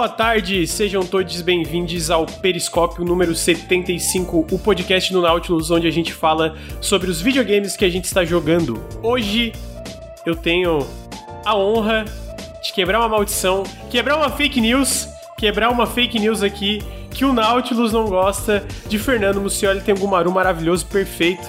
boa tarde, sejam todos bem-vindos ao Periscópio número 75, o podcast do Nautilus, onde a gente fala sobre os videogames que a gente está jogando. Hoje eu tenho a honra de quebrar uma maldição, quebrar uma fake news, quebrar uma fake news aqui que o Nautilus não gosta de Fernando Mucioli tem um Gumaru maravilhoso, perfeito.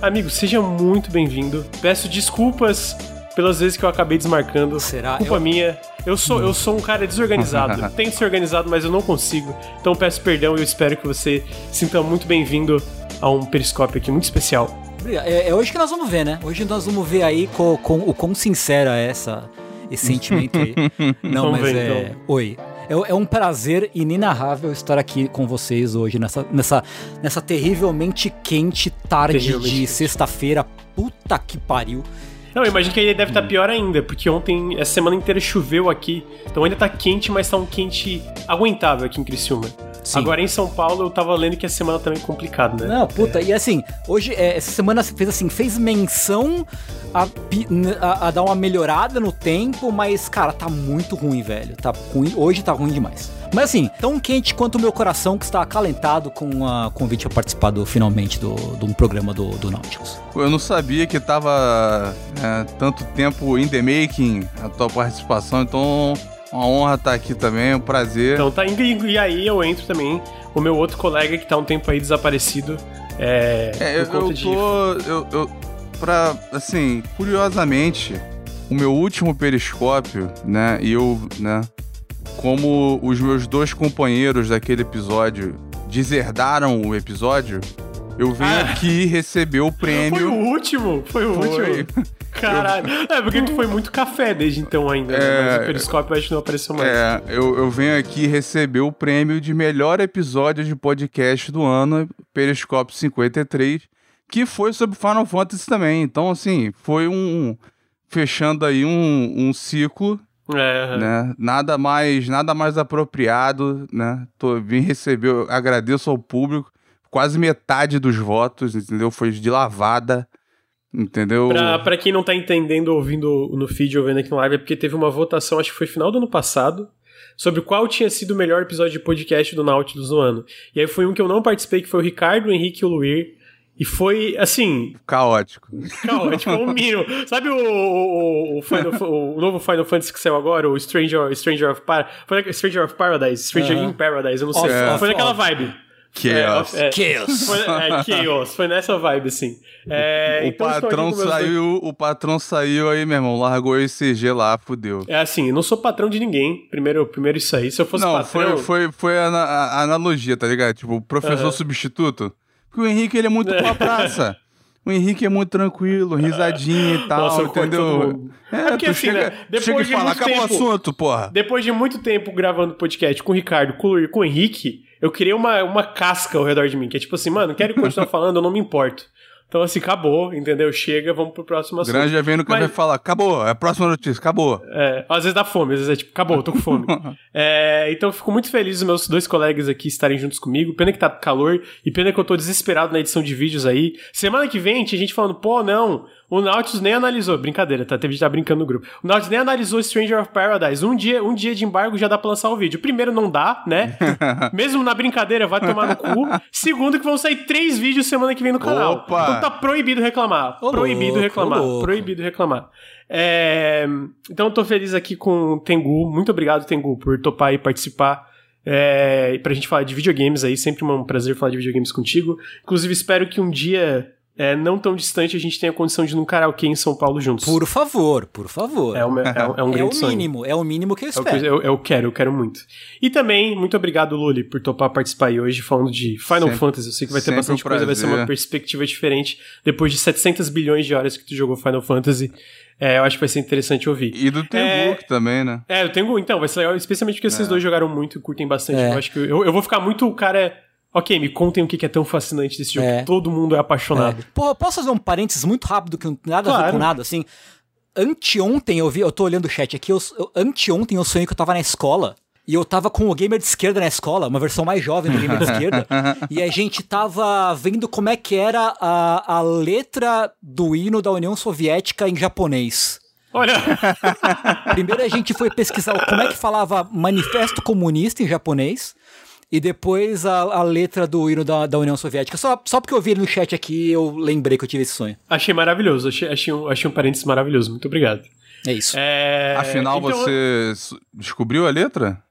Amigo, seja muito bem-vindo. Peço desculpas pelas vezes que eu acabei desmarcando. Será? Culpa Eu- minha. Eu sou, eu sou um cara desorganizado. Tento ser organizado, mas eu não consigo. Então peço perdão e eu espero que você se sinta muito bem-vindo a um periscópio aqui muito especial. É, é hoje que nós vamos ver, né? Hoje nós vamos ver aí com, com- o quão sincera é essa, esse sentimento aí. Não, Vamos mas ver, é. então. Oi. É, é um prazer inenarrável estar aqui com vocês hoje, nessa, nessa, nessa terrivelmente quente tarde Terrivelmente de sexta-feira. Puta que pariu. Não, eu imagino que aí deve estar pior ainda, porque ontem, essa semana inteira choveu aqui. Então ainda tá quente, mas tá um quente aguentável aqui em Criciúma. Sim. Agora em São Paulo eu tava lendo que a semana também é complicada, né? Não, puta, e assim, hoje, é, essa semana fez assim, fez menção a, a- a dar uma melhorada no tempo, mas, cara, tá muito ruim, velho. Tá ruim, hoje tá ruim demais. Mas assim, tão quente quanto o meu coração que está acalentado com a convite a participar do, finalmente do, de um programa do, do Nautilus. Eu não sabia que tava é, tanto tempo in the making a tua participação, então uma honra estar aqui também, um prazer. Então tá indo, e aí eu entro também, o meu outro colega que tá um tempo aí desaparecido. É, é, eu, eu de. tô. Eu, eu, pra, assim, curiosamente, o meu último periscópio, né, e eu, né, como os meus dois companheiros daquele episódio deserdaram o episódio, eu venho Ah. aqui receber o Foi prêmio. o último? Foi o Foi. último? Caralho. É, porque tu foi muito café desde então ainda, né? É. Mas o periscópio acho que não apareceu mais. É, eu, eu venho aqui receber o prêmio de melhor episódio de podcast do ano, Periscópio 53, que foi sobre Final Fantasy também. Então, assim, foi um. Fechando aí um, um ciclo, É, né? Nada mais, nada mais apropriado, né? Tô, vim receber, agradeço ao público. Quase metade dos votos, entendeu? Foi de lavada, entendeu? Pra, pra quem não tá entendendo, ouvindo no feed ou vendo aqui no live, é porque teve uma votação, acho que foi final do ano passado, sobre qual tinha sido o melhor episódio de podcast do Nautilus no ano. E aí foi um que eu não participei, que foi o Ricardo, o Henrique e o Luir. E foi, assim, Caótico. caótico, o mínimo. Sabe o, o, o, Final- o novo Final Fantasy que saiu agora, o Stranger, Stranger, of, Par foi na- Stranger of Paradise? Stranger Aham. in Paradise, eu não sei. Off, foi naquela vibe. Chaos. É, é, Chaos. Foi, é, Chaos. Foi nessa vibe, assim. É, o então patrão dois- saiu, o patrão saiu aí, meu irmão, largou esse CG lá, fudeu. É assim, eu não sou patrão de ninguém. Primeiro, primeiro isso aí. Se eu fosse Não, patrão. foi, foi, foi a, a analogia, tá ligado? Tipo, o professor substituto. Porque o Henrique, ele é muito pra praça. O Henrique é muito tranquilo, risadinho e tal, Nossa, entendeu? É, É porque tu assim, chega, né, depois chega de fala, muito acabou o tempo- assunto, porra. Depois de muito tempo gravando podcast com o Ricardo, com o com o Henrique, eu criei uma, uma casca ao redor de mim. Que é tipo assim, mano, quero continuar falando, eu não me importo. Então, assim, acabou, entendeu? Chega, vamos pro próximo assunto. Granja vem no café Mas- e fala, acabou, é a próxima notícia, acabou. É, às vezes dá fome, às vezes é tipo, acabou, tô com fome. É, então fico muito feliz os meus dois colegas aqui estarem juntos comigo. Pena que tá calor e pena que eu tô desesperado na edição de vídeos aí. Semana que vem tinha gente falando, pô, não, o Nautilus nem analisou. Brincadeira, tá? Teve gente que tá brincando no grupo. O Nautilus nem analisou Stranger of Paradise. Um dia, um dia de embargo já dá pra lançar o vídeo. Primeiro, não dá, né? Mesmo na brincadeira, vai tomar no cu. Segundo, que vão sair três vídeos semana que vem no canal. Opa! Então tá proibido reclamar. Ô, proibido louco, reclamar. ô. Proibido reclamar. É, então eu tô feliz aqui com o Tengu. Muito obrigado, Tengu, por topar e participar. É, e pra gente falar de videogames aí, sempre um prazer falar de videogames contigo. Inclusive, espero que um dia, é, não tão distante, a gente tenha condição de ir num karaokê em São Paulo juntos. Por favor, por favor. É, uma- é um, é um É grande o sonho. mínimo, é o mínimo que eu É o que espero. eu, eu quero, eu quero muito. E também, muito obrigado, Luli, por topar participar aí hoje falando de Final Sempre- Fantasy. Eu sei que vai ter bastante um coisa, vai ser uma perspectiva diferente depois de 700 bilhões de horas que tu jogou Final Fantasy. É, eu acho que vai ser interessante ouvir. E do Tengu também, né? É, eu tenho. Então, vai ser legal, especialmente porque vocês É. dois jogaram muito e curtem bastante. É. Eu acho que eu, eu vou ficar muito o cara. Ok, me contem o que é tão fascinante desse jogo. É. que Todo mundo é apaixonado. É. Porra, posso fazer um parênteses muito rápido que não tem nada a ver Claro. com nada, assim? Anteontem eu vi, eu tô olhando o chat aqui, eu, eu- anteontem eu sonhei que eu tava na escola. E eu tava com o gamer de esquerda na escola, uma versão mais jovem do gamer de esquerda. e a gente tava vendo como é que era a, a letra do hino da União Soviética em japonês. Olha, Primeiro a gente foi pesquisar como é que falava manifesto comunista em japonês. E depois a, a letra do hino da, da União Soviética. Só, só porque eu vi ele no chat aqui, eu lembrei que eu tive esse sonho. achei maravilhoso. Achei, achei, um, achei um parênteses maravilhoso. Muito obrigado. É isso. É, Afinal, então- você descobriu a letra?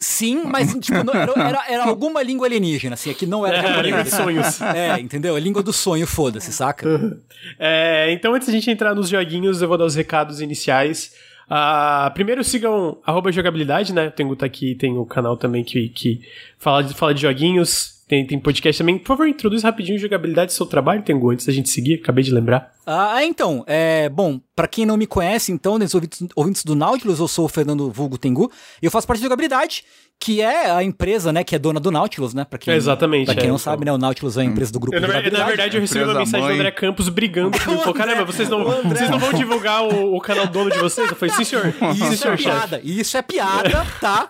Sim, mas tipo, não, era, era, era alguma língua alienígena, assim, aqui não era É, japonês. língua de sonhos. É, entendeu? A língua do sonho, foda-se, saca? É, então, antes da gente entrar nos joguinhos, eu vou dar os recados iniciais. Ah, primeiro sigam jogabilidade, né? O Tengu tá aqui, tem o canal também que, que fala, de, fala de joguinhos. Tem, tem podcast também. Por favor, introduz rapidinho jogabilidade do seu trabalho, Tengu, antes da gente seguir. Acabei de lembrar. Ah, então, é, bom, pra quem não me conhece, então, dos ouvintes, ouvintes do Nautilus, eu sou o Fernando Vulgo Tengu, e eu faço parte da Jogabilidade, que é a empresa, né, que é dona do Nautilus, né, pra quem, Exatamente, pra quem é, não então. sabe, né, o Nautilus é a empresa do grupo Eu, na, de ver- na verdade, eu recebi uma mensagem do mãe. André Campos brigando comigo. Falou, caramba, vocês não, o vocês não vão divulgar o, o canal dono de vocês? Eu falei, sim, senhor. Sim, Isso é senhor, chefe. piada, isso é piada, tá?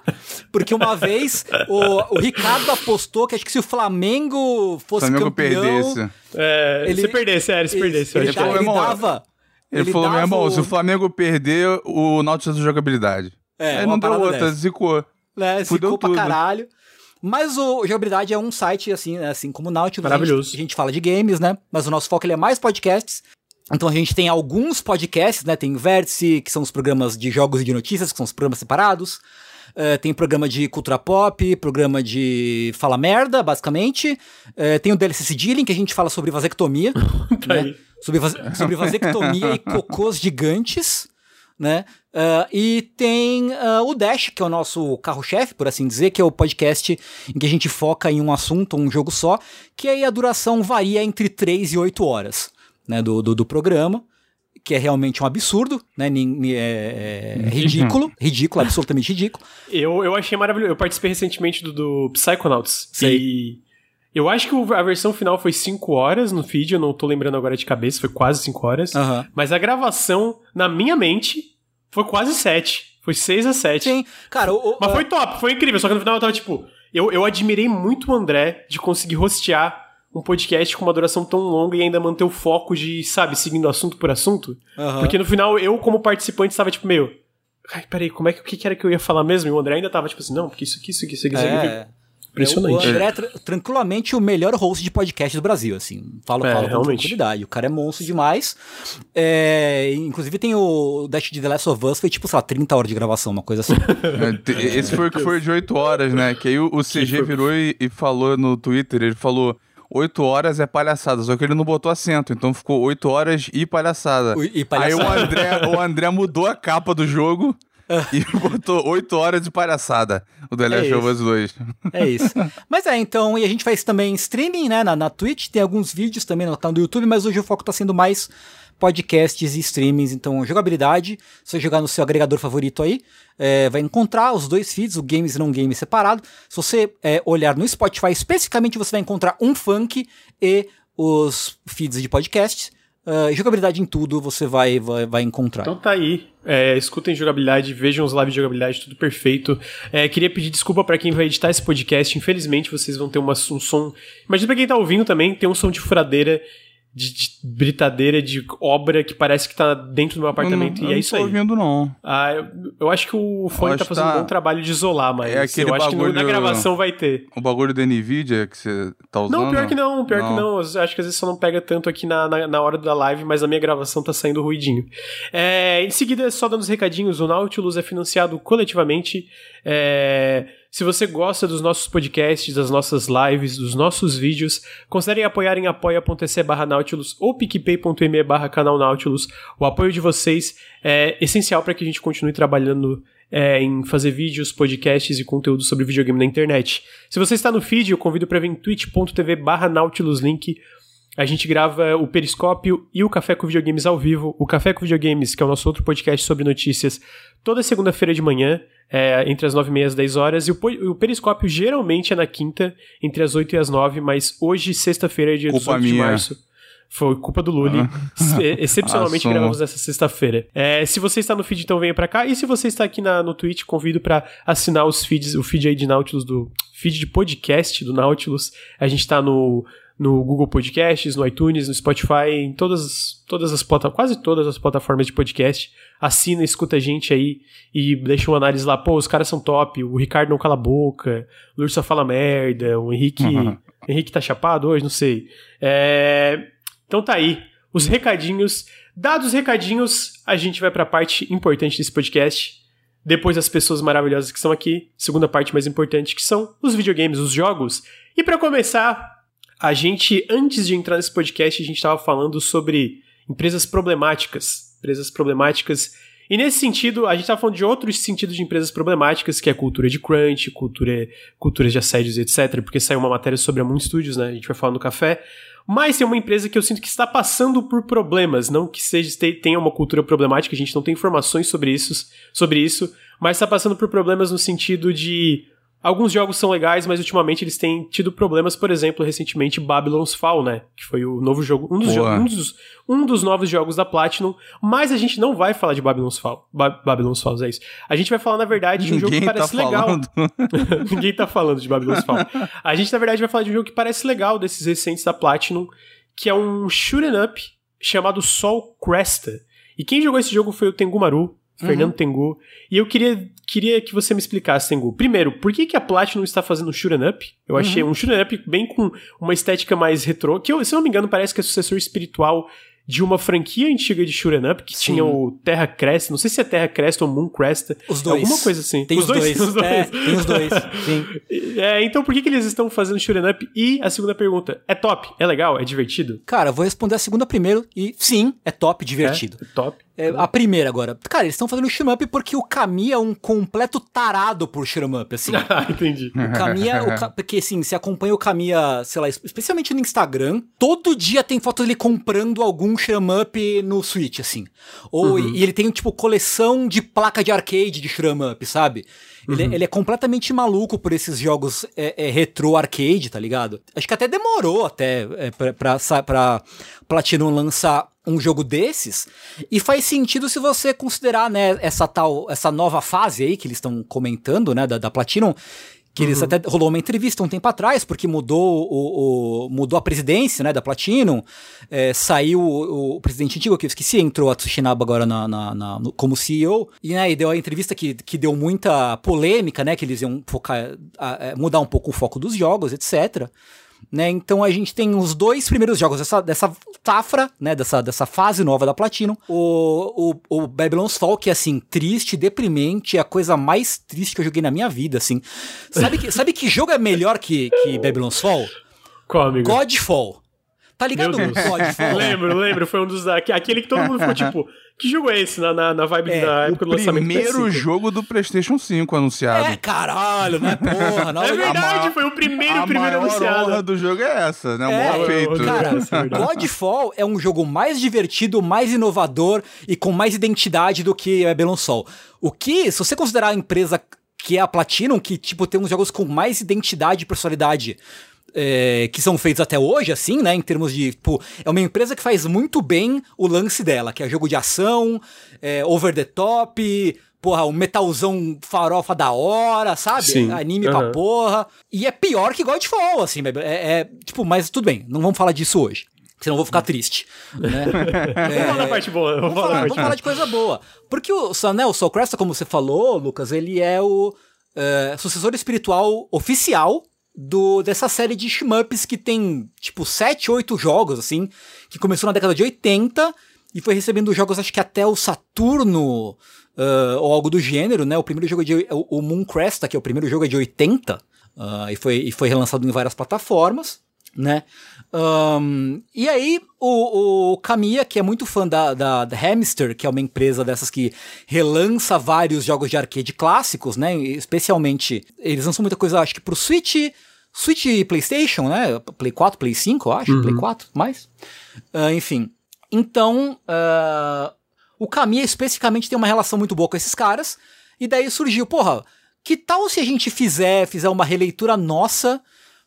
Porque uma vez o, o Ricardo apostou que acho que se o Flamengo fosse Flamengo campeão... perdesse. É, Ele- se perdesse, é, se perdesse. eu Ele, falou, ele irmão, dava... Ele, falou, meu irmão, o- se o Flamengo perder, o Nautilus é jogabilidade. É, Aí não deu outra, dessa. zicou. Né, Fudeu ficou pra tudo. caralho. Mas o Jogabilidade é um site, assim, né, assim como o Nautilus. A Maravilhoso. gente, a gente fala de games, né? Mas o nosso foco ele é mais podcasts. Então a gente tem alguns podcasts, né? Tem Vértice, que são os programas de jogos e de notícias, que são os programas separados. Eh, tem programa de cultura pop, programa de fala merda, basicamente. Eh, tem o DLC Sigilling, que a gente fala sobre vasectomia. Tá né? aí. sobre, vas- sobre vasectomia e cocôs gigantes, né? Ah, e tem ah, o Dash, que é o nosso carro-chefe, por assim dizer, que é o podcast em que a gente foca em um assunto, um jogo só, que aí a duração varia entre 3 e 8 horas né, do, do, do programa. Que é realmente um absurdo, né? ni- É, é ridículo, ridículo, absolutamente ridículo. Eu, eu achei maravilhoso. Eu participei recentemente do, do Psychonauts. Sim. E eu acho que a versão final foi 5 horas no feed, eu não tô lembrando agora de cabeça, foi quase 5 horas. Mas a gravação, na minha mente, foi quase 7. Foi 6 a 7. Sim, cara, o, o- Mas foi top, foi incrível. Só que no final eu tava tipo. Eu, eu admirei muito o André de conseguir hostear um podcast com uma duração tão longa e ainda manter o foco de, sabe, seguindo assunto por assunto. Aham. Porque no final eu, como participante, estava tipo meio. Ai, peraí, como é que o que que era que eu ia falar mesmo? E o André ainda tava tipo assim, não, porque isso aqui, isso aqui, isso aqui, isso aqui. É. Impressionante. O André é tra- tranquilamente o melhor host de podcast do Brasil, assim. Falo, É, falo com realmente. tranquilidade. O cara é monstro demais. É, inclusive tem o Dash de The Last of Us, foi tipo, sei lá, 30 horas de gravação, uma coisa assim. É, Esse foi o que foi de 8 horas, né? Que aí o, o CG foi- virou e, e falou no Twitter, ele falou... 8 horas é palhaçada, só que ele não botou acento, então ficou 8 horas e palhaçada. E Aí palhaçada. o André, o André mudou a capa do jogo e botou 8 horas de palhaçada. O The Last É of Us 2. É isso. Mas é, então, e a gente faz também streaming, né, na, na Twitch, tem alguns vídeos também no canal do YouTube, mas hoje o foco tá sendo mais podcasts e streamings, então jogabilidade, se você jogar no seu agregador favorito aí, é, vai encontrar os dois feeds, o games e não games separado. Se você é, olhar no Spotify, especificamente você vai encontrar um funk e os feeds de podcasts. Ah, jogabilidade em tudo você vai, vai, vai encontrar. Então tá aí. É, escutem jogabilidade, vejam os lives de jogabilidade, tudo perfeito. É, queria pedir desculpa pra quem vai editar esse podcast. Infelizmente, vocês vão ter uma, um som. Imagina pra quem tá ouvindo também, tem um som de furadeira, de, de britadeira, de obra que parece que tá dentro do meu apartamento. eu não, e é eu isso não aí. tô ouvindo, não. Ah, eu, eu acho que o fone tá fazendo que tá- um bom trabalho de isolar, mas É eu acho que no- na bagulho- gravação vai ter. O bagulho da NVIDIA que você tá usando. Não, pior que não, pior que Não. não. Eu acho que às vezes só não pega tanto aqui na, na, na hora da live, mas a minha gravação tá saindo ruidinho. É, em seguida, só dando os recadinhos, o Nautilus é financiado coletivamente. É, se você gosta dos nossos podcasts, das nossas lives, dos nossos vídeos, considere apoiar em apoia.se barra Nautilus ou picpay.me barra canal Nautilus. O apoio de vocês é essencial para que a gente continue trabalhando é, em fazer vídeos, podcasts e conteúdo sobre videogame na internet. Se você está no feed, eu convido para ver em twitch.tv barra nautiluslink. A gente grava o Periscópio e o Café com Videogames ao vivo. O Café com Videogames, que é o nosso outro podcast sobre notícias, toda segunda-feira de manhã, é, entre as 9 e meia e as 10 horas. E o, o Periscópio geralmente é na quinta, entre as 8 e as 9, mas hoje, sexta-feira, é dia Culpa 18 de minha. março. Foi culpa do Lully. Ex- Excepcionalmente Assumo. gravamos essa sexta-feira. É, se você está no feed, então venha pra cá. E se você está aqui na, no Twitch, convido pra assinar os feeds, o feed aí de Nautilus, do feed de podcast do Nautilus. A gente tá no, no Google Podcasts, no iTunes, no Spotify, em todas, todas as quase todas as plataformas de podcast. Assina, escuta a gente aí e deixa uma análise lá. Pô, os caras são top, o Ricardo não cala a boca, o Lúcio só fala merda, o Henrique. Uhum. Henrique tá chapado hoje, não sei. É... Então tá aí. Os recadinhos. Dados os recadinhos, a gente vai pra parte importante desse podcast. Depois das pessoas maravilhosas que estão aqui. Segunda parte mais importante, que são os videogames, os jogos. E para começar, a gente, antes de entrar nesse podcast, a gente estava falando sobre empresas problemáticas. Empresas problemáticas. E nesse sentido, a gente estava falando de outros sentidos de empresas problemáticas, que é cultura de crunch, cultura, cultura de assédios, etc. Porque saiu uma matéria sobre a Moon Studios, né? A gente vai falar no café. Mas tem uma empresa que eu sinto que está passando por problemas, não que seja tenha uma cultura problemática, a gente não tem informações sobre isso, sobre isso, mas está passando por problemas no sentido de Alguns jogos são legais, mas ultimamente eles têm tido problemas, por exemplo, recentemente Babylon's Fall, né? Que foi o novo jogo, um dos, um dos, um dos novos jogos da Platinum. Mas a gente não vai falar de Babylon's Fall. Ba Babylon's Fall, é isso. A gente vai falar, na verdade, de um Ninguém jogo que tá parece tá legal. Ninguém tá falando de Babylon's Fall. A gente, na verdade, vai falar de um jogo que parece legal desses recentes da Platinum, que é um shoot'em up chamado Sol Cresta. E quem jogou esse jogo foi o Tengumaru, Fernando uhum. Tengu. E eu queria, queria que você me explicasse, Tengu. Primeiro, por que, que a Platinum está fazendo um shoot'em up? Eu uhum. achei um shoot'em up bem com uma estética mais retrô, que eu, se não me engano parece que é sucessor espiritual de uma franquia antiga de shoot'em up que Sim. tinha o Terra Crest, não sei se é Terra Crest ou Moon Crest. Os dois. Alguma coisa assim. Tem os, os dois. dois. Os dois. É, tem os dois. Sim. É, então por que, que eles estão fazendo shoot'em up? E a segunda pergunta, é top? É legal? É divertido? Cara, vou responder a segunda primeiro e sim, é top, divertido. É, é top. É, a primeira agora. Cara, eles estão fazendo shoot'em up porque o Kami é um completo tarado por shoot'em up, assim. ah, entendi. O Kamiya, o, porque assim, se acompanha o Kamiya, sei lá, especialmente no Instagram, todo dia tem foto dele comprando algum shoot'em up no Switch, assim. Ou, uhum. e ele tem, tipo, coleção de placa de arcade de shoot'em up, sabe? Ele, uhum. ele, é completamente maluco por esses jogos é, é, retro arcade, tá ligado? Acho que até demorou até é, pra, pra, pra Platinum lançar um jogo desses. E faz sentido se você considerar, né, essa tal, essa nova fase aí que eles estão comentando, né, da, da Platinum, que eles uhum. até rolou uma entrevista um tempo atrás, porque mudou o, o mudou a presidência, né, da Platinum, é, saiu o, o, presidente antigo, que eu esqueci, entrou a Tsushinaba agora na, na, na como CEO, e, né, e deu a entrevista que, que deu muita polêmica, né, que eles iam focar, a, a, mudar um pouco o foco dos jogos, etc., né? Então a gente tem os dois primeiros jogos dessa, dessa safra, né? Dessa, dessa fase nova da Platinum. O, o, o Babylon's Fall, que é assim, triste, deprimente, é a coisa mais triste que eu joguei na minha vida, assim. Sabe que, sabe que jogo é melhor que, que Babylon's Fall? Qual, amigo? Godfall. Tá ligado? Godfall. lembro, lembro. Foi um dos. Aquele que todo mundo ficou tipo. Que jogo é esse na, na, na vibe é, da época do lançamento? O primeiro jogo do PlayStation 5 anunciado. É, caralho, né? Porra, não é verdade, foi o primeiro, a primeiro anunciado. A do jogo é essa, né? O é, maior feito. Cara, é Godfall é um jogo mais divertido, mais inovador e com mais identidade do que Babylon Sol. O que, se você considerar a empresa que é a Platinum, que, tipo, tem uns jogos com mais identidade e personalidade é, que são feitos até hoje, assim, né? Em termos de, tipo, é uma empresa que faz muito bem o lance dela, que é jogo de ação, é, over the top, porra, um metalzão farofa da hora, sabe? Sim. Anime uhum. pra porra. E é pior que Godfall, assim, é, é, tipo, mas tudo bem, não vamos falar disso hoje. Senão eu vou ficar triste. Né? é, vamos falar da parte boa. Vamos, falar, vamos falar de coisa boa. Porque o, né, o Soul Cresta, como você falou, Lucas, ele é o é, sucessor espiritual oficial do dessa série de shmups que tem, tipo, 7, 8 jogos, assim, que começou na década de 80 e foi recebendo jogos, acho que até o Saturno, uh, ou algo do gênero, né? O primeiro jogo é de, o, o Moon Cresta, que é o primeiro jogo é de 80, uh, e, foi, e foi relançado em várias plataformas, né? Um, e aí, o, o Kamiya, que é muito fã da, da, da, Hamster, que é uma empresa dessas que relança vários jogos de arcade clássicos, né? Especialmente, eles lançam muita coisa, acho que pro Switch, Switch e PlayStation, né? Play 4, Play 5, eu acho. Uhum. Play 4, mais. Uh, enfim. Então, uh, o Kamiya especificamente tem uma relação muito boa com esses caras. E daí surgiu, porra, que tal se a gente fizer, fizer uma releitura nossa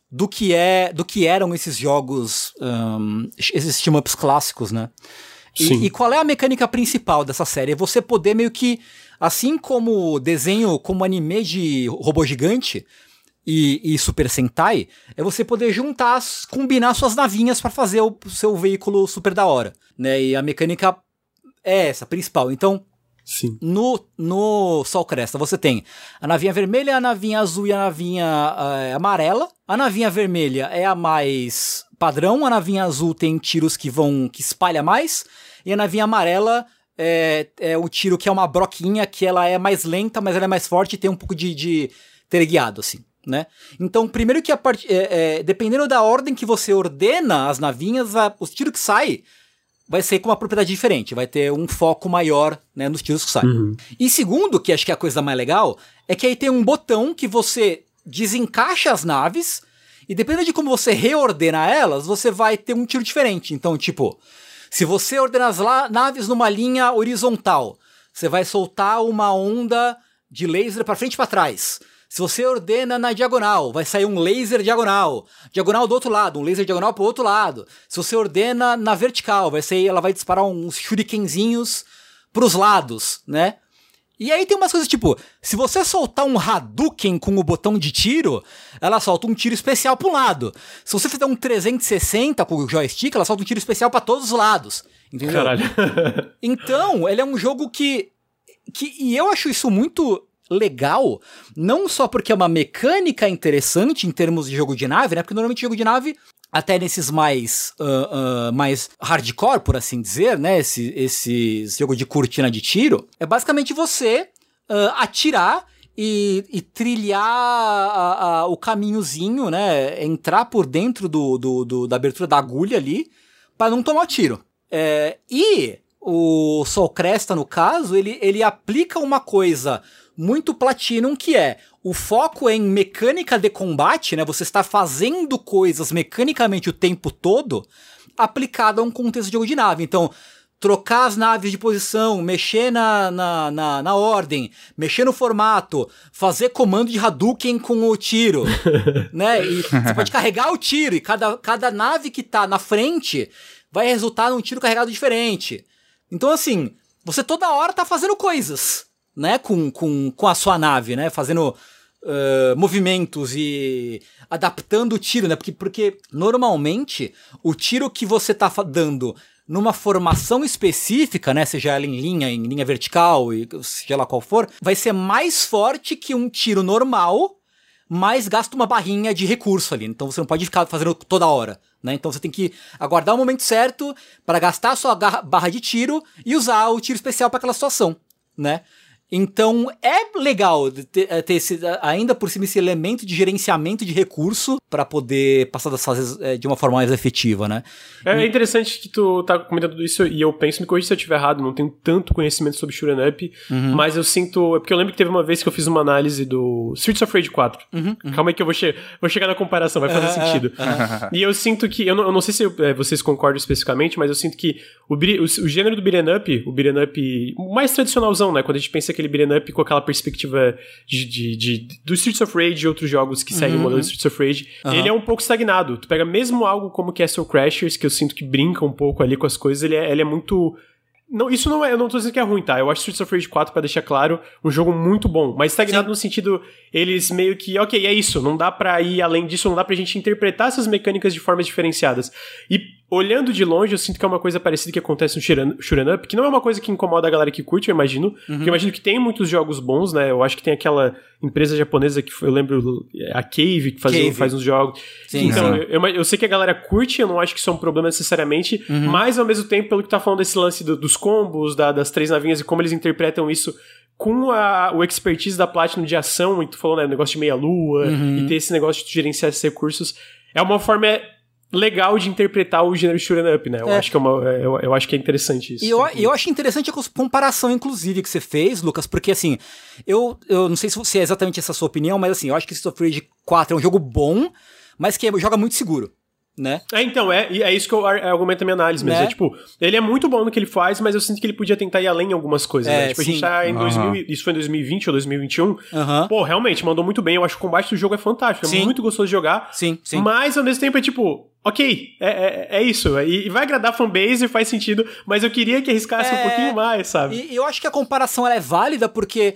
do que é, do que eram esses jogos, um, esses team-ups clássicos, né? E, e, qual é a mecânica principal dessa série? É você poder meio que, assim como desenho, como anime de robô gigante, e, e Super Sentai é você poder juntar, combinar suas navinhas para fazer o seu veículo super da hora, né? E a mecânica é essa, principal. Então, Sim. no, no Sol Cresta você tem a navinha vermelha, a navinha azul e a navinha eh, amarela. A navinha vermelha é a mais padrão, a navinha azul tem tiros que vão que espalha mais e a navinha amarela é, é o tiro que é uma broquinha que ela é mais lenta, mas ela é mais forte e tem um pouco de, de teleguiado assim. Né? Então, primeiro que a part... É, é, dependendo da ordem que você ordena as navinhas, a, os tiros que saem vai ser com uma propriedade diferente, vai ter um foco maior né, nos tiros que saem. Uhum. E segundo, que acho que é a coisa mais legal, é que aí tem um botão que você desencaixa as naves e dependendo de como você reordena elas, você vai ter um tiro diferente. Então, tipo, se você ordena as naves numa linha horizontal, você vai soltar uma onda de laser para frente e para trás. Se você ordena na diagonal, vai sair um laser diagonal. Diagonal do outro lado, um laser diagonal pro outro lado. Se você ordena na vertical, vai sair, ela vai disparar uns shurikenzinhos pros lados, né? E aí tem umas coisas tipo, se você soltar um Hadouken com o botão de tiro, ela solta um tiro especial pro lado. Se você fizer um 360 com o joystick, ela solta um tiro especial para todos os lados. Entendeu? Caralho. então, ele é um jogo que, que. E eu acho isso muito legal, não só porque é uma mecânica interessante em termos de jogo de nave, né? Porque normalmente jogo de nave até nesses mais uh, uh, mais hardcore, por assim dizer, né? Esse, esses jogo de cortina de tiro, é basicamente você uh, atirar e, e trilhar a, a, o caminhozinho, né? Entrar por dentro do, do, do da abertura da agulha ali para não tomar tiro. É, e o Sol Cresta, no caso, ele, ele aplica uma coisa muito Platinum, que é o foco é em mecânica de combate, né? Você está fazendo coisas mecanicamente o tempo todo, aplicado a um contexto de jogo de nave. Então, trocar as naves de posição, mexer na, na, na, na, ordem, mexer no formato, fazer comando de Hadouken com o tiro, né? E você pode carregar o tiro, e cada, cada nave que tá na frente vai resultar num tiro carregado diferente. Então, assim, você toda hora tá fazendo coisas né, com, com, com a sua nave, né, fazendo uh, movimentos e adaptando o tiro, né, porque, porque normalmente o tiro que você tá dando numa formação específica, né, seja ela em linha, em linha vertical, e seja lá qual for, vai ser mais forte que um tiro normal, mas gasta uma barrinha de recurso ali. Então você não pode ficar fazendo toda hora. Né? Então você tem que aguardar o momento certo para gastar a sua barra de tiro e usar o tiro especial para aquela situação, né? Então é legal ter, é, ter esse, ainda por cima esse elemento de gerenciamento de recurso para poder passar das fases é, de uma forma mais efetiva, né? É interessante que tu tá comentando tudo isso e eu penso, me corrija se eu estiver errado, não tenho tanto conhecimento sobre Shuren Up, uhum. mas eu sinto. É porque eu lembro que teve uma vez que eu fiz uma análise do Streets of Rage 4. Uhum, uhum. Calma aí que eu vou, che vou chegar na comparação, vai fazer uh, sentido. Uh, e eu sinto que. Eu não, eu não sei se eu, é, vocês concordam especificamente, mas eu sinto que o, o, o gênero do Beat'em Up, o Beat'em Up mais tradicionalzão, né? Quando a gente pensa que aquele beat'em up com aquela perspectiva de, de, de, do Streets of Rage e outros jogos que seguem uhum. o modelo Streets of Rage, uhum. ele é um pouco estagnado. Tu pega mesmo algo como Castle Crashers, que eu sinto que brinca um pouco ali com as coisas, ele é, ele é muito não, isso não é, eu não tô dizendo que é ruim, tá? Eu acho Streets of Rage 4, pra deixar claro, um jogo muito bom. Mas estagnado Sim. no sentido, eles meio que, ok, é isso, não dá pra ir além disso, não dá pra gente interpretar essas mecânicas de formas diferenciadas. E olhando de longe, eu sinto que é uma coisa parecida que acontece no Shuren Up, que não é uma coisa que incomoda a galera que curte, eu imagino. Uhum. Porque eu imagino que tem muitos jogos bons, né? Eu acho que tem aquela empresa japonesa que eu lembro, a Cave, que faz, Cave. faz uns jogos. Sim, então, sim. Eu, eu, sei que a galera curte, eu não acho que isso é um problema necessariamente, uhum. mas ao mesmo tempo, pelo que tá falando desse lance do, dos combos, da, das três navinhas e como eles interpretam isso com a, o expertise da Platinum de ação, e tu falou, né, negócio de meia-lua, uhum. e ter esse negócio de gerenciar esses recursos, é uma forma legal de interpretar o gênero shoot'em up, né? Eu, é. acho que é uma, é, eu, eu, acho que é interessante isso. E eu, eu acho interessante a comparação, inclusive, que você fez, Lucas, porque assim, eu, eu não sei se é exatamente essa sua opinião, mas assim, eu acho que Street of Rage 4 é um jogo bom, mas que joga muito seguro né? É, então, é, é isso que eu argumento na minha análise mesmo. Né? É, tipo, ele é muito bom no que ele faz, mas eu sinto que ele podia tentar ir além em algumas coisas, é, né? Tipo, sim. a gente tá em uhum. 2000, isso foi em 2020 ou 2021. Uhum. Pô, realmente, mandou muito bem. Eu acho que o combate do jogo é fantástico, é sim. muito gostoso de jogar. Sim, sim. Mas, ao mesmo tempo, é tipo, ok, é, é, é, isso. E vai agradar a fanbase, faz sentido, mas eu queria que arriscasse um é, pouquinho mais, sabe? E eu acho que a comparação é válida porque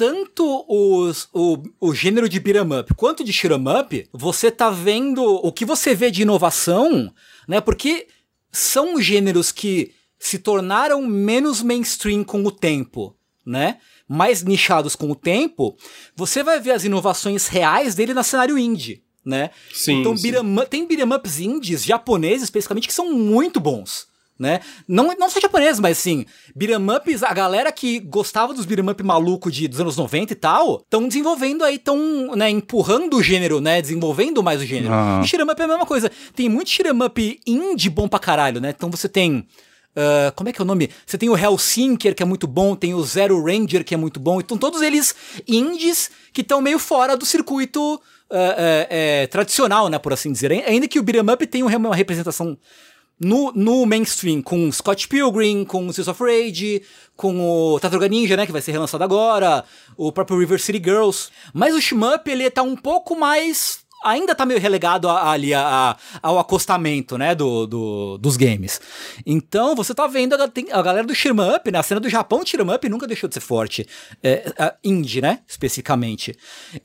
tanto os, o, o gênero de beat'em up quanto de shoot'em up, você tá vendo o que você vê de inovação, né? Porque são gêneros que se tornaram menos mainstream com o tempo, né? Mais nichados com o tempo, você vai ver as inovações reais dele no cenário indie, né? Sim, então, sim. up- tem beat'em ups indies japoneses, especificamente, que são muito bons. Né? Não, não só japoneses, mas assim, beat'em ups, a galera que gostava dos beat'em up maluco de, dos anos 90 e tal, estão desenvolvendo aí, estão né, empurrando o gênero, né? Desenvolvendo mais o gênero. Aham. E shoot'em up é a mesma coisa. Tem muito shoot'em up indie bom pra caralho, né? Então você tem. ah, como é que é o nome? Você tem o Hellsinker, que é muito bom, tem o Zero Ranger, que é muito bom. Então, todos eles indies que estão meio fora do circuito ah, ah, eh, tradicional, né? Por assim dizer. Ainda que o Beat'em Up tenha uma representação no, no mainstream, com Scott Pilgrim, com Seals of Rage, com o Tartaruga Ninja, né, que vai ser relançado agora, o próprio River City Girls. Mas o shmup, ele tá um pouco mais... Ainda tá meio relegado ali a- a- ao acostamento, né, do, do- dos games. Então, você tá vendo a, a galera do shmup, né, a cena do Japão shmup nunca deixou de ser forte. É, indie, né, especificamente.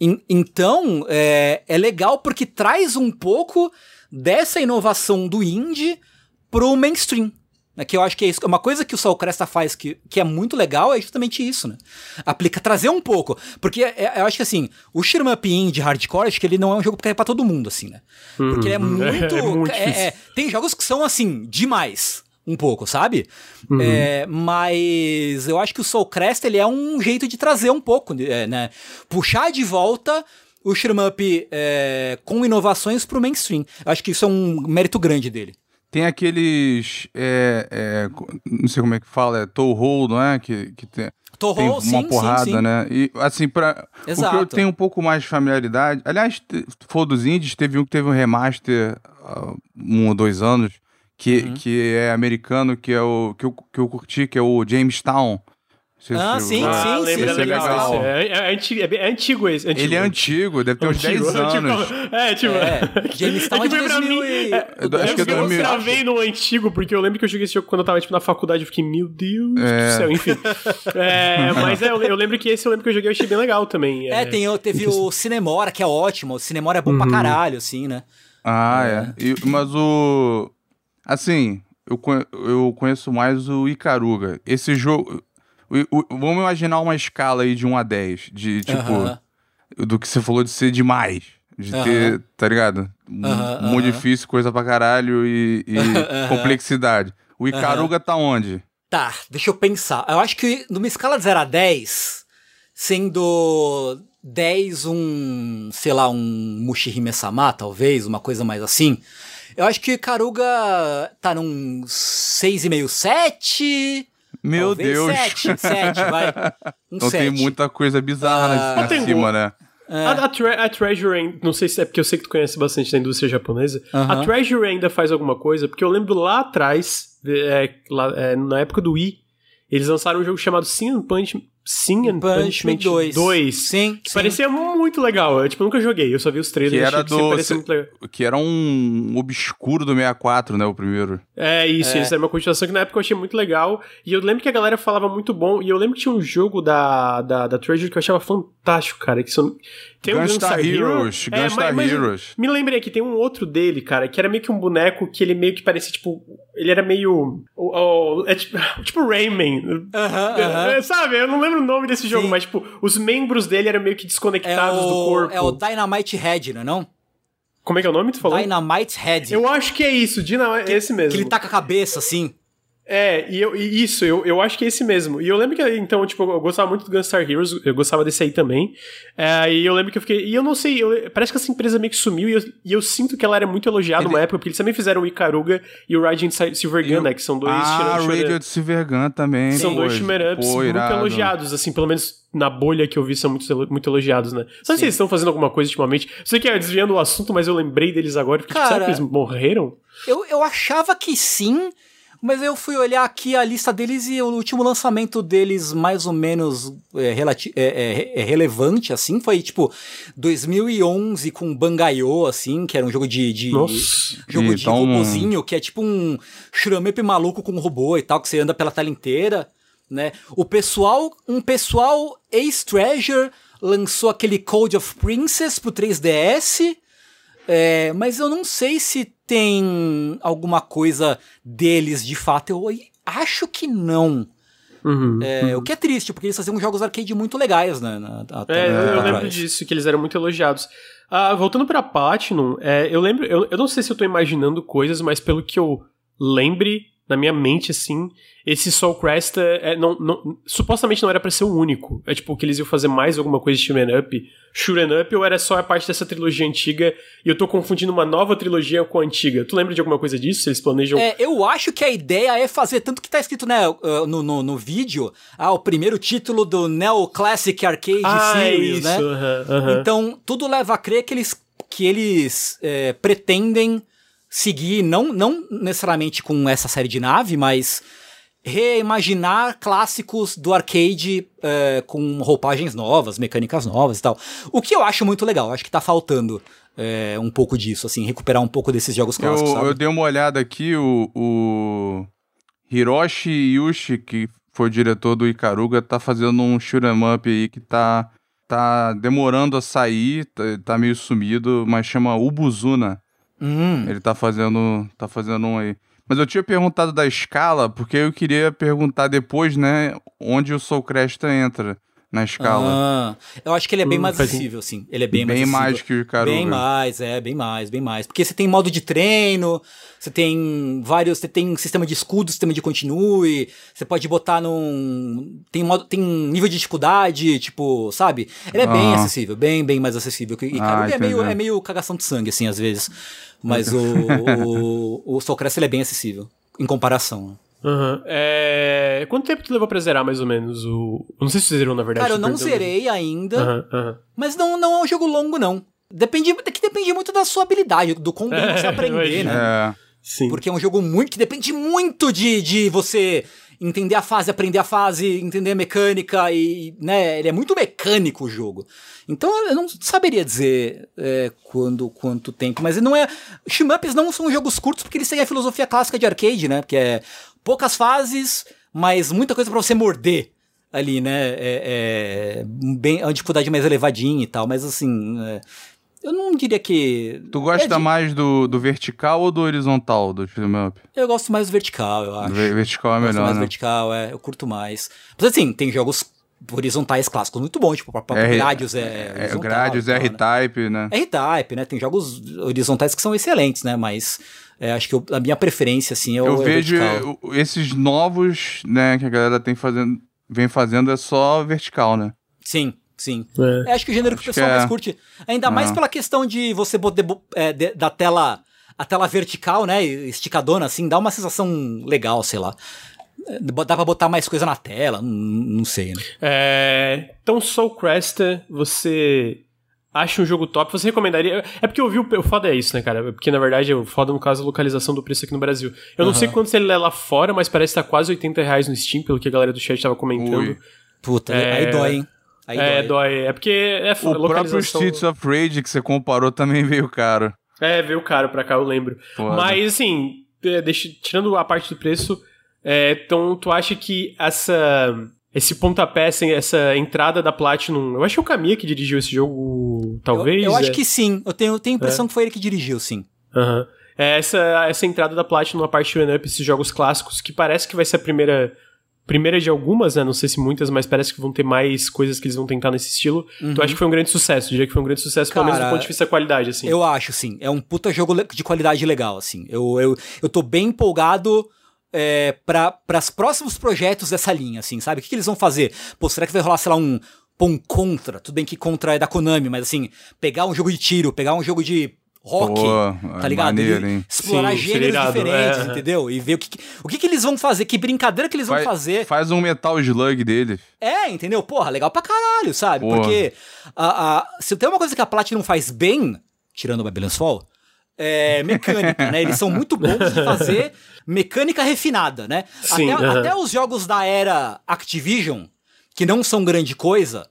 En- então, é, é legal porque traz um pouco dessa inovação do indie pro mainstream. Né, que eu acho que é isso. Uma coisa que o Sol Cresta faz que, que é muito legal é justamente isso, né? Aplica, trazer um pouco. Porque é- é- eu acho que assim, o Sherman Up Indie Hardcore, acho que ele não é um jogo que é pra todo mundo, assim, né? Porque ele é muito. É muito é- difícil. é- tem jogos que são assim, demais. Um pouco, sabe? É, mas eu acho que o Soul Crest ele é um jeito de trazer um pouco, é, né? Puxar de volta o Sherman Up é, com inovações pro mainstream. Eu acho que isso é um mérito grande dele. Tem aqueles. é, é, não sei como é que fala, é Toho, não é? Que, que tem, tem uma sim, sim, porrada, sim. né? E assim, pra, o que eu tenho um pouco mais de familiaridade. Aliás, for dos indies, teve um que teve um remaster há um ou dois anos, que, Uhum. que é americano, que é o que eu, que eu curti, que é o Jamestown. Ah, sim. Ah, sim, lembra sim, legal. legal. esse. É, é, antigo, é, é antigo esse. Antigo. Ele é antigo, deve ter uns Antigo, 10 antigo. anos. É, tipo. É, Jamestown é de que foi pra 2000 mim, e- é, Eu acho que é eu 2000. travei no antigo, porque eu lembro que eu joguei esse jogo quando eu tava, tipo, na faculdade. Eu fiquei, meu Deus É. do céu, enfim. É, mas é, eu, eu lembro que esse eu lembro que eu joguei e achei bem legal também. É, tem, teve o Cinemora, que é ótimo. O Cinemora é bom Uhum. pra caralho, assim, né? Ah, é. E- mas o. Assim, eu, eu conheço mais o Icaruga. Esse jogo. O- o- vamos imaginar uma escala aí de 1 a 10. De tipo. Aham. Do que você falou de ser demais. De Aham. ter, tá ligado? Aham, Muito difícil, coisa pra caralho e, e complexidade. O Icaruga tá onde? Tá, deixa eu pensar. Eu acho que numa escala de 0 a 10, sendo 10 um, sei lá, um Mushihime Sama, talvez, uma coisa mais assim. Eu acho que Karuga tá num 6,5, 7. Meu talvez Deus. 7, 7, vai. Um Então 7. tem muita coisa bizarra Ah. na cima, né? A, a, Tre- a Treasure, ainda- não sei se é porque eu sei que tu conhece bastante da indústria japonesa. Aham. A Treasure ainda faz alguma coisa, porque eu lembro lá atrás, é, lá- é, na época do Wii, eles lançaram um jogo chamado Sin Punch, Sin and Punishment Punishment 2. 2. Sim, Que sim. parecia muito legal. Eu, tipo, nunca joguei, eu só vi os trailers Que era achei que sempre do- parecia cê- muito legal. Que era um obscuro do 64, né? O primeiro. É isso, isso é uma continuação que na época eu achei muito legal. E eu lembro que a galera falava muito bom. E eu lembro que tinha um jogo da, da, da Treasure que eu achava fantástico, cara. Que são, tem um Gunstar Heroes, É, Gunstar mas- mas Heroes. Me lembrei que tem um outro dele, cara, que era meio que um boneco que ele meio que parecia, tipo. Ele era meio. o- o- é tipo, tipo Rayman. Aham, aham. É, sabe? Eu não lembro o nome desse jogo, Sim. mas, tipo, os membros dele eram meio que É desconectados do o, corpo. é o Dynamite Head, não é não? Como é que é o nome que tu falou? Dynamite Head. Eu acho que é isso, Dina, é esse mesmo. Que ele tá com a cabeça, assim. É, e, eu, e isso, eu, eu acho que é esse mesmo. E eu lembro que, então, tipo, eu gostava muito do Gunstar Heroes, eu gostava desse aí também. É, e eu lembro que eu fiquei. E eu não sei, eu- parece que essa empresa meio que sumiu e eu, e eu sinto que ela era muito elogiada Ele- numa época, porque eles também fizeram o Icaruga e o Raging Silver E Gun, o- né? Que são dois Ah, shooter- Radio de Silvergun também. São pô, dois shooter-ups pô, muito irado. elogiados, assim, pelo menos na bolha que eu vi são muito, muito elogiados, né? Sabe se eles estão fazendo alguma coisa ultimamente? Sei que é desviando o assunto, mas eu lembrei deles agora. Fiquei, tipo, será Cara, que eles morreram? Eu, eu achava que sim, mas eu fui olhar aqui a lista deles e o último lançamento deles, mais ou menos é, é, é, é relevante, assim, foi tipo 2011 com Bangayo, assim, que era um jogo de. de Nossa. jogo de Então- robozinho, que é tipo um churamep maluco com um robô e tal, que você anda pela tela inteira. né? O pessoal, um pessoal ex-Treasure lançou aquele Code of Princess pro 3DS, é, mas eu não sei se tem alguma coisa deles de fato. Eu acho que não. Uhum, É, uhum. O que é triste, porque eles faziam jogos arcade muito legais, né? na- até É, eu, eu atrás. lembro disso, que eles eram muito elogiados. Ah, voltando pra Platinum, é, eu lembro, eu, eu não sei se eu tô imaginando coisas, mas pelo que eu lembre na minha mente, assim, esse Soul Crest é, é, não, não- supostamente não era pra ser o único. É tipo que eles iam fazer mais alguma coisa de Shoot'em Up, Shoot'em Up, ou era só a parte dessa trilogia antiga e eu tô confundindo uma nova trilogia com a antiga. Tu lembra de alguma coisa disso? Eles planejam... É, eu acho que a ideia é fazer, tanto que tá escrito né, uh, no, no, no vídeo, ah, o primeiro título do Neo Classic Arcade ah, é Series, isso, né? aham, aham. Então, tudo leva a crer que eles, que eles é, pretendem seguir, não, não necessariamente com essa série de nave, mas reimaginar clássicos do arcade é, com roupagens novas, mecânicas novas e tal. O que eu acho muito legal, acho que tá faltando é, um pouco disso, assim, recuperar um pouco desses jogos clássicos, Eu, eu dei uma olhada aqui, o, o Hiroshi Yushi, que foi o diretor do Ikaruga, tá fazendo um shoot'em up aí que tá, tá demorando a sair, tá, tá meio sumido, mas chama Ubuzuna. Hum. Ele tá fazendo, tá fazendo um aí. Mas eu tinha perguntado da escala, porque eu queria perguntar depois, né, onde o Soul Cresta entra na escala. Ah, eu acho que ele é bem Hum, mais acessível, sim. Ele é bem, bem mais mais que o Ikaruga. Bem mais, é, bem mais, bem mais. Porque você tem modo de treino, você tem vários, você tem sistema de escudo, sistema de continue, você pode botar num tem modo, tem nível de dificuldade, tipo, sabe? Ele é bem Ah. acessível, bem, bem mais acessível. E Ah, é meio é meio cagação de sangue assim às vezes. Mas o o, o Soul Crest, ele é bem acessível em comparação. Aham. É... Quanto tempo tu levou pra zerar, mais ou menos? O... Eu não sei se você zerou, na verdade. Cara, eu não zerei ainda. Aham, aham. Mas não, não é um jogo longo, não. Depende, é que depende muito da sua habilidade, do quão bem É, você aprender, imagino. né? É. Sim. Porque é um jogo muito que depende muito de, de você entender a fase, aprender a fase, entender a mecânica e, né, ele é muito mecânico o jogo. Então eu não saberia dizer é, quando, quanto tempo, mas não é... Shmups não são jogos curtos porque eles têm a filosofia clássica de arcade, né? Que é poucas fases, mas muita coisa pra você morder ali, né? É, é bem, é uma dificuldade mais elevadinha e tal, mas assim... é, eu não diria que... Tu gosta é de- mais do, do vertical ou do horizontal do shoot'em up? Eu gosto mais do vertical, eu acho. Ver- Vertical é Gosto melhor, mais né? vertical, é, eu curto mais. Mas assim, tem jogos horizontais clássicos muito bons, tipo, R- Gradius é. É, horizontal Gradius, e tal, né? R-Type, né? R-Type, né? Tem jogos horizontais que são excelentes, né? Mas é, acho que eu- a minha preferência, assim, é o Eu é o vejo vertical. o- esses novos, né, que a galera tem fazendo, vem fazendo é só vertical, né? Sim, sim. É. É, acho que o gênero que o Acho pessoal que é. mais curte. Ainda mais Ah. pela questão de você poder é, de- da tela. A tela vertical, né? Esticadona, assim, dá uma sensação legal, sei lá. Dá pra botar mais coisa na tela, não, não sei, né? É, Então, Soul Cresta, você acha um jogo top? Você recomendaria? É porque eu vi o, o foda é isso, né, cara? Porque na verdade o foda no caso é a localização do preço aqui no Brasil. Eu não sei quanto ele é lá fora, mas parece que tá quase 80 reais no Steam, pelo que a galera do chat tava comentando. Ui. Puta, É. aí dói, hein? Aí é, dói. dói. É porque é O próprio localização. Streets of Rage que você comparou também veio caro. É, veio caro pra cá, eu lembro. Foda. Mas, assim, é, deixa- tirando a parte do preço, é, então tu acha que essa esse pontapé, assim, essa entrada da Platinum... Eu acho que é o Kamiya que dirigiu esse jogo, talvez. Eu, eu acho é. que sim. Eu tenho, tenho a impressão que foi ele que dirigiu, sim. Aham. É essa, essa entrada da Platinum na parte do up esses jogos clássicos, que parece que vai ser a primeira primeira de algumas, né? Não sei se muitas, mas parece que vão ter mais coisas que eles vão tentar nesse estilo. Tu acha que foi um grande sucesso? Diria que foi um grande sucesso, pelo menos do Cara, ponto de vista da qualidade, assim. Eu acho, sim. É um puta jogo de qualidade legal, assim. Eu, eu, eu tô bem empolgado é, para os próximos projetos dessa linha, assim, sabe? O que, que eles vão fazer? Pô, será que vai rolar, sei lá, um, um Contra? Tudo bem que Contra é da Konami, mas assim, pegar um jogo de tiro, pegar um jogo de rock, Pô, tá ligado? maneiro, hein? explorar Sim, gêneros irado, diferentes, é. entendeu? E ver o que, que- o que, que eles vão fazer, que brincadeira que eles vão Faz- fazer. Faz um Metal Slug dele. É, entendeu? Porra, legal pra caralho, sabe? Porra. Porque a, a- se tem uma coisa que a Platinum faz bem, tirando o Babylon's Fall, é mecânica, né? Eles são muito bons em fazer mecânica refinada, né? Sim, até, aham. até os jogos da era Activision, que não são grande coisa,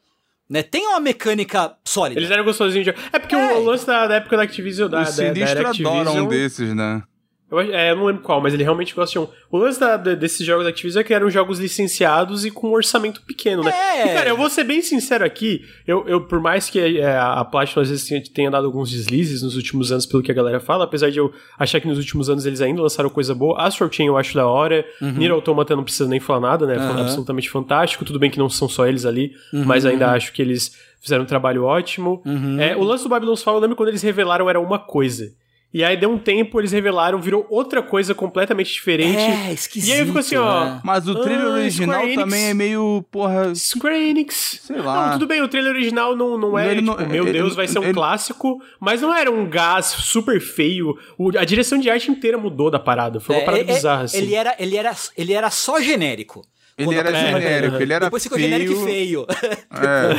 né? Tem uma mecânica sólida. Eles eram gostosinhos de É porque É. o lance da, da época da Activision, da, o da, da era Sinistro adora Activision... um desses, né? Eu, é, eu não lembro qual, mas ele realmente gosta de um. O lance da, desses jogos da Activision é que eram jogos licenciados e com um orçamento pequeno, né? É. E, cara, eu vou ser bem sincero aqui, eu, eu por mais que é, a Platinum às vezes tenha dado alguns deslizes nos últimos anos, pelo que a galera fala, apesar de eu achar que nos últimos anos eles ainda lançaram coisa boa, Astral Chain eu acho da hora, uhum. Nier Automata não precisa nem falar nada, né? Foi uhum. absolutamente fantástico, tudo bem que não são só eles ali, uhum. mas ainda acho que eles fizeram um trabalho ótimo. Uhum. É, o lance do Babylon's Fall, eu lembro quando eles revelaram era uma coisa. E aí deu um tempo, eles revelaram, virou outra coisa completamente diferente. É, esquisito. E aí ficou assim, ó. Né? Mas o trailer ah, original também é meio, porra. Square Enix. Sei lá. Não, tudo bem, o trailer original não, não é, tipo, não, meu ele, Deus, vai ser um ele, clássico, mas não era um gás super feio. O, a direção de arte inteira mudou da parada. Foi uma é, parada é, bizarra, assim. Ele era, ele, era, ele era só genérico. Ele era genérico, ele era Depois ficou feio. genérico e feio. É.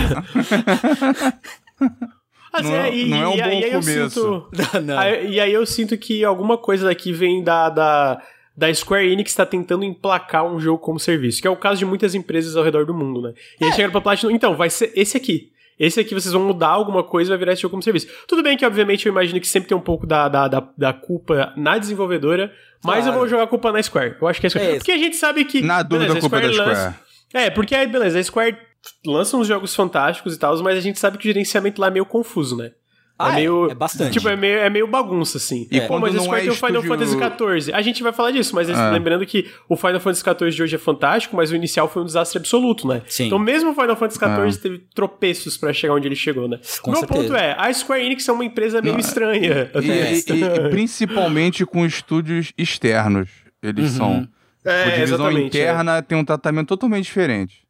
Assim, não, é, e, não é um bom começo. Sinto, aí, e aí eu sinto que alguma coisa daqui vem da, da, da Square Enix está tentando emplacar um jogo como serviço, que é o caso de muitas empresas ao redor do mundo, né? E aí é. chegaram pra Platinum, então, vai ser esse aqui. Esse aqui vocês vão mudar alguma coisa e vai virar esse jogo como serviço. Tudo bem que, obviamente, eu imagino que sempre tem um pouco da, da, da, da culpa na desenvolvedora, mas claro. eu vou jogar a culpa na Square. Eu acho que é Square. É porque a gente sabe que. Na dúvida, beleza, a culpa é da Square. É, porque aí, beleza, a Square lança uns jogos fantásticos e tal, mas a gente sabe que o gerenciamento lá é meio confuso, né? Ah, é, meio, é, é bastante. Tipo, é meio, é meio bagunça, assim. E é. quando mas não é tem o Final Fantasy XIV. A gente vai falar disso, mas é. lembrando que o Final Fantasy XIV de hoje é fantástico, mas o inicial foi um desastre absoluto, né? Sim. Então mesmo o Final Fantasy XIV teve tropeços para chegar onde ele chegou, né? Com o meu certeza. ponto é, a Square Enix é uma empresa meio não, estranha. E, e, e, principalmente com estúdios externos. Eles uhum. são... É, a divisão interna tem um tratamento totalmente diferente.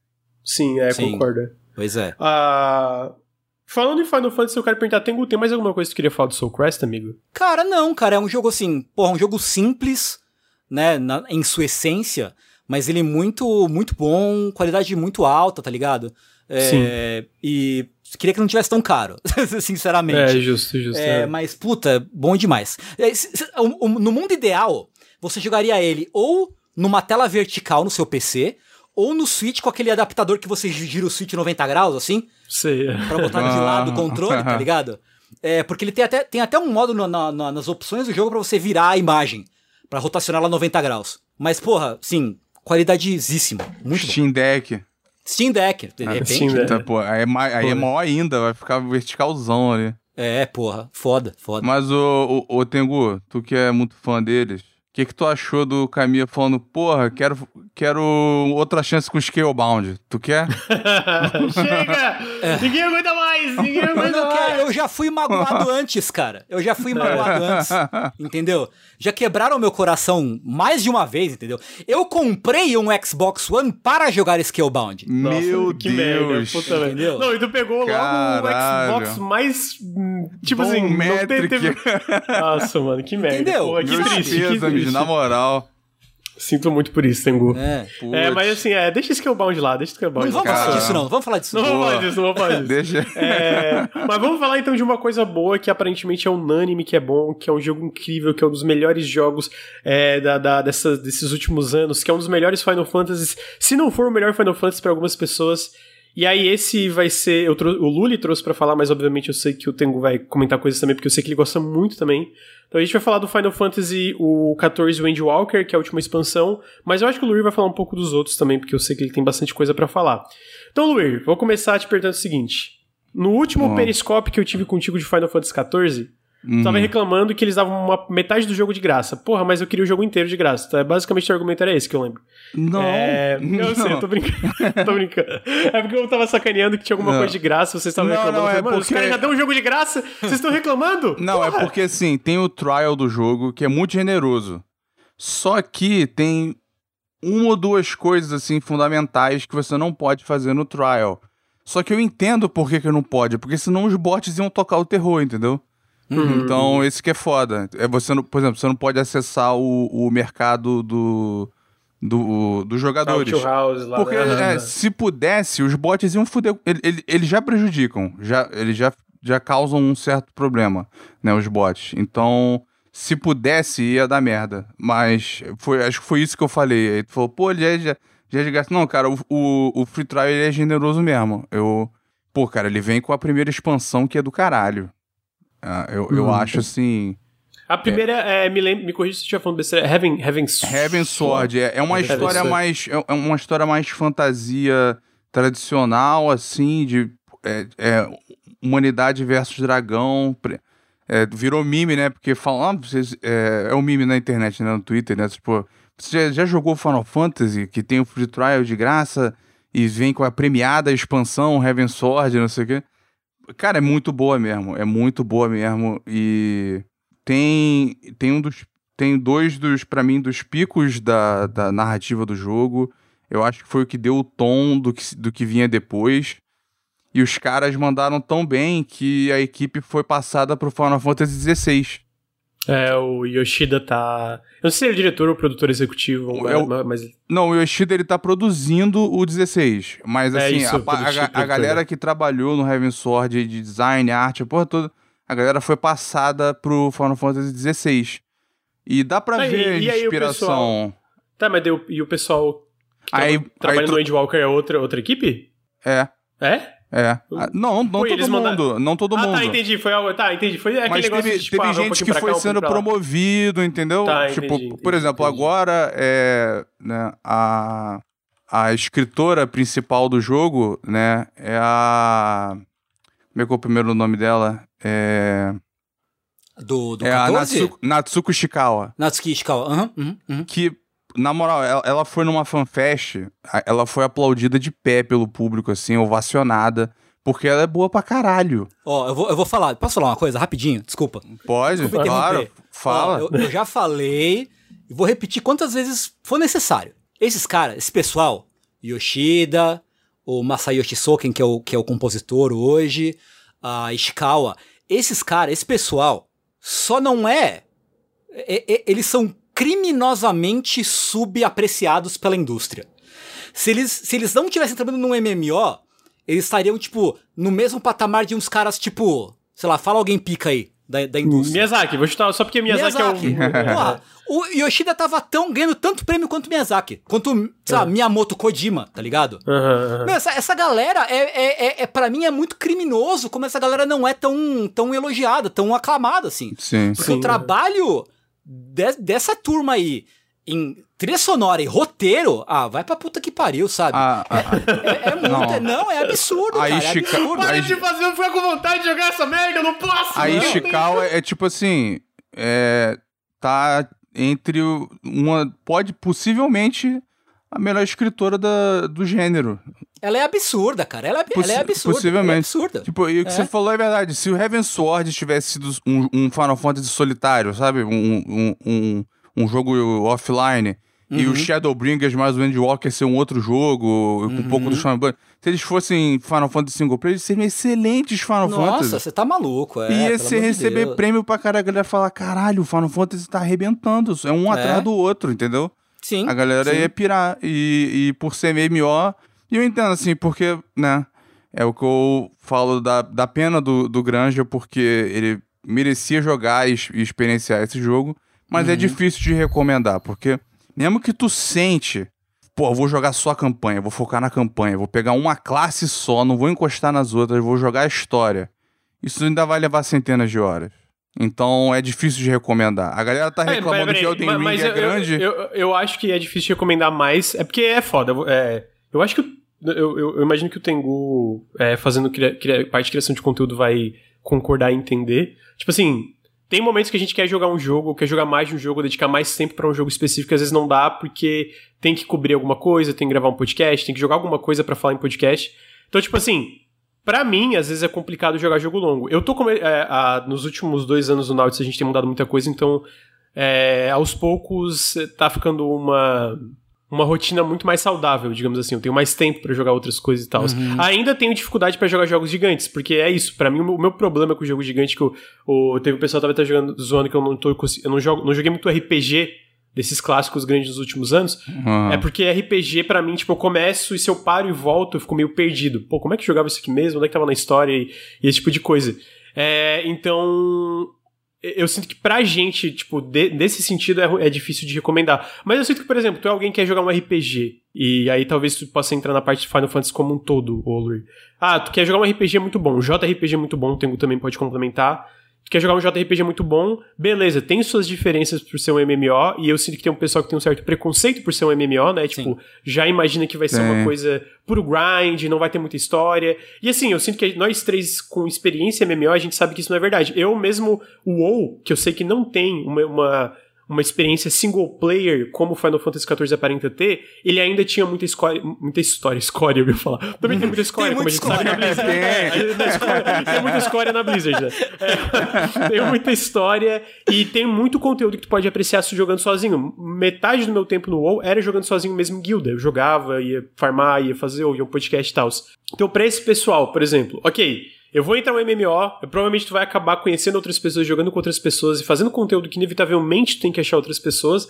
Sim, é, Sim. concordo. Pois é. Ah... Falando em Final Fantasy, eu quero perguntar, tem, tem mais alguma coisa que tu queria falar do Soul Crest, amigo? Cara, não, cara, é um jogo assim, porra, um jogo simples, né, na, em sua essência, mas ele é muito, muito bom, qualidade muito alta, tá ligado? É, Sim. E queria que não tivesse tão caro, sinceramente. É, justo, justo. É, é. Mas, puta, bom demais. É, no mundo ideal, você jogaria ele ou numa tela vertical no seu PC, ou no Switch com aquele adaptador que você gira o Switch 90 graus, assim. Sei. Pra botar de lado o ah. controle, tá ligado? É, porque ele tem até, tem até um modo na, na, nas opções do jogo para você virar a imagem. para rotacionar ela 90 graus. Mas, porra, sim, qualidadíssima. Muito Steam bom. Deck. Steam Deck, de ah, repente. Steam Deck. Tá, pô, aí, é, aí é maior ainda, vai ficar verticalzão ali. É, porra, foda, foda. Mas, ô, ô, ô Tengu, tu que é muito fã deles, que, que tu achou do Camila falando, porra, quero, quero outra chance com o Scalebound? Tu quer? Chega! É. Ninguém aguenta mais! Ninguém aguenta mais! Eu já fui magoado antes, cara. Eu já fui magoado antes. Entendeu? Já quebraram meu coração mais de uma vez, entendeu? Eu comprei um Xbox One para jogar Scalebound. Nossa, meu que Deus! Merda, entendeu? Não, e tu pegou Caralho. logo o Xbox mais. Tipo Bom assim, métrica. Teve... Nossa, mano, que merda. Entendeu? Pô, que triste, que triste na moral. Sinto muito por isso, Tengu. É, é mas assim, é, deixa esse Scalebound lá, deixa Scalebound Não vamos falar disso, não. Vamos falar disso. Não vamos falar disso, não vamos falar disso. deixa. É, mas vamos falar então de uma coisa boa que aparentemente é unânime, que é bom, que é um jogo incrível, que é um dos melhores jogos é, da, da, dessa, desses últimos anos, que é um dos melhores Final Fantasies. Se não for o melhor Final Fantasy para algumas pessoas, e aí esse vai ser. Eu o Luli trouxe para falar, mas obviamente eu sei que o Tengu vai comentar coisas também, porque eu sei que ele gosta muito também. Então a gente vai falar do Final Fantasy o 14 Windwalker, que é a última expansão, mas eu acho que o Luir vai falar um pouco dos outros também, porque eu sei que ele tem bastante coisa para falar. Então, Luir, vou começar te perguntando o seguinte. No último oh. periscópio que eu tive contigo de Final Fantasy 14, Uhum. Tava reclamando que eles davam uma metade do jogo de graça. Porra, mas eu queria o jogo inteiro de graça. Então, basicamente o argumento era esse que eu lembro. Não. É... Não, eu sei, eu tô brincando. tô brincando. É porque eu tava sacaneando que tinha alguma não. coisa de graça, vocês estavam reclamando. Não, é porque... os caras já dão um jogo de graça, vocês estão reclamando? Não, é Porra. é porque assim, tem o trial do jogo que é muito generoso. Só que tem uma ou duas coisas assim fundamentais que você não pode fazer no trial. Só que eu entendo por que, que não pode, porque senão os bots iam tocar o terror, entendeu? Uhum. Então, esse que é foda. É você não, por exemplo, você não pode acessar o, o mercado do, do, dos jogadores. House lá, Porque né? é, se pudesse, os bots iam foder. Eles ele, ele já prejudicam, já, eles já, já causam um certo problema, né? Os bots. Então, se pudesse, ia dar merda. Mas foi, acho que foi isso que eu falei. Aí tu falou, pô, já, já, já é. Não, cara, o, o, o Free Trial é generoso mesmo. Eu. Pô, cara, ele vem com a primeira expansão que é do caralho. Ah, eu, eu uhum. acho assim. A primeira, é, me, lembra, me corrija se estiver falando besteira, Heaven, Heaven Sword. Heaven Sword, é, é uma Heaven história Sword. mais. É uma história mais fantasia tradicional, assim, de é, é, humanidade versus dragão. é, virou meme, né? Porque falam, ah, vocês, é, é um meme na internet, né? No Twitter, né? Tipo, você já, já jogou Final Fantasy, que tem o free trial de graça e vem com a premiada expansão Heaven Sword, não sei o quê. Cara, é muito boa mesmo. É muito boa mesmo. E tem, tem um dos. Tem dois dos, pra mim, dos picos da, da narrativa do jogo. Eu acho que foi o que deu o tom do que, do que vinha depois. E os caras mandaram tão bem que a equipe foi passada pro Final Fantasy XVI. É, o Yoshida tá. Eu não sei se ele é diretor ou produtor executivo, É o- mas. Não, o Yoshida ele tá produzindo o 16. Mas É assim, isso, a, a, a galera que trabalhou no Heaven Sword de design, arte, a porra toda, a galera foi passada pro Final Fantasy XVI. E dá pra e- ver e a aí o inspiração. Tá, mas deu, e o pessoal que Aí- tava trabalhando aí no Endwalker é outra, outra equipe? É, É? É. Ah, Não, não Pô, todo mundo. mandaram- Não todo ah, mundo. tá, entendi. Foi algo. Tá, entendi. Foi aquele Mas negócio teve, de tipo, teve ah, um gente pouquinho que foi cá, um sendo lá. promovido, entendeu? Tá, tipo, entendi, por exemplo, entendi. agora é, né, a, a escritora principal do jogo, né, é a... Como é que é o primeiro nome dela? É, Do, do é a 14? Natsuko, Natsuko Ishikawa. Natsuki Ishikawa. Aham, uhum, uhum. Que, na moral, ela, ela foi numa fanfest, ela foi aplaudida de pé pelo público, assim, ovacionada, porque ela é boa pra caralho. Ó, eu vou, eu vou falar. Posso falar uma coisa rapidinho? Desculpa. Pode? Desculpa Claro, fala. Eu, eu já falei e vou repetir quantas vezes for necessário. Esses caras, esse pessoal, Yoshida, o Masayoshi Soken, que é o, que é o compositor hoje, a Ishikawa, esses caras, esse pessoal, só não é. é- é- eles são criminosamente subapreciados pela indústria. Se eles, se eles não tivessem trabalhando num MMO, eles estariam, tipo, no mesmo patamar de uns caras, tipo, sei lá, fala alguém pica aí da, da indústria. Miyazaki, vou chutar só porque Miyazaki, Miyazaki. é o. Porra, o Yoshida tava tão ganhando tanto prêmio quanto Miyazaki. Quanto, sei lá, Miyamoto Kojima, tá ligado? Aham. Meu, essa, essa galera, é, é, é, é, pra mim, é muito criminoso como essa galera não é tão, tão elogiada, tão aclamada, assim. Sim. Porque Sim. o trabalho de- dessa turma aí em trilha sonora e roteiro, ah, vai pra puta que pariu, sabe? Ah, ah, É, é muito. Não. é absurdo, Aí cara. É Chica- absurdo. aí- Para de fazer eu ficar com vontade de jogar essa merda, eu não posso! A não. Ishikawa é, é tipo assim, é, tá entre uma, pode possivelmente a melhor escritora da, do gênero. Ela é absurda, cara. Ela é, Possi- ela é absurda. possivelmente. Ela é absurda. Tipo, e o que É. você falou é verdade. Se o Heaven Sword tivesse sido um, um Final Fantasy solitário, sabe? Um, um, um, um jogo offline. E Uhum. o Shadowbringers mais o Endwalker ser um outro jogo, com um pouco Uhum. do Shaman Blood. Se eles fossem Final Fantasy single player, eles seriam excelentes Final Fantasy. Nossa, você tá maluco, é. E ia de receber prêmio pra cara, a galera falar, caralho, o Final Fantasy tá arrebentando. É um É. atrás do outro, entendeu? Sim. A galera sim. ia pirar. E, e por ser MMO, e eu entendo assim, porque, né? É o que eu falo da, da pena do, do Granja, porque ele merecia jogar e, e experienciar esse jogo, mas Uhum. é difícil de recomendar, porque mesmo que tu sente, pô, vou jogar só a campanha, vou focar na campanha, vou pegar uma classe só, não vou encostar nas outras, vou jogar a história. Isso ainda vai levar centenas de horas. Então é difícil de recomendar. A galera tá reclamando peraí, que Elden Ring é eu- grande. Eu, eu, eu acho que é difícil de recomendar mais. É porque é foda. É, eu acho que. Eu, eu- imagino que o Tengu, é, fazendo cria- cria- parte de criação de conteúdo, vai concordar e entender. Tipo assim, tem momentos que a gente quer jogar um jogo, quer jogar mais de um jogo, dedicar mais tempo pra um jogo específico, às vezes não dá, porque tem que cobrir alguma coisa, tem que gravar um podcast, tem que jogar alguma coisa pra falar em podcast. Então, tipo assim, Pra mim, às vezes é complicado jogar jogo longo. Eu tô com. é, a- nos últimos dois anos do Nautilus a gente tem mudado muita coisa, então é, aos poucos tá ficando uma. Uma rotina muito mais saudável, digamos assim. Eu tenho mais tempo pra jogar outras coisas e tal. Ainda tenho dificuldade pra jogar jogos gigantes, porque é isso. Pra mim, o meu- problema com o jogo gigante que eu, o, teve o pessoal tava até jogando, zoando que eu não tô eu não jogo, não joguei muito RPG desses clássicos grandes dos últimos anos. Ah. É porque RPG, pra mim, tipo, eu começo e se eu paro e volto, eu fico meio perdido. Pô, como é que jogava isso aqui mesmo? Onde é que tava na história? E, e esse tipo de coisa. É, então. Eu sinto que pra gente, tipo, de- nesse sentido é, é difícil de recomendar. Mas eu sinto que, por exemplo, tu é alguém que quer jogar um RPG. E aí talvez tu possa entrar na parte de Final Fantasy como um todo, Olur. Ah, tu quer jogar um RPG muito bom. JRPG muito bom, o Tengu também pode complementar. Tu quer jogar um JRPG muito bom, beleza, tem suas diferenças por ser um MMO, e eu sinto que tem um pessoal que tem um certo preconceito por ser um MMO, né? Tipo, Sim. já imagina que vai ser uma coisa puro grind, não vai ter muita história. E assim, eu sinto que nós três com experiência MMO, a gente sabe que isso não é verdade. Eu mesmo, o WoW, que eu sei que não tem uma, uma uma experiência single player como Final Fantasy XIV aparenta ter, ele ainda tinha muita escória, muita história, escória eu ia falar. Também tem muita escória, tem como a gente escória. sabe na Blizzard. É, tem muita escória na Blizzard, né? É, tem muita história e tem muito conteúdo que tu pode apreciar se jogando sozinho. Metade do meu tempo no WoW era jogando sozinho mesmo em guilda. Eu jogava, ia farmar, ia fazer, ouvia um podcast e tal. Então, pra esse pessoal, por exemplo, ok, eu vou entrar no MMO, provavelmente tu vai acabar conhecendo outras pessoas, jogando com outras pessoas e fazendo conteúdo que inevitavelmente tem que achar outras pessoas.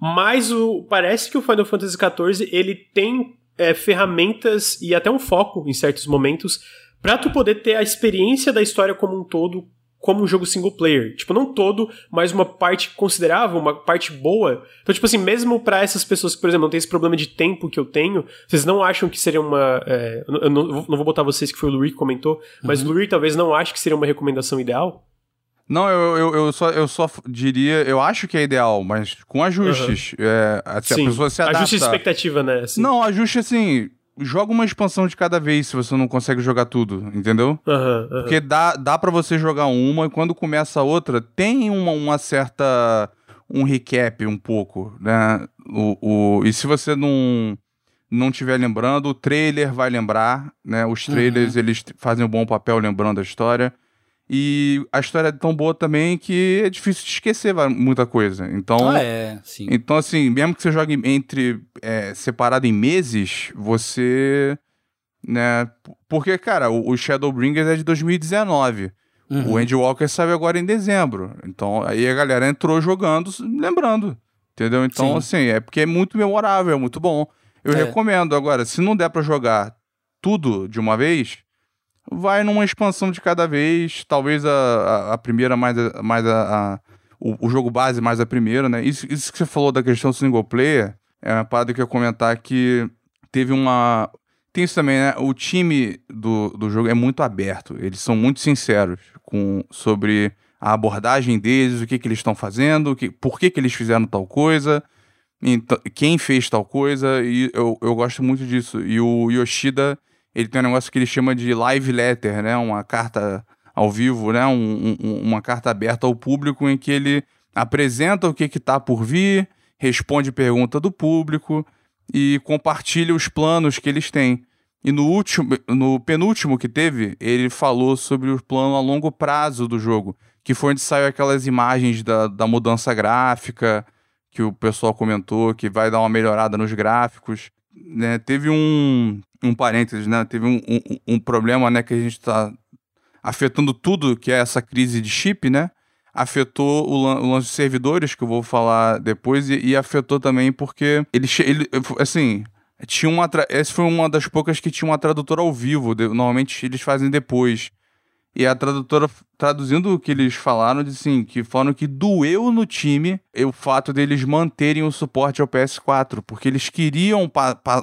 Mas o, parece que o Final Fantasy XIV ele tem é, ferramentas e até um foco em certos momentos para tu poder ter a experiência da história como um todo como um jogo single player. Tipo, não todo, mas uma parte considerável, uma parte boa. Então, tipo assim, mesmo para essas pessoas que, por exemplo, não tem esse problema de tempo que eu tenho, vocês não acham que seria uma. É, eu não, não, vou botar vocês que foi o Lurie que comentou, mas uhum. o Lurie talvez não ache que seria uma recomendação ideal? Não, eu, eu, eu, só, eu só diria, eu acho que é ideal, mas com ajustes. Uhum. É, a, Sim, a pessoa se adapta. Ajuste de expectativa, né? Assim. Não, ajuste assim joga uma expansão de cada vez se você não consegue jogar tudo, entendeu? Uhum, uhum. Porque dá, dá para você jogar uma e quando começa a outra, tem uma, uma certa. um recap um pouco, né? O, o, e se você não não estiver lembrando, o trailer vai lembrar, né? Os trailers, uhum. eles fazem um bom papel lembrando a história. E a história é tão boa também que é difícil de esquecer muita coisa. Então, ah, é, sim. Então, assim, mesmo que você jogue entre é, separado em meses, você. Né? Porque, cara, o, Shadowbringers é de 2019. Uhum. O Andy Walker saiu agora em dezembro. Então, aí a galera entrou jogando, lembrando. Entendeu? Então, sim. assim, é porque é muito memorável, é muito bom. Eu é. recomendo. Agora, se não der para jogar tudo de uma vez, vai numa expansão de cada vez, talvez a, a, a primeira mais, a, mais a, a o, o, jogo base mais a primeira, né? Isso, isso que você falou da questão single player, é uma parada que eu ia comentar que teve uma... Tem isso também, né? O time do, do jogo é muito aberto, eles são muito sinceros com, sobre a abordagem deles, o que, que eles estão fazendo, que, por que, que eles fizeram tal coisa, então, quem fez tal coisa, e eu, eu gosto muito disso. E o Yoshida ele tem um negócio que ele chama de live letter, né? Uma carta ao vivo, né? Um, um, uma carta aberta ao público em que ele apresenta o que está por vir, responde pergunta do público e compartilha os planos que eles têm. E no último, no penúltimo que teve, ele falou sobre o plano a longo prazo do jogo, que foi onde saiu aquelas imagens da, da mudança gráfica que o pessoal comentou, que vai dar uma melhorada nos gráficos. Né? Teve um, um parênteses, né? Teve um, um, um problema, né? Que a gente está afetando tudo, que é essa crise de chip, né? Afetou o, o lance de servidores, que eu vou falar depois, e, e afetou também porque ele, ele assim, tinha uma. Essa foi uma das poucas que tinha uma tradutora ao vivo. Normalmente eles fazem depois. E a tradutora, traduzindo o que eles falaram, disse assim, que falaram que doeu no time o fato deles manterem o suporte ao PS4, porque eles queriam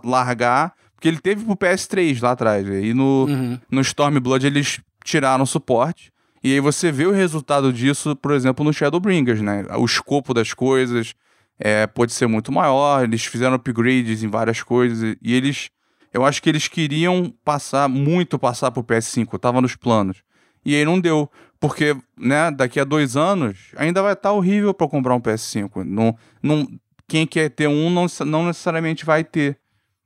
largar porque ele teve pro PS3 lá atrás. E no, uhum. no Stormblood eles tiraram suporte. E aí você vê o resultado disso, por exemplo, no Shadowbringers, né? O escopo das coisas é, pode ser muito maior. Eles fizeram upgrades em várias coisas. E eles. Eu acho que eles queriam passar, muito passar pro PS5. Tava nos planos. E aí não deu. Porque, né, daqui a dois anos, ainda vai estar tá horrível para comprar um PS5. Não, não, quem quer ter um não, não necessariamente vai ter.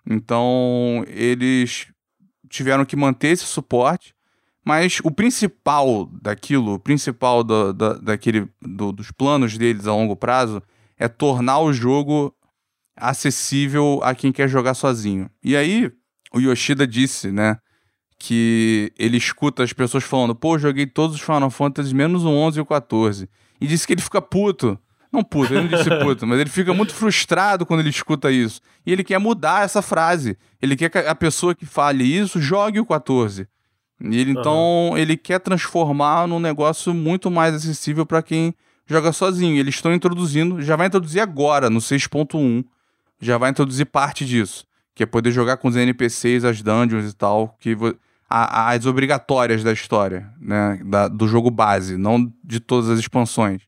Então, eles tiveram que manter esse suporte, mas o principal daquilo, o principal do, daquele, do, dos planos deles a longo prazo é tornar o jogo acessível a quem quer jogar sozinho. E aí, o Yoshida disse, né, que ele escuta as pessoas falando, pô, joguei todos os Final Fantasy menos o 11 e o 14. E disse que ele fica puto não puto, ele não disse puto, mas ele fica muito frustrado quando ele escuta isso. E ele quer mudar essa frase. Ele quer que a pessoa que fale isso jogue o 14. E ele, então, ele quer transformar num negócio muito mais acessível para quem joga sozinho. Eles estão introduzindo, já vai introduzir agora, no 6.1, já vai introduzir parte disso. Que é poder jogar com os NPCs, as dungeons e tal. Que a, as obrigatórias da história, né? Da, do jogo base, não de todas as expansões.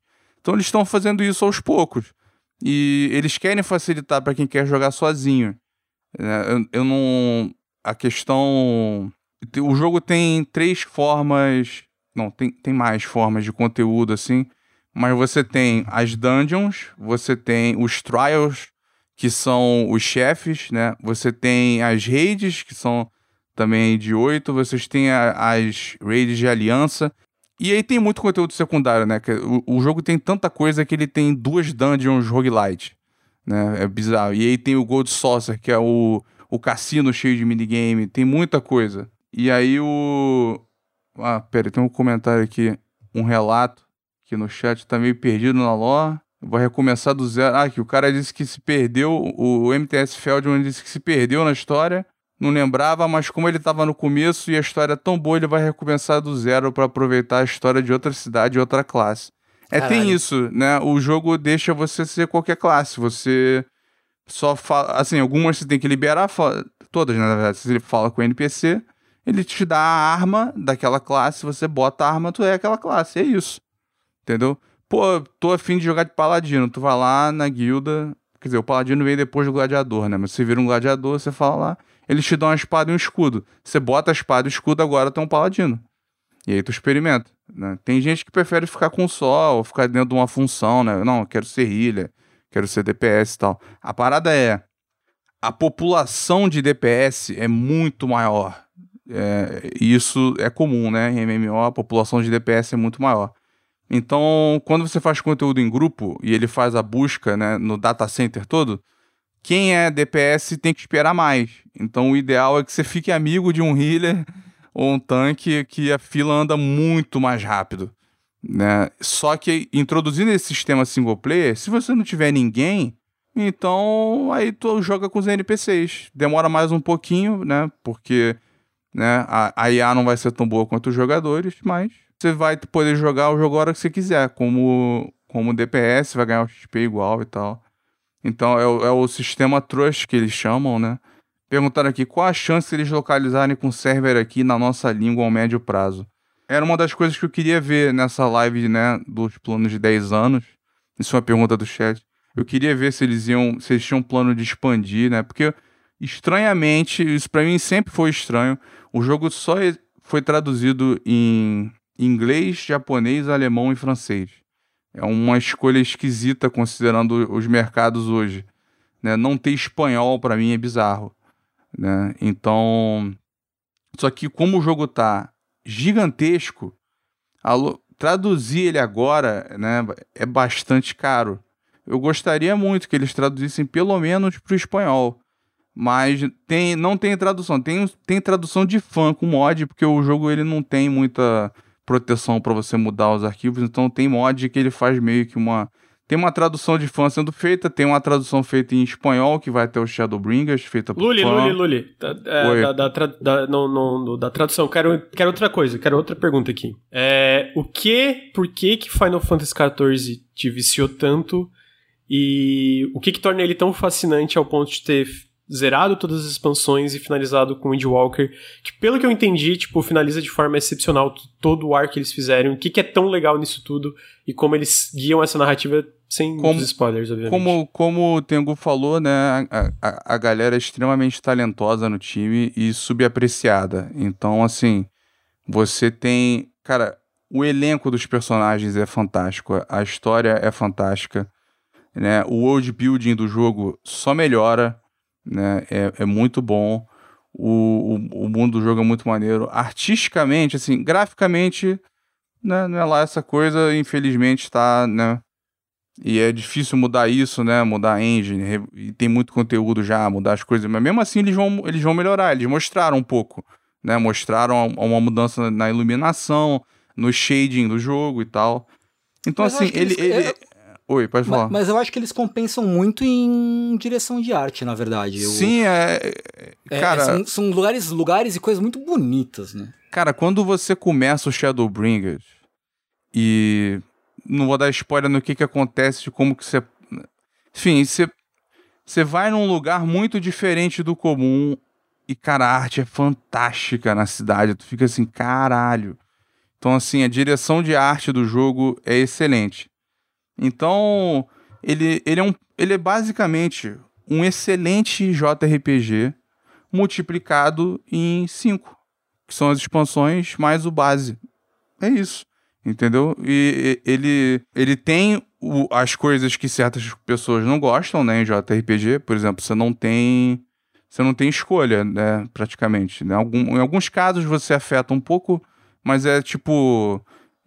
Então eles estão fazendo isso aos poucos. E eles querem facilitar para quem quer jogar sozinho. É, eu, eu não. A questão. O jogo tem três formas. Não, tem, tem mais formas de conteúdo assim. Mas você tem as dungeons, você tem os trials, que são os chefes, né? Você tem as raids, que são também de 8. Vocês têm a, as raids de aliança. E aí tem muito conteúdo secundário, né? O, o, jogo tem tanta coisa que ele tem duas dungeons roguelite, né? É bizarro. E aí tem o Gold Saucer, que é o, o cassino cheio de minigame. Tem muita coisa. E aí o... Ah, pera, tem um comentário aqui. Um relato que no chat tá meio perdido na lore. Vou recomeçar do zero. Ah, que o cara disse que se perdeu. O MTS Feldman disse que se perdeu na história não lembrava, mas como ele estava no começo e a história é tão boa, ele vai recomeçar do zero para aproveitar a história de outra cidade, outra classe. É, Caralho. tem isso, né? O jogo deixa você ser qualquer classe. Você só fala. Assim, algumas você tem que liberar, todas, na verdade. Se ele fala com o NPC, ele te dá a arma daquela classe, você bota a arma, tu é aquela classe. É isso. Entendeu? Pô, tô afim de jogar de paladino. Tu vai lá na guilda. Quer dizer, o paladino veio depois do gladiador, né? Mas você vira um gladiador, você fala lá eles te dão uma espada e um escudo. Você bota a espada e o escudo, agora tem um paladino. E aí tu experimenta. Né? Tem gente que prefere ficar com só, ou ficar dentro de uma função, né? Não, quero ser healer, quero ser DPS e tal. A parada é, a população de DPS é muito maior. É, isso é comum, né? Em MMO, a população de DPS é muito maior. Então, quando você faz conteúdo em grupo e ele faz a busca né, no data center todo, quem é DPS tem que esperar mais. Então o ideal é que você fique amigo de um healer ou um tanque que a fila anda muito mais rápido. Né? Só que introduzindo esse sistema single player, se você não tiver ninguém, então aí tu joga com os NPCs. Demora mais um pouquinho, né? Porque né, a, a IA não vai ser tão boa quanto os jogadores, mas você vai poder jogar o jogo a hora que você quiser. Como, como DPS, vai ganhar o XP igual e tal. Então é o, é o sistema Trust que eles chamam, né? Perguntaram aqui qual a chance de eles localizarem com server aqui na nossa língua ao médio prazo. Era uma das coisas que eu queria ver nessa live, né, dos planos de 10 anos. Isso é uma pergunta do chat. Eu queria ver se eles iam, se eles tinham um plano de expandir, né? Porque estranhamente, isso para mim sempre foi estranho. O jogo só foi traduzido em inglês, japonês, alemão e francês. É uma escolha esquisita considerando os mercados hoje. Né? Não ter espanhol para mim é bizarro. Né? Então, só que como o jogo tá gigantesco, traduzir ele agora né, é bastante caro. Eu gostaria muito que eles traduzissem pelo menos para o espanhol. Mas tem, não tem tradução. Tem, tem tradução de fã com mod, porque o jogo ele não tem muita proteção para você mudar os arquivos, então tem mod que ele faz meio que uma tem uma tradução de fã sendo feita, tem uma tradução feita em espanhol, que vai até o Shadowbringers, feita por Luli, fã. Luli, Luli. Da, é, da, da, tra, da, não, não, da tradução, quero, quero outra coisa, quero outra pergunta aqui. É, o que, por que que Final Fantasy XIV te viciou tanto e o que que torna ele tão fascinante ao ponto de ter zerado todas as expansões e finalizado com Windwalker, que pelo que eu entendi, tipo, finaliza de forma excepcional todo o ar que eles fizeram, o que, que é tão legal nisso tudo e como eles guiam essa narrativa sem como, muitos spoilers, obviamente. Como, como o Tengu falou, né, a, a, a galera é extremamente talentosa no time e subapreciada. Então, assim, você tem... Cara, o elenco dos personagens é fantástico, a história é fantástica, né, o world building do jogo só melhora, né? É, é muito bom. O, o, o, mundo do jogo é muito maneiro. Artisticamente, assim, graficamente, né, não é lá essa coisa, infelizmente, tá, né? E é difícil mudar isso, né? Mudar a engine. E tem muito conteúdo já, mudar as coisas. Mas mesmo assim, eles vão, eles vão melhorar. Eles mostraram um pouco, né? Mostraram uma mudança na iluminação, no shading do jogo e tal. Então, Mas assim, ele, ele, Oi, pode falar. Mas, mas, eu acho que eles compensam muito em direção de arte, na verdade. Eu, Sim, é. é cara. são, são, lugares, lugares e coisas muito bonitas, né? Cara, quando você começa o Shadowbringers e. Não vou dar spoiler no que, que acontece, de como que você. Enfim, você. Você vai num lugar muito diferente do comum e, cara, a arte é fantástica na cidade. Tu fica assim, caralho. Então, assim, a direção de arte do jogo é excelente. Então, ele, ele, é, um, ele é basicamente um excelente JRPG multiplicado em 5, que são as expansões mais o base. É isso, entendeu? E ele, ele tem o, as coisas que certas pessoas não gostam, né, em JRPG, por exemplo, você não tem você não tem escolha, né, praticamente. Né? Algum, em alguns casos você afeta um pouco, mas é tipo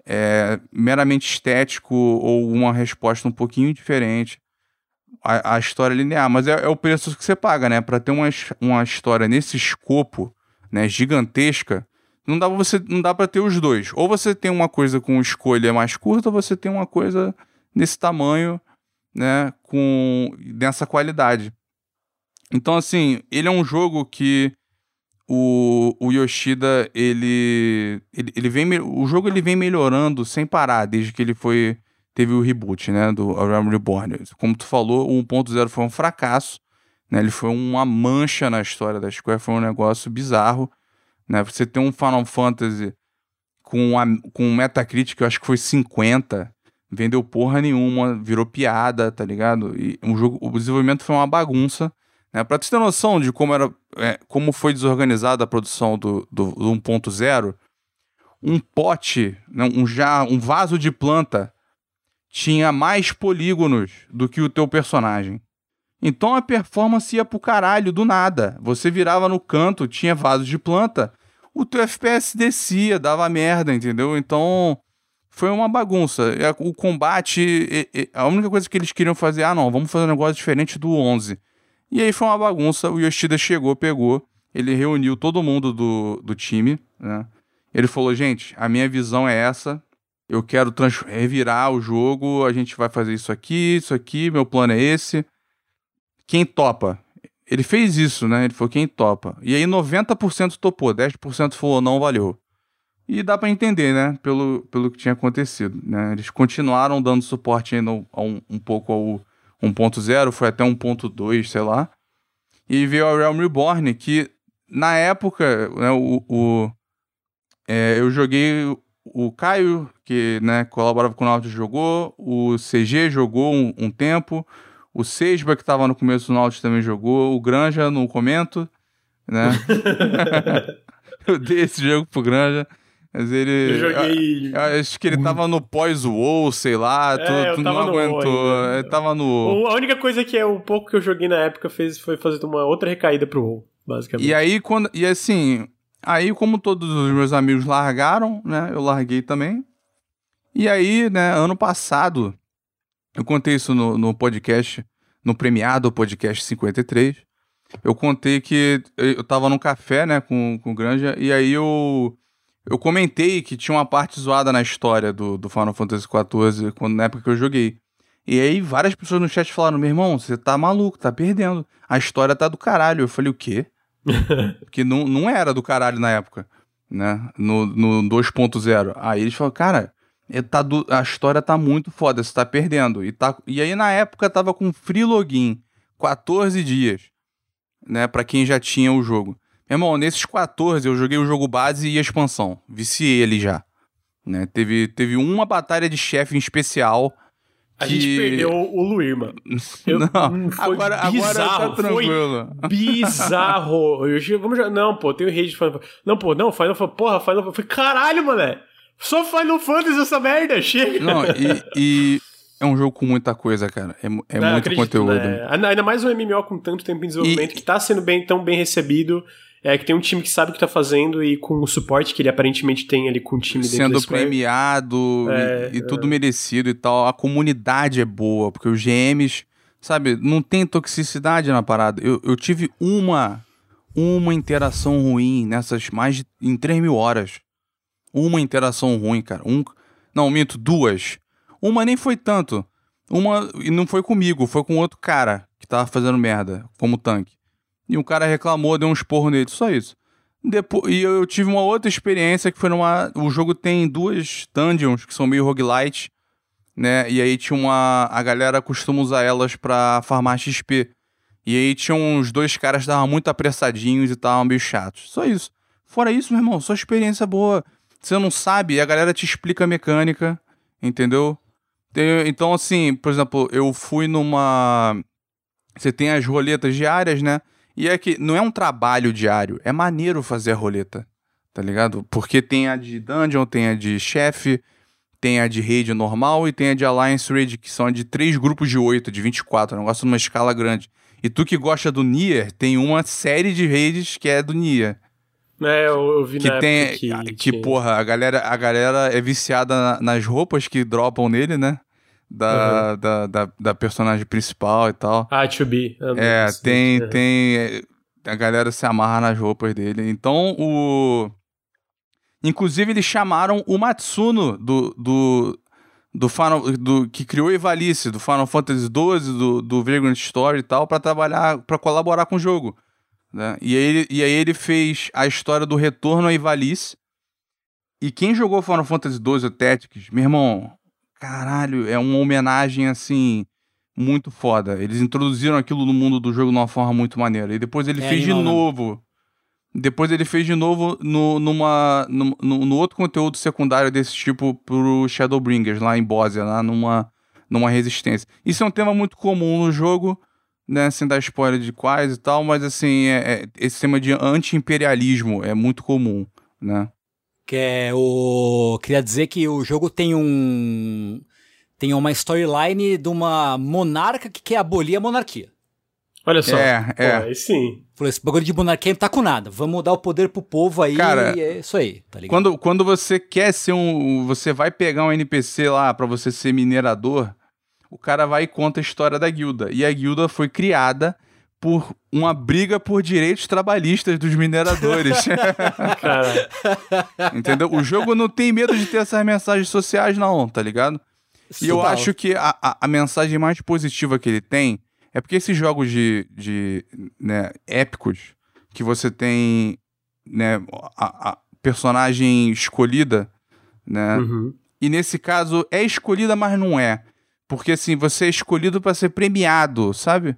é, meramente estético ou uma resposta um pouquinho diferente a, história linear, mas é, é, o preço que você paga, né? Para ter uma, uma história nesse escopo, né, gigantesca, não dá pra você não dá para ter os dois. Ou você tem uma coisa com escolha mais curta, ou você tem uma coisa nesse tamanho, né, com nessa qualidade. Então assim, ele é um jogo que o, o Yoshida ele, ele, ele vem o jogo ele vem melhorando sem parar desde que ele foi teve o reboot, né, do Realm Reborn. Como tu falou, o 1.0 foi um fracasso, né, ele foi uma mancha na história da Square, foi um negócio bizarro, né, você tem um Final Fantasy com, a, com um Metacritic, eu acho que foi 50, vendeu porra nenhuma, virou piada, tá ligado? E um jogo, o desenvolvimento foi uma bagunça, né, pra tu ter noção de como era, é, como foi desorganizada a produção do, do, do 1.0, um pote, né, um, já, um vaso de planta tinha mais polígonos do que o teu personagem. Então a performance ia pro caralho do nada. Você virava no canto, tinha vasos de planta, o teu FPS descia, dava merda, entendeu? Então foi uma bagunça. O combate, a única coisa que eles queriam fazer, ah não, vamos fazer um negócio diferente do 11. E aí foi uma bagunça, o Yoshida chegou, pegou, ele reuniu todo mundo do, do time, né? Ele falou, gente, a minha visão é essa, eu quero revirar o jogo, a gente vai fazer isso aqui, isso aqui, meu plano é esse. Quem topa? Ele fez isso, né? Ele falou quem topa. E aí 90% topou, 10% falou não, valeu. E dá para entender, né? Pelo, pelo que tinha acontecido, né? Eles continuaram dando suporte ainda um, um pouco ao 1.0, foi até 1.2, sei lá. E veio a Realm Reborn, que na época, né, o, o é, eu joguei o Caio, que né, colaborava com o Nautilus, jogou. O CG jogou um, um tempo. O Sejba, que estava no começo do Nautilus, também jogou. O Granja, no comento, né? eu dei esse jogo pro Granja. Mas ele. Eu joguei. Eu, eu acho que ele tava no pós-WoW, sei lá. É, tu, tu não aguentou. Ele tava no. A única coisa que é o pouco que eu joguei na época fez, foi fazer uma outra recaída pro WoW, basicamente. E aí, quando. E assim, Aí, como todos os meus amigos largaram, né? Eu larguei também. E aí, né, ano passado, eu contei isso no, no podcast, no premiado podcast 53. Eu contei que eu tava num café, né, com, com o Granja, e aí eu, eu comentei que tinha uma parte zoada na história do, do Final Fantasy XIV, quando, na época que eu joguei. E aí várias pessoas no chat falaram, meu irmão, você tá maluco, tá perdendo. A história tá do caralho. Eu falei, o quê? que não, não era do caralho na época, né? No, no 2.0. Aí eles falaram, cara, é, tá do, a história tá muito foda, você tá perdendo. E, tá, e aí na época tava com free login, 14 dias, né? Pra quem já tinha o jogo. Meu irmão, nesses 14 eu joguei o jogo base e a expansão. Viciei ele já. Né? Teve, teve uma batalha de chefe em especial a gente perdeu o Luir, mano. Eu, não, hum, agora, bizarro, agora tá tranquilo. Bizarro. Eu, vamos não, pô, tem o rei de Final Fantasy. Não, pô, não, Final Fantasy. Porra, Final Fantasy. Caralho, mano. Só Final Fantasy essa merda, chega. Não, e, e é um jogo com muita coisa, cara. É, é não, muito acredito, conteúdo. Né? Ainda mais um MMO com tanto tempo em desenvolvimento e... que tá sendo bem, tão bem recebido é que tem um time que sabe o que tá fazendo e com o suporte que ele aparentemente tem ali com o time Sendo premiado é, e, e é. tudo merecido e tal. A comunidade é boa, porque os GMs, sabe, não tem toxicidade na parada. Eu, eu tive uma, uma interação ruim nessas mais de, em 3 mil horas. Uma interação ruim, cara. Um, não, minto, duas. Uma nem foi tanto. Uma, e não foi comigo, foi com outro cara que tava fazendo merda, como tanque. E um cara reclamou, deu um esporro nele, só isso. Depois, e eu tive uma outra experiência que foi numa. O jogo tem duas dungeons que são meio roguelite, né? E aí tinha uma. A galera costuma usar elas pra farmar XP. E aí tinham uns dois caras que estavam muito apressadinhos e estavam meio chatos. Só isso. Fora isso, meu irmão, só experiência boa. Você não sabe, a galera te explica a mecânica, entendeu? Então, assim, por exemplo, eu fui numa. Você tem as roletas diárias, né? E é que não é um trabalho diário, é maneiro fazer a roleta, tá ligado? Porque tem a de dungeon, tem a de chefe, tem a de raid normal e tem a de alliance raid, que são de três grupos de oito, de 24, um negócio numa escala grande. E tu que gosta do Nier, tem uma série de raids que é do Nier. É, eu, eu vi que na tem, que, que, porra, a galera, a galera é viciada na, nas roupas que dropam nele, né? Da, uhum. da, da, da, personagem principal e tal. Ah, to be. É, tem, uhum. tem. A galera se amarra nas roupas dele. Então, o. Inclusive, eles chamaram o Matsuno do. do do Final, do, que criou Ivalice, do Final Fantasy XII, do, do Vagrant Story e tal, para trabalhar, para colaborar com o jogo. Né? E, aí, e aí ele fez a história do retorno a Ivalice. E quem jogou Final Fantasy XII, o Tactics, meu irmão, caralho, é uma homenagem assim muito foda. Eles introduziram aquilo no mundo do jogo de uma forma muito maneira. E depois ele é fez animal, de novo. Né? Depois ele fez de novo no, numa, no, no, outro conteúdo secundário desse tipo pro Shadowbringers, lá em Bóssia, lá numa, numa resistência. Isso é um tema muito comum no jogo, né, sem dar spoiler de quais e tal, mas assim, é, é, esse tema de anti-imperialismo é muito comum, né? Que é o. Queria dizer que o jogo tem um. Tem uma storyline de uma monarca que quer abolir a monarquia. Olha só. É, é. Pô, aí sim. Falou, esse bagulho de monarquia não tá com nada. Vamos dar o poder pro povo aí Cara, e é isso aí, tá ligado? Quando, quando você quer ser um. Você vai pegar um NPC lá para você ser minerador, o cara vai e conta a história da guilda. E a guilda foi criada por uma briga por direitos trabalhistas dos mineradores. Cara. Entendeu? O jogo não tem medo de ter essas mensagens sociais, não, tá ligado? E eu acho que a, a, a, mensagem mais positiva que ele tem é porque esses jogos de, de né, épicos, que você tem né, a, a personagem escolhida, né? Uhum. E nesse caso é escolhida, mas não é. Porque assim, você é escolhido para ser premiado, sabe?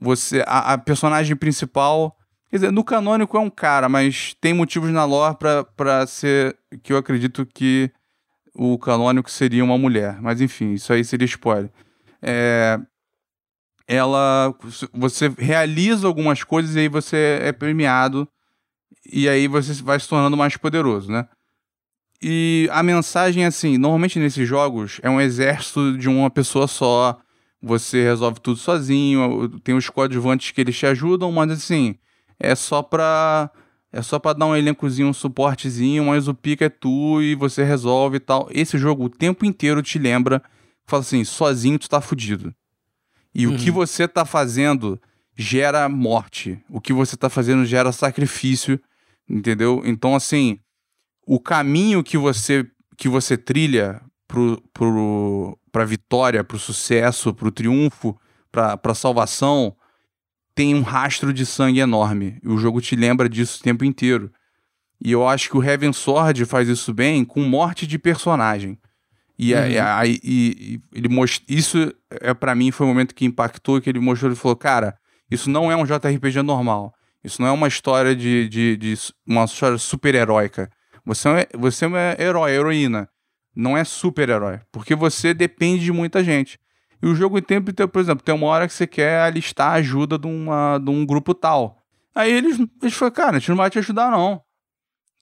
Você a, a, personagem principal, quer dizer, no canônico é um cara, mas tem motivos na lore para para ser que eu acredito que o canônico seria uma mulher, mas enfim, isso aí seria spoiler. É, ela você realiza algumas coisas e aí você é premiado e aí você vai se tornando mais poderoso, né? E a mensagem, assim, normalmente nesses jogos é um exército de uma pessoa só. Você resolve tudo sozinho. Tem os coadjuvantes que eles te ajudam, mas assim, é só pra. É só pra dar um elencozinho, um suportezinho, mas o pica é tu e você resolve e tal. Esse jogo o tempo inteiro te lembra, fala assim, sozinho tu tá fudido. E uhum. o que uhum. você tá fazendo gera morte. O que você tá fazendo gera sacrifício, entendeu? Então, assim, o caminho que você que você trilha pro, pra vitória, pro sucesso, pro triunfo, pra, pra salvação, tem um rastro de sangue enorme. E o jogo te lembra disso o tempo inteiro. E eu acho que o Heaven Sword faz isso bem com morte de personagem. E, uhum. aí, e, e ele most... isso é para mim foi o momento que impactou que ele mostrou, ele falou, cara, isso não é um JRPG normal. Isso não é uma história de, de, de uma história super heróica. Você é, você é um herói, heroína. Não é super-herói. Porque você depende de muita gente. E o jogo tem por exemplo, tem uma hora que você quer alistar a ajuda de, uma, de um grupo tal. Aí eles, eles falam, cara, a gente não vai te ajudar, não.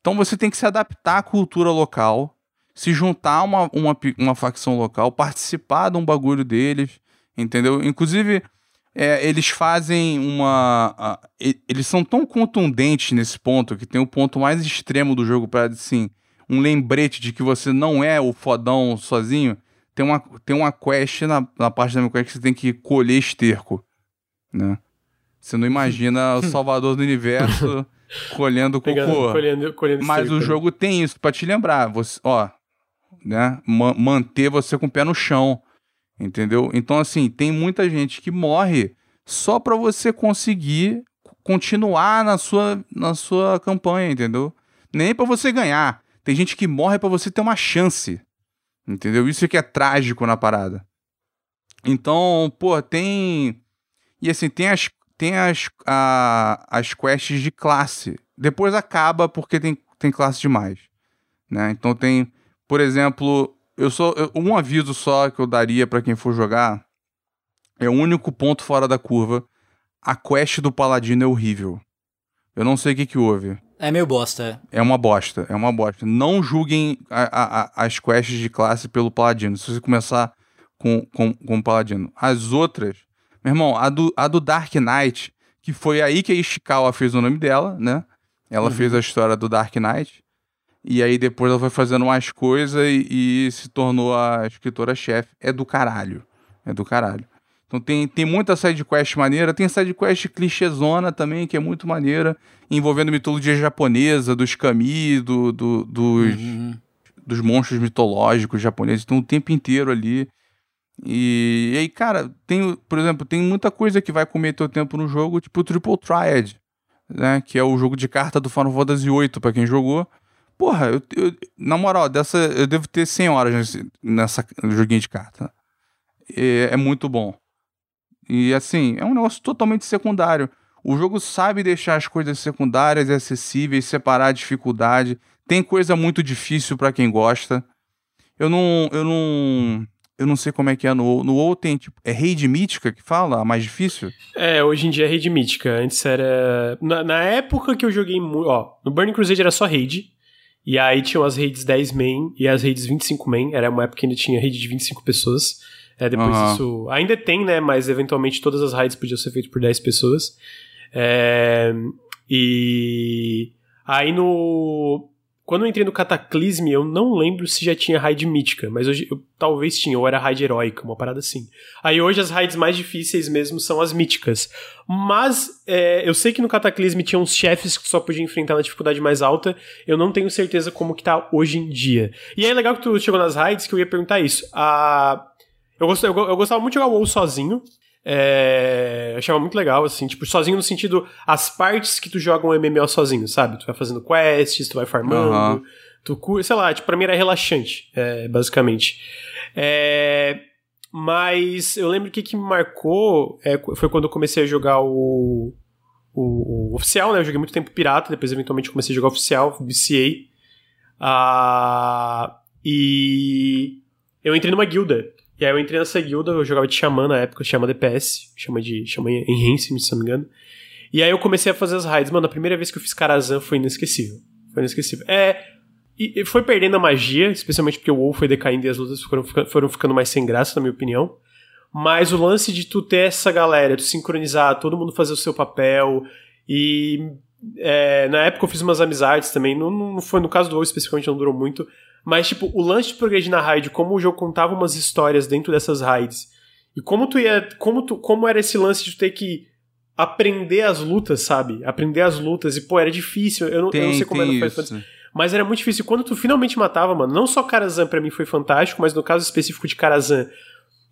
Então você tem que se adaptar à cultura local, se juntar a uma, uma, uma facção local, participar de um bagulho deles, entendeu? Inclusive, é, eles fazem uma. eles são tão contundentes nesse ponto que tem o ponto mais extremo do jogo para assim, um lembrete de que você não é o fodão sozinho. Tem uma, tem uma quest na, na parte da minha quest que você tem que colher esterco, né? Você não imagina o salvador do universo colhendo cocô. Colhendo, colhendo Mas esterco. o né? jogo tem isso para te lembrar. Você, ó, né? manter você com o pé no chão. Entendeu? Então, assim, tem muita gente que morre só para você conseguir continuar na sua, na sua campanha, entendeu? Nem para você ganhar. Tem gente que morre para você ter uma chance. Entendeu? Isso que é trágico na parada. Então, pô, tem. E assim, tem as, tem as, a, as quests de classe. Depois acaba porque tem, tem classe demais. Né? Então tem, por exemplo, eu sou um aviso só que eu daria para quem for jogar é o único ponto fora da curva. A quest do paladino é horrível. Eu não sei o que que houve. É meio bosta. É uma bosta, é uma bosta. Não julguem a, a, as quests de classe pelo paladino. Se você começar com, com, com o paladino. As outras, meu irmão, a do, a do Dark Knight, que foi aí que a Ishikawa fez o nome dela, né? Ela uhum. fez a história do Dark Knight. E aí depois ela foi fazendo mais coisas e, e se tornou a escritora-chefe. É do caralho. É do caralho. Então tem, tem muita sidequest maneira, tem sidequest clichêzona também, que é muito maneira, envolvendo mitologia japonesa, dos kami, do, do dos, uhum. dos monstros mitológicos japoneses, então o tempo inteiro ali. E, e, aí, cara, tem, por exemplo, tem muita coisa que vai comer teu tempo no jogo, tipo o Triple Triad, né? Que é o jogo de carta do Final Fantasy VIII, pra quem jogou. Porra, eu, eu, na moral, dessa, eu devo ter 100 horas nesse, nessa joguinho de carta. É, é muito bom. E assim, é um negócio totalmente secundário. O jogo sabe deixar as coisas secundárias acessíveis, separar a dificuldade. Tem coisa muito difícil para quem gosta. Eu não, eu não, eu não sei como é que é no WoW. No WoW tem tipo, é raid mítica que fala, a mais difícil? É, hoje em dia é raid mítica. Antes era na, na época que eu joguei ó, no Burning Crusade era só raid. E aí tinham as raids 10 main e as raids 25 main. Era uma época que ainda tinha raid de 25 pessoas. É, depois uhum. isso. Ainda tem, né? Mas eventualmente todas as raids podiam ser feitas por 10 pessoas. É, e. Aí no. Quando eu entrei no Cataclysm, eu não lembro se já tinha raid mítica, mas hoje eu, talvez tinha, ou era raid heróica, uma parada assim. Aí hoje as raids mais difíceis mesmo são as míticas. Mas é, eu sei que no Cataclysm tinha uns chefes que só podia enfrentar na dificuldade mais alta, eu não tenho certeza como que tá hoje em dia. E é legal que tu chegou nas raids que eu ia perguntar isso. A eu, gost, eu, eu gostava muito de jogar o WoW sozinho. É, eu achava muito legal, assim, tipo, sozinho no sentido, as partes que tu joga um MMO sozinho, sabe? Tu vai fazendo quests, tu vai farmando, uhum. tu, sei lá, tipo, pra mim era relaxante, é, basicamente. É, mas eu lembro que o que me marcou é, foi quando eu comecei a jogar o, o, o, oficial, né? Eu joguei muito tempo pirata, depois eventualmente comecei a jogar oficial, BCA. Ah, e eu entrei numa guilda e aí eu entrei nessa guilda, eu jogava de Xamã na época, chama DPS, chama de Xamã Enhance, se não me engano. E aí eu comecei a fazer as raids. Mano, a primeira vez que eu fiz Karazhan foi inesquecível. Foi inesquecível. É. E, foi perdendo a magia, especialmente porque o WoW foi decaindo e as lutas foram, foram ficando mais sem graça, na minha opinião. Mas o lance de tu ter essa galera, tu sincronizar, todo mundo fazer o seu papel. E é, na época eu fiz umas amizades também. Não, não foi no caso do WoW especificamente, não durou muito. Mas, tipo, o lance de progredir na raid, como o jogo contava umas histórias dentro dessas raids, e como tu ia. Como, tu, como era esse lance de ter que aprender as lutas, sabe? Aprender as lutas. E, pô, era difícil. Eu não, tem, eu não sei como é no Final. Mas era muito difícil. Quando tu finalmente matava, mano, não só Karazhan pra mim foi fantástico, mas no caso específico de Karazhan,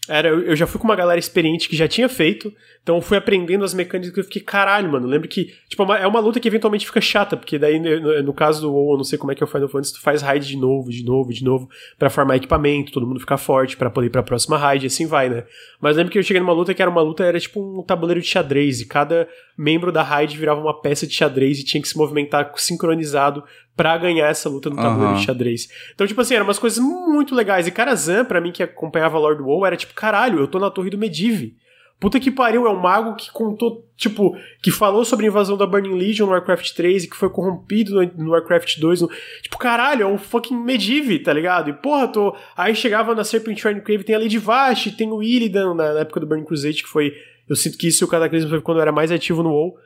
era, eu já fui com uma galera experiente que já tinha feito, então eu fui aprendendo as mecânicas que eu fiquei, caralho, mano. Lembro que, tipo, é, é uma luta que eventualmente fica chata, porque daí, no, no caso do WoW, eu não sei como é que é o Final Fantasy, tu faz raid de novo, de novo, de novo, para farmar equipamento, todo mundo ficar forte para poder ir pra próxima raid, e assim vai, né? Mas lembro que eu cheguei numa luta que era uma luta, era tipo um tabuleiro de xadrez, e cada membro da raid virava uma peça de xadrez e tinha que se movimentar sincronizado para ganhar essa luta no tabuleiro uhum. de xadrez. Então, tipo assim, eram umas coisas muito legais. E Karazhan, para mim, que acompanhava Lord WoW, era tipo, caralho, eu tô na torre do Medivh. Puta que pariu, é um mago que contou, tipo, que falou sobre a invasão da Burning Legion no Warcraft 3 e que foi corrompido no, no Warcraft 2. No... Tipo, caralho, é um fucking Medivh, tá ligado? E porra, tô. Aí chegava na Serpent Shrine Cave, tem a Lady Vash, tem o Illidan na, na época do Burning Crusade, que foi. Eu sinto que isso o Cataclysm foi quando eu era mais ativo no WoW.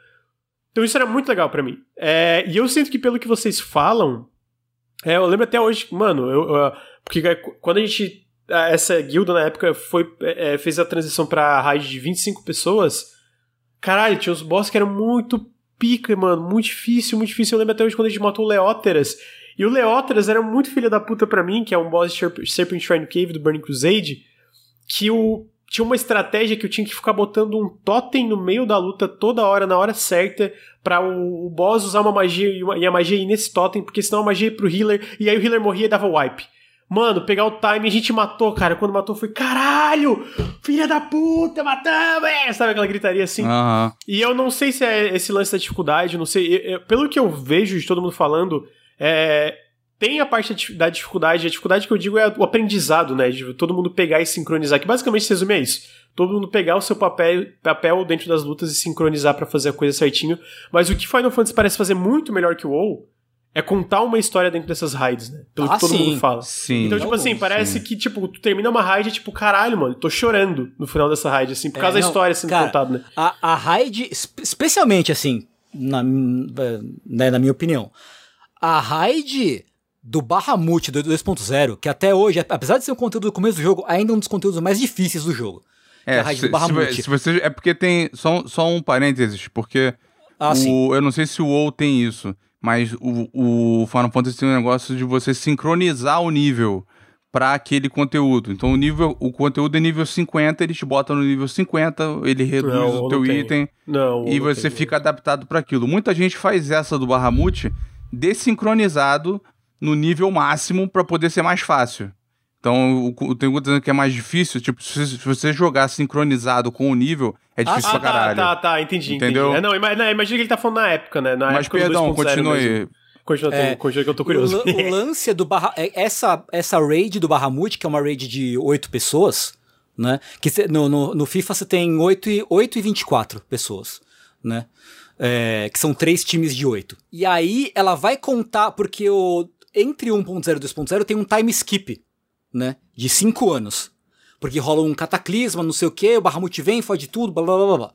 Então isso era muito legal para mim. É, e eu sinto que pelo que vocês falam, é, eu lembro até hoje, mano, eu, eu, porque quando a gente essa guilda na época foi é, fez a transição para raid de 25 pessoas, caralho, tinha uns boss que eram muito pica, mano, muito difícil, muito difícil. Eu lembro até hoje quando a gente matou o Leóteras. E o Leóteras era muito filho da puta pra mim, que é um boss de Serpent Shrine Cave do Burning Crusade, que o tinha uma estratégia que eu tinha que ficar botando um totem no meio da luta toda hora, na hora certa, para o, o, boss usar uma magia e, uma, e, a magia ir nesse totem, porque senão a magia ia pro healer, e aí o healer morria e dava wipe. Mano, pegar o time, a gente matou, cara. Quando matou, foi caralho! Filha da puta, matamos! É! Sabe aquela gritaria assim? Aham. E eu não sei se é esse lance da dificuldade, não sei. Eu- eu- pelo que eu vejo de todo mundo falando, é, tem a parte da dif- da dificuldade. A dificuldade que eu digo é o aprendizado, né? De todo mundo pegar e sincronizar. Que basicamente se resume a isso. Todo mundo pegar o seu papel, papel dentro das lutas e sincronizar pra fazer a coisa certinho. Mas o que Final Fantasy parece fazer muito melhor que o WoW é contar uma história dentro dessas raids, né? Pelo Ah, que todo sim. mundo fala. Sim. Então, tipo assim, Sim. parece que, tipo, tu termina uma raid e, tipo, caralho, mano, tô chorando no final dessa raid, assim, por É, causa da não, história sendo cara, contada, né? A, a raid, espe- especialmente assim, na, né, na minha opinião, a raid do Bahamut do 2.0, que até hoje, apesar de ser um conteúdo do começo do jogo, ainda é um dos conteúdos mais difíceis do jogo. é a raid se, do Bahamut. se, se você, é porque tem. Só, só um parênteses, porque. Ah, o. Eu não sei se o WoW tem isso, mas o, o Final Fantasy tem um negócio de você sincronizar o nível para aquele conteúdo. Então o nível, o conteúdo é nível 50, ele te bota no nível 50, ele reduz Não, o teu não tem. item Não, e você tem. fica adaptado para aquilo. Muita gente faz essa do Bahamut desincronizado no nível máximo para poder ser mais fácil. Então, o, o tem dizendo que é mais difícil, tipo, se, se você jogar sincronizado com o nível, é difícil Ah, pra tá, caralho. tá, tá, entendi, Entendeu? entendi. É, não, ima- não, imagina que ele tá falando na época, né? Na Mas época perdão, 2.0 continua mesmo. aí. Continua, É, continua que eu tô curioso. O, o lance do Barra, é- essa essa raid do Bahamut, que é uma raid de 8 pessoas, né? Que cê- no, no, no FIFA você tem 8 e, 8 e 24 pessoas, né? É, que são três times de 8. E aí ela vai contar, porque o, entre 1.0 e 2.0 tem um time skip, né? De 5 anos. Porque rola um cataclisma, não sei o que, o Bahamut vem, fode tudo, blá blá blá blá.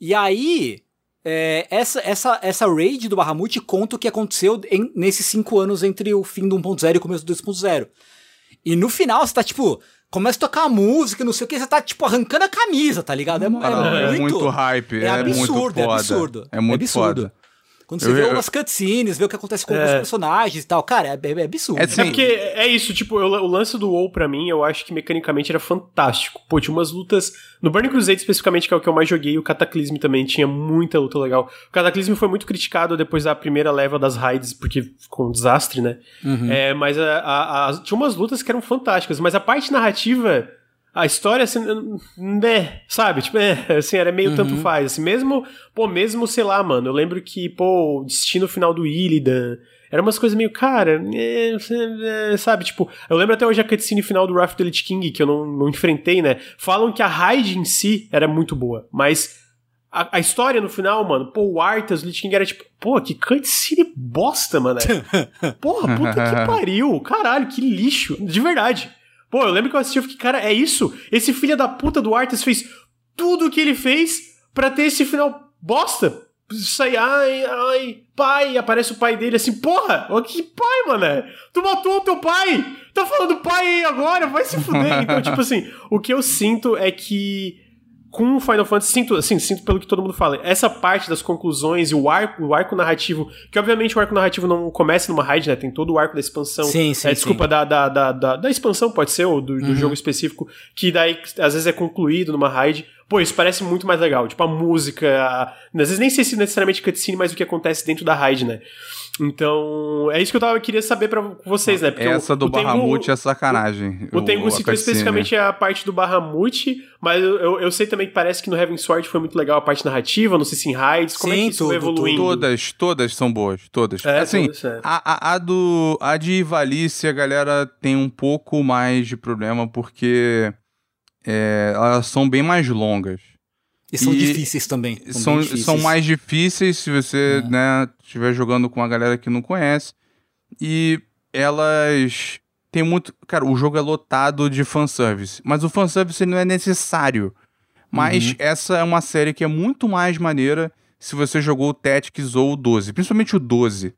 E aí, é, essa, essa, essa raid do Bahamut conta o que aconteceu em- nesses cinco anos entre o fim do 1.0 e o começo do 2.0. E no final você tá tipo. Começa a tocar a música, não sei o que, você tá tipo arrancando a camisa, tá ligado? É, é é muito, muito hype, É é absurdo, muito é foda. absurdo. É muito absurdo. foda. Quando você Eu- vê eu- umas cutscenes, vê o que acontece com É. alguns personagens e tal, cara, é, é- é absurdo. É assim, É porque é isso, tipo, eu- o lance do WoW pra mim, eu acho que mecanicamente era fantástico. Pô, tinha umas lutas. No Burning Crusade, especificamente, que é o que eu mais joguei, o Cataclysm também tinha muita luta legal. O Cataclysm foi muito criticado depois da primeira leva das raids, porque ficou um desastre, né? É, mas a- a- a- tinha umas lutas que eram fantásticas, mas a parte narrativa. A história, assim, né, sabe? Tipo, é, assim, era meio tanto faz. Assim, mesmo, pô, mesmo, sei lá, mano, eu lembro que, pô, o destino final do Illidan, era umas coisas meio, cara, é, é, sabe? Tipo, eu lembro até hoje a cutscene final do Wrath of the Lich King, que eu não, não enfrentei, né? Falam que a raid em si era muito boa, mas a, a história no final, mano, pô, o Arthas, o Lich King era tipo, pô, que cutscene bosta, mano. Porra, puta que pariu, caralho, que lixo, de verdade. Pô, eu lembro que eu assisti e fiquei, cara, é isso? Esse filho da puta do Arthas fez tudo o que ele fez pra ter esse final bosta. Aí, ai, ai, pai, aparece o pai dele assim, porra, que pai, mano. Tu matou o teu pai! Tá falando pai aí agora, vai se fuder. Então, tipo assim, o que eu sinto é que com o Final Fantasy, sinto, assim, sinto pelo que todo mundo fala, essa parte das conclusões e o arco, o arco narrativo, que obviamente o arco narrativo não começa numa raid, né? Tem todo o arco da expansão. Sim, sim, é, desculpa, sim. Da, da, da, da, expansão, pode ser, ou do, do Uhum. jogo específico, que daí às vezes é concluído numa raid. Pô, isso parece muito mais legal. Tipo, a música. a- Às vezes nem sei se necessariamente cutscene, mas o que acontece dentro da raid, né? Então, é isso que eu tava, queria saber pra vocês, né? Porque o- Essa do o Tengu- Bahamut é sacanagem. o Tengu a citou especificamente a parte do Bahamut, mas eu, eu, sei também que parece que no Heaven Sword foi muito legal a parte narrativa, não sei se em raids, como é Sim, que isso tudo, foi evoluindo? Todas, todas são boas, todas. É, assim, todas, é. a, a, a do, a de Valice, a galera tem um pouco mais de problema, porque é, elas são bem mais longas. E são E difíceis também. São, São, difíceis. são mais difíceis se você, É. né, estiver jogando com a galera que não conhece. E elas têm muito. Cara, o jogo é lotado de fanservice. Mas o fanservice não é necessário. Mas Uhum. essa é uma série que é muito mais maneira se você jogou o Tactics ou o 12. Principalmente o 12.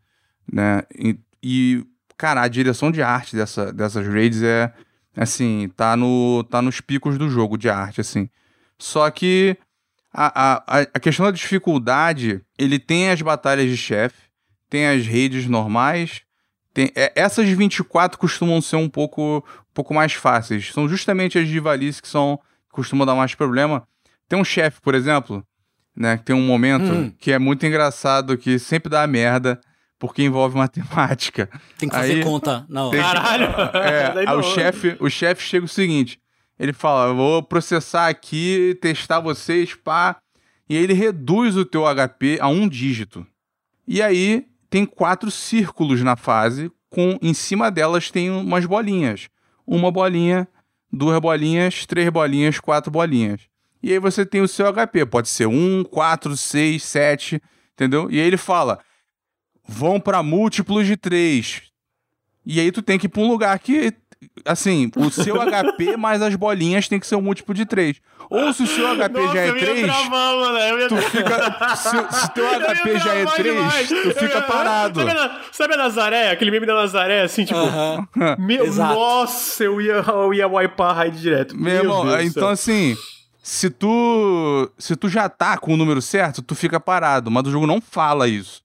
Né? E, e, cara, a direção de arte dessa, dessas raids é. Assim, tá, no, tá nos picos do jogo de arte, assim. Só que a, a, a- questão da dificuldade, ele tem as batalhas de chefe, tem as raids normais, tem, é, essas 24 costumam ser um pouco, um pouco mais fáceis. São justamente as de Valice que são, costumam dar mais problema. Tem um chefe, por exemplo, né, que tem um momento Hum. que é muito engraçado, que sempre dá merda, porque envolve matemática. Tem que fazer Aí- conta. Não. Tem- Caralho! É, aí o chefe, o chefe chega o seguinte, ele fala, vou processar aqui, testar vocês, pá, e aí ele reduz o teu HP a um dígito. E aí tem quatro círculos na fase, com em cima delas tem umas bolinhas. Uma bolinha, duas bolinhas, três bolinhas, quatro bolinhas. E aí você tem o seu HP, pode ser um, quatro, seis, sete, entendeu? E aí ele fala, vão pra múltiplos de três. E aí tu tem que ir pra um lugar que, assim, o seu HP mais as bolinhas tem que ser um múltiplo de 3. Ou se o seu HP Nossa, já é eu ia 3, travar, mano. Tu fica. Se, se teu HP já é travar 3, demais. tu Eu fica ia- parado. Sabe a, sabe a Nazaré? Aquele meme da Nazaré, assim, tipo... Aham. Meu, Exato. nossa, eu ia, eu ia wipear a raid direto. Meu irmão, Deus então céu. assim, se tu se tu já tá com o número certo, tu fica parado, mas o jogo não fala isso.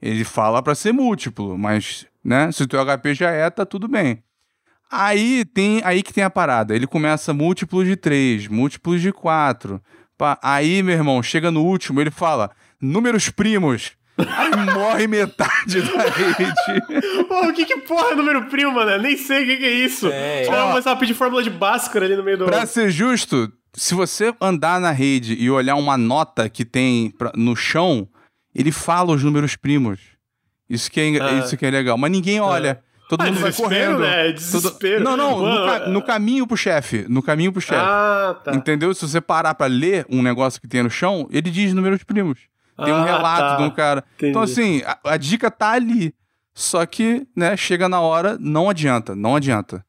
Ele fala pra ser múltiplo, mas, né, se o teu HP já é, tá tudo bem. Aí tem aí que tem a parada. Ele começa múltiplos de 3, múltiplos de 4. Aí, meu irmão, chega no último, ele fala números primos. Aí morre metade da rede. Pô, o que que porra é número primo, mano? Nem sei o que que é isso. É, ó. começaram a pedir fórmula de Bhaskara ali no meio do... Pra ser justo, se você andar na rede e olhar uma nota que tem pra- no chão, ele fala os números primos. Isso que é, Ah. isso que é legal. Mas ninguém olha. Todo Ah, mundo vai correndo. né? Todo- Desespero. Não, não, no, ca- no caminho pro chefe. No caminho pro chefe. Ah, tá. Entendeu? Se você parar pra ler um negócio que tem no chão, ele diz números primos. Tem um Ah, relato tá. de um cara. Então, Entendi. assim, a, a dica tá ali. Só que, né, chega na hora, não adianta, não adianta.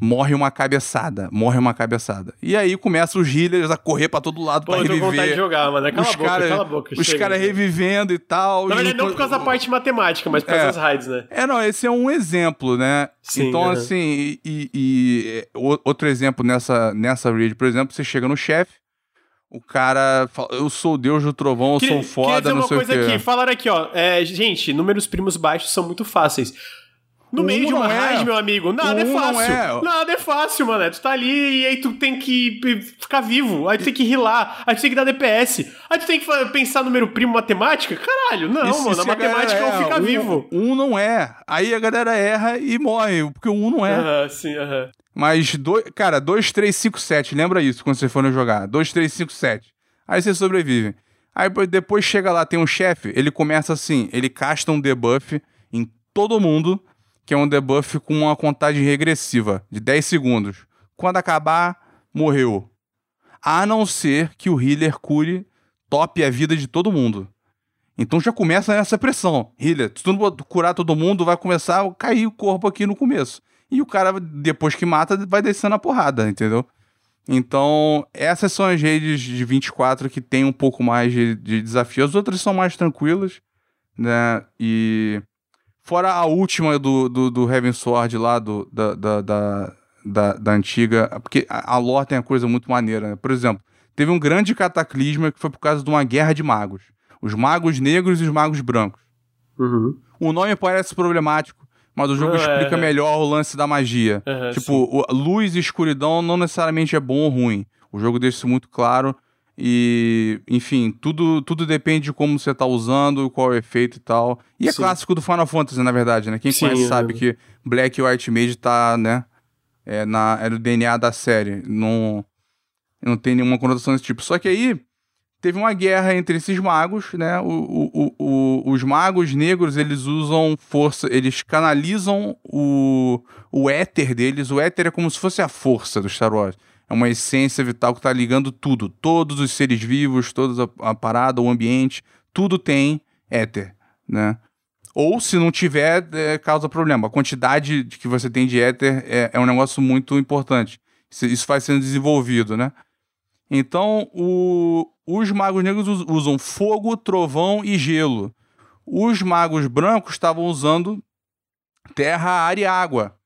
Morre uma cabeçada, morre uma cabeçada. E aí começam os healers a correr pra todo lado Pô, pra eu tô vontade de reviver. jogar, mano. Cala os a boca, cara- cala a boca. Os caras revivendo e tal. Na verdade, não por causa da parte matemática, mas por causa É. das raids, né? É, não, esse é um exemplo, né? Sim, então, aham. assim, e, e- outro exemplo nessa, nessa raid, por exemplo, você chega no chefe, o cara fala, eu sou o deus do trovão, eu sou foda, dizer não uma sei o coisa quê. aqui. Falaram aqui, ó. É, gente, números primos baixos são muito fáceis. No O meio um de uma é. raid, meu amigo, nada O é não fácil. é. Nada é fácil, mano. Tu tá ali e aí tu tem que ficar vivo. Aí tu tem que rilar. Aí tu tem que dar DPS. Aí tu tem que pensar número primo matemática. Caralho, não, E mano. se A matemática é um ficar um, vivo. Um não é. Aí a galera erra e morre, porque o um não é. Aham, sim, aham. Mas, dois, cara, 2, 3, 5, 7. Lembra isso quando vocês forem jogar. 2, 3, 5, 7. Aí você sobrevive. Aí depois chega lá, tem um chefe, ele começa assim, ele casta um debuff em todo mundo, que é um debuff com uma contagem regressiva de 10 segundos. Quando acabar, morreu. A não ser que o healer cure, tope a vida de todo mundo. Então já começa nessa pressão. Healer, se tu não curar todo mundo, vai começar a cair o corpo aqui no começo. E o cara, depois que mata, vai descendo a porrada, entendeu? Então, essas são as redes de 24 que tem um pouco mais de, de desafio. As outras são mais tranquilas, né? E. Fora a última do, do, do Heaven Sword lá, do, da, da, da, da, da antiga. Porque a, a lore tem uma coisa muito maneira, né? Por exemplo, teve um grande cataclisma que foi por causa de uma guerra de magos. Os magos negros e os magos brancos. Uhum. O nome parece problemático, mas o jogo é, explica é. melhor o lance da magia. Aham, tipo, o- luz e escuridão não necessariamente é bom ou ruim. O jogo deixa isso muito claro. E, enfim, tudo, tudo depende de como você tá usando, qual é o efeito e tal. E é Sim. clássico do Final Fantasy, na verdade, né? Quem Sim, conhece é. sabe que Black e White Mage tá, né? É, na, é do DNA da série. Não, não tem nenhuma conotação desse tipo. Só que aí teve uma guerra entre esses magos, né? O, o, o- os magos negros, eles usam força, eles canalizam o, o éter deles. O éter é como se fosse a força do Star Wars. É uma essência vital que tá ligando tudo. Todos os seres vivos, toda a, parada, o ambiente, tudo tem éter, né? Ou se não tiver, é, causa problema. A quantidade de que você tem de éter é, é um negócio muito importante. Isso, isso vai sendo desenvolvido, né? Então, o- os magos negros us- usam fogo, trovão e gelo. Os magos brancos estavam usando terra, ar e água.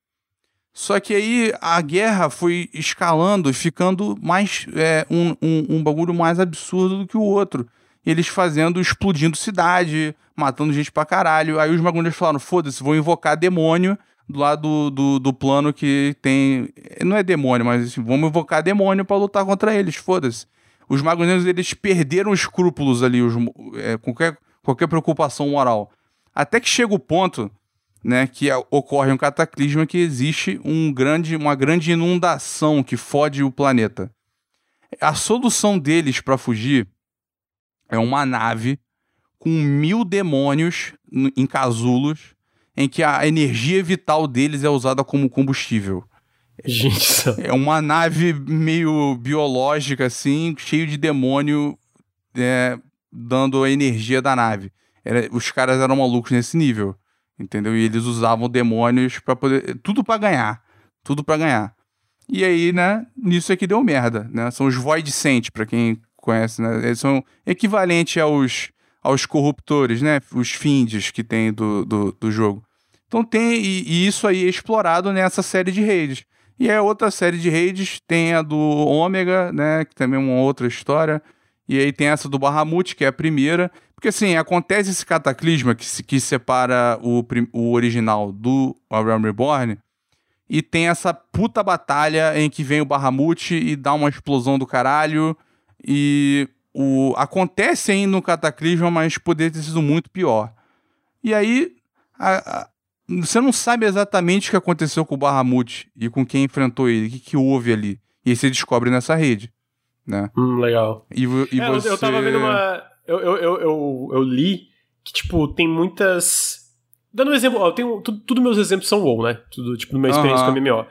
Só que aí a guerra foi escalando e ficando mais é, um, um, um bagulho mais absurdo do que o outro. Eles fazendo, explodindo cidade, matando gente pra caralho. Aí os negros falaram: foda-se, vou invocar demônio do lado do, do plano que tem. Não é demônio, mas assim, vamos invocar demônio pra lutar contra eles, foda-se. Os negros eles perderam escrúpulos ali, os, é, qualquer, qualquer preocupação moral. Até que chega o ponto, né, que ocorre um cataclisma que existe um grande, uma grande inundação que fode o planeta. A solução deles para fugir é uma nave com mil demônios em casulos, em que a energia vital deles é usada como combustível. Gente, é uma nave meio biológica, assim, cheio de demônio é, dando a energia da nave. Era, os caras eram malucos nesse nível, entendeu? E eles usavam demônios para poder. Tudo para ganhar. Tudo para ganhar. E aí, né, nisso é que deu merda, né? São os Void Saint, pra quem conhece, né? Eles são equivalentes aos, aos corruptores, né? Os findes que tem do, do, do jogo. Então tem, e, e, isso aí é explorado nessa série de redes. E é outra série de redes, tem a do Ômega, né? Que também é uma outra história. E aí tem essa do Bahamut, que é a primeira. Porque assim, acontece esse cataclisma que, que separa o, o original do A Realm Reborn e tem essa puta batalha em que vem o Bahamut e dá uma explosão do caralho. E o acontece ainda no Cataclisma, mas poderia ter sido muito pior. E aí, a, a, você não sabe exatamente o que aconteceu com o Bahamut e com quem enfrentou ele, o que, que houve ali. E aí você descobre nessa rede, né? Hum, legal. E, e é, você... eu tava vendo uma... Eu, eu, eu, eu, eu li que, tipo, tem muitas Dando um exemplo, ó, eu tenho. Tudo, tudo meus exemplos são WoW, né? Tudo, tipo, minha experiência uhum. com MMO.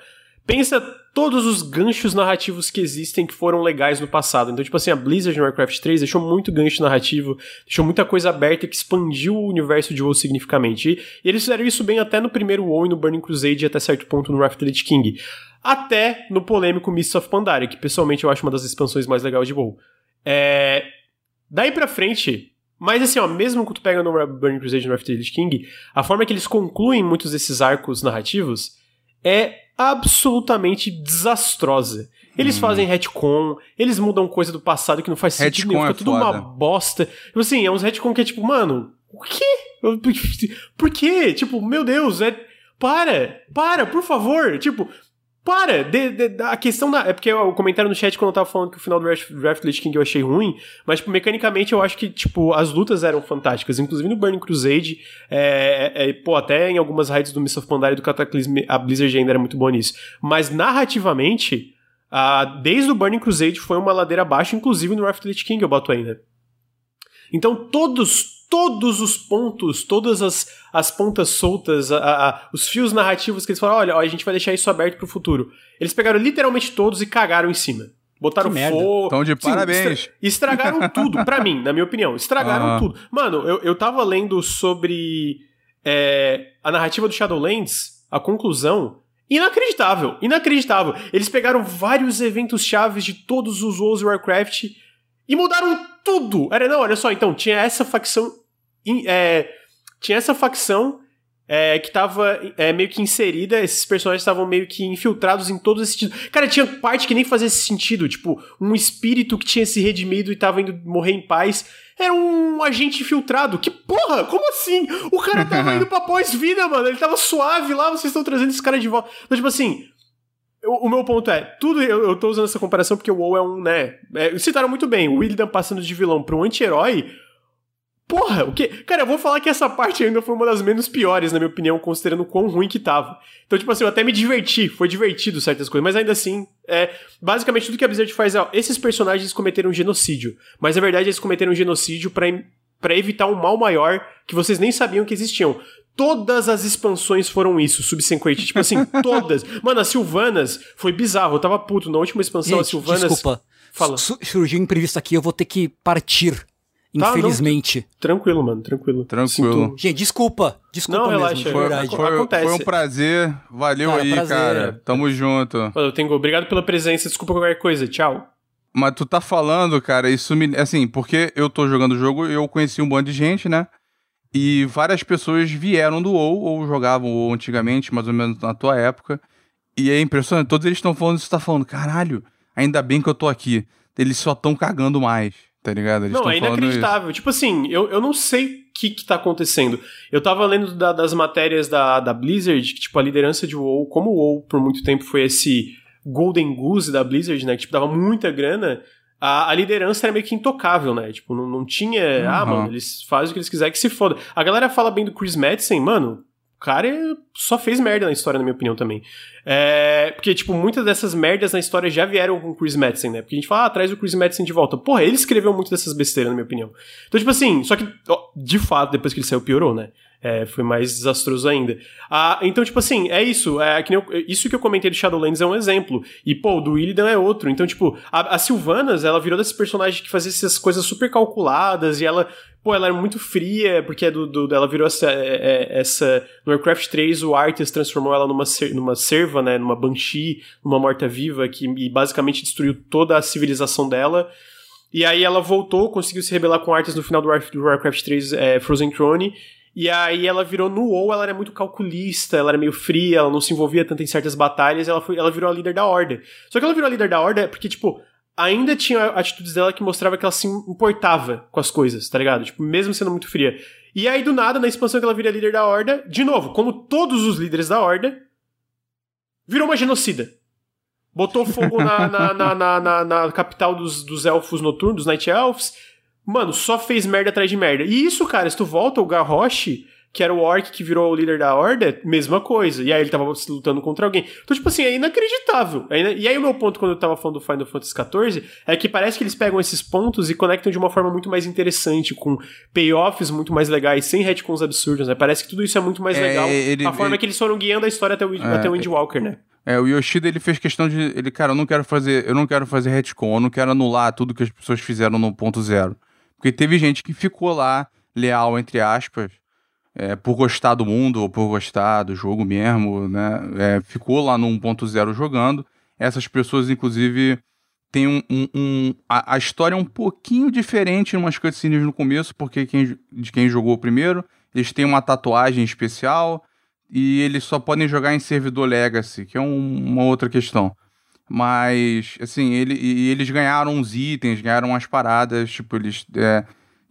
Pensa todos os ganchos narrativos que existem que foram legais no passado. Então, tipo assim, a Blizzard no Warcraft 3 deixou muito gancho narrativo, deixou muita coisa aberta que expandiu o universo de WoW significativamente. E, e eles fizeram isso bem até no primeiro WoW e no Burning Crusade e até certo ponto no Wrath of the Lich King. Até no polêmico Mists of Pandaria, que pessoalmente eu acho uma das expansões mais legais de WoW. É... Daí pra frente, mas assim, ó, mesmo que tu pega no Burning Crusade e no After King, a forma que eles concluem muitos desses arcos narrativos é absolutamente desastrosa. Eles hum. fazem retcon, eles mudam coisa do passado que não faz sentido nenhum, fica é tudo foda. uma bosta. Tipo assim, é uns retcon que é tipo, mano, o quê? Por quê? Tipo, meu Deus, é. Para! Para, por favor! Tipo, para! De, de, a questão da. É porque o comentário no chat quando eu tava falando que o final do Draft Lich King eu achei ruim, mas, tipo, mecanicamente eu acho que, tipo, as lutas eram fantásticas. Inclusive no Burning Crusade, é, é, é pô, até em algumas raids do Mists of Pandaria e do Cataclysm, a Blizzard ainda era muito boa nisso. Mas narrativamente, a, desde o Burning Crusade foi uma ladeira abaixo, inclusive no Draft Lich King eu boto ainda. Então todos, todos os pontos, todas as, as pontas soltas, a, a, os fios narrativos que eles falaram, olha, ó, a gente vai deixar isso aberto pro futuro. Eles pegaram literalmente todos e cagaram em cima. Botaram fogo. Então, de Sim, parabéns. Estra estragaram tudo, pra mim, na minha opinião. Estragaram tudo. Mano, eu, eu tava lendo sobre é, a narrativa do Shadowlands, a conclusão. Inacreditável, inacreditável. Eles pegaram vários eventos chaves de todos os Worlds of Warcraft e mudaram tudo. Era, não, olha só, então, tinha essa facção é, tinha essa facção é, que tava é, meio que inserida, esses personagens estavam meio que infiltrados em todos esses sentidos. Cara, tinha parte que nem fazia esse sentido, tipo, um espírito que tinha se redimido e tava indo morrer em paz. Era um agente infiltrado. Que porra? Como assim? O cara tava indo pra pós-vida, mano. Ele tava suave lá, vocês estão trazendo esse cara de volta. Então, tipo assim, o, meu ponto é, tudo eu, eu tô usando essa comparação porque o WoW é um, né? É, citaram muito bem, o William passando de vilão pra um anti-herói Porra, o que? Cara, eu vou falar que essa parte ainda foi uma das menos piores, na minha opinião, considerando o quão ruim que tava. Então, tipo assim, eu até me diverti, foi divertido certas coisas, mas ainda assim, é. Basicamente, tudo que a Blizzard faz é, ó, esses personagens cometeram genocídio. Mas na verdade, eles cometeram genocídio para evitar um mal maior que vocês nem sabiam que existiam. Todas as expansões foram isso, subsequente. Tipo assim, todas. Mano, a Sylvanas foi bizarro. Eu tava puto. Na última expansão, Gente, a Sylvanas. Desculpa. Fala. Surgiu um imprevisto aqui, eu vou ter que partir. Tá, Infelizmente. Não, tranquilo, mano, tranquilo. Tranquilo. Sinto... Gente, desculpa. Desculpa não, mesmo, relaxa, foi, verdade. Foi, Acontece. foi um prazer. Valeu cara, aí, prazer. cara. Tamo junto. Eu tenho, obrigado pela presença. Desculpa qualquer coisa. Tchau. Mas tu tá falando, cara, isso me. Assim, porque eu tô jogando o jogo, eu conheci um bando de gente, né? E várias pessoas vieram do WoW, ou jogavam WoW antigamente, mais ou menos na tua época. E é impressionante, todos eles estão falando isso, tá falando, caralho, ainda bem que eu tô aqui. Eles só estão cagando mais tá ligado? Eles não, é inacreditável. Tipo assim, eu, eu não sei o que, que tá acontecendo. Eu tava lendo da, das matérias da, da Blizzard, que, tipo, a liderança de WoW, como o WoW por muito tempo foi esse Golden Goose da Blizzard, né? Que, tipo, dava muita grana. a, a, liderança era meio que intocável, né? Tipo, não, não tinha. Uhum. Ah, mano, eles fazem o que eles quiserem que se foda. A galera fala bem do Chris Madison, mano. Cara só fez merda na história, na minha opinião, também. É, porque, tipo, muitas dessas merdas na história já vieram com o Chris Madison, né? Porque a gente fala, ah, traz o Chris Madison de volta. Porra, ele escreveu muito dessas besteiras, na minha opinião. Então, tipo assim, só que, ó, de fato, depois que ele saiu, piorou, né? É, foi mais desastroso ainda. Ah, então, tipo assim, é isso. É, que eu, isso que eu comentei do Shadowlands é um exemplo. E, pô, o do Illidan é outro. Então, tipo, a, a Sylvanas, ela virou desse personagem que fazia essas coisas super calculadas e ela. Pô, ela era muito fria, porque é do, do ela virou essa, é, é, essa. No Warcraft 3, o Arthas transformou ela numa, numa serva, né? Numa Banshee, numa morta-viva, que e basicamente destruiu toda a civilização dela. E aí ela voltou, conseguiu se rebelar com Arthas no final do, Warcraft 3 é, Frozen Throne. E aí ela virou no WoW, ela era muito calculista, ela era meio fria, ela não se envolvia tanto em certas batalhas, ela, foi, ela virou a líder da Horda. Só que ela virou a líder da Horda porque, tipo, ainda tinha atitudes dela que mostrava que ela se importava com as coisas, tá ligado? Tipo, mesmo sendo muito fria. E aí, do nada, na expansão que ela vira líder da Horda, de novo, como todos os líderes da Horda, virou uma genocida. Botou fogo na, na, na, na, capital dos, dos elfos noturnos, dos Night Elves, Mano, só fez merda atrás de merda. E isso, cara, se tu volta, o Garrosh, que era o Orc que virou o líder da Horda, mesma coisa. E aí ele tava lutando contra alguém. Então, tipo assim, é inacreditável. É E aí o meu ponto quando eu tava falando do Final Fantasy XIV é que parece que eles pegam esses pontos e conectam de uma forma muito mais interessante, com payoffs muito mais legais, sem retcons absurdos, né? Parece que tudo isso é muito mais é, legal. Ele, a forma ele... que eles foram guiando a história até o, é, até o Windwalker, né? É, o Yoshida ele fez questão de. Ele, cara, eu não quero fazer. Eu não quero fazer retcon, eu não quero anular tudo que as pessoas fizeram no ponto zero. Porque teve gente que ficou lá, leal, entre aspas, é, por gostar do mundo ou por gostar do jogo mesmo, né? É, ficou lá no 1.0 jogando. Essas pessoas, inclusive, têm um. um, um a, a, história é um pouquinho diferente em umas cutscenes no começo, porque quem, de quem jogou primeiro, eles têm uma tatuagem especial e eles só podem jogar em servidor Legacy, que é um, uma outra questão. Mas, assim, ele, e eles ganharam uns itens, ganharam umas paradas, tipo, eles. É,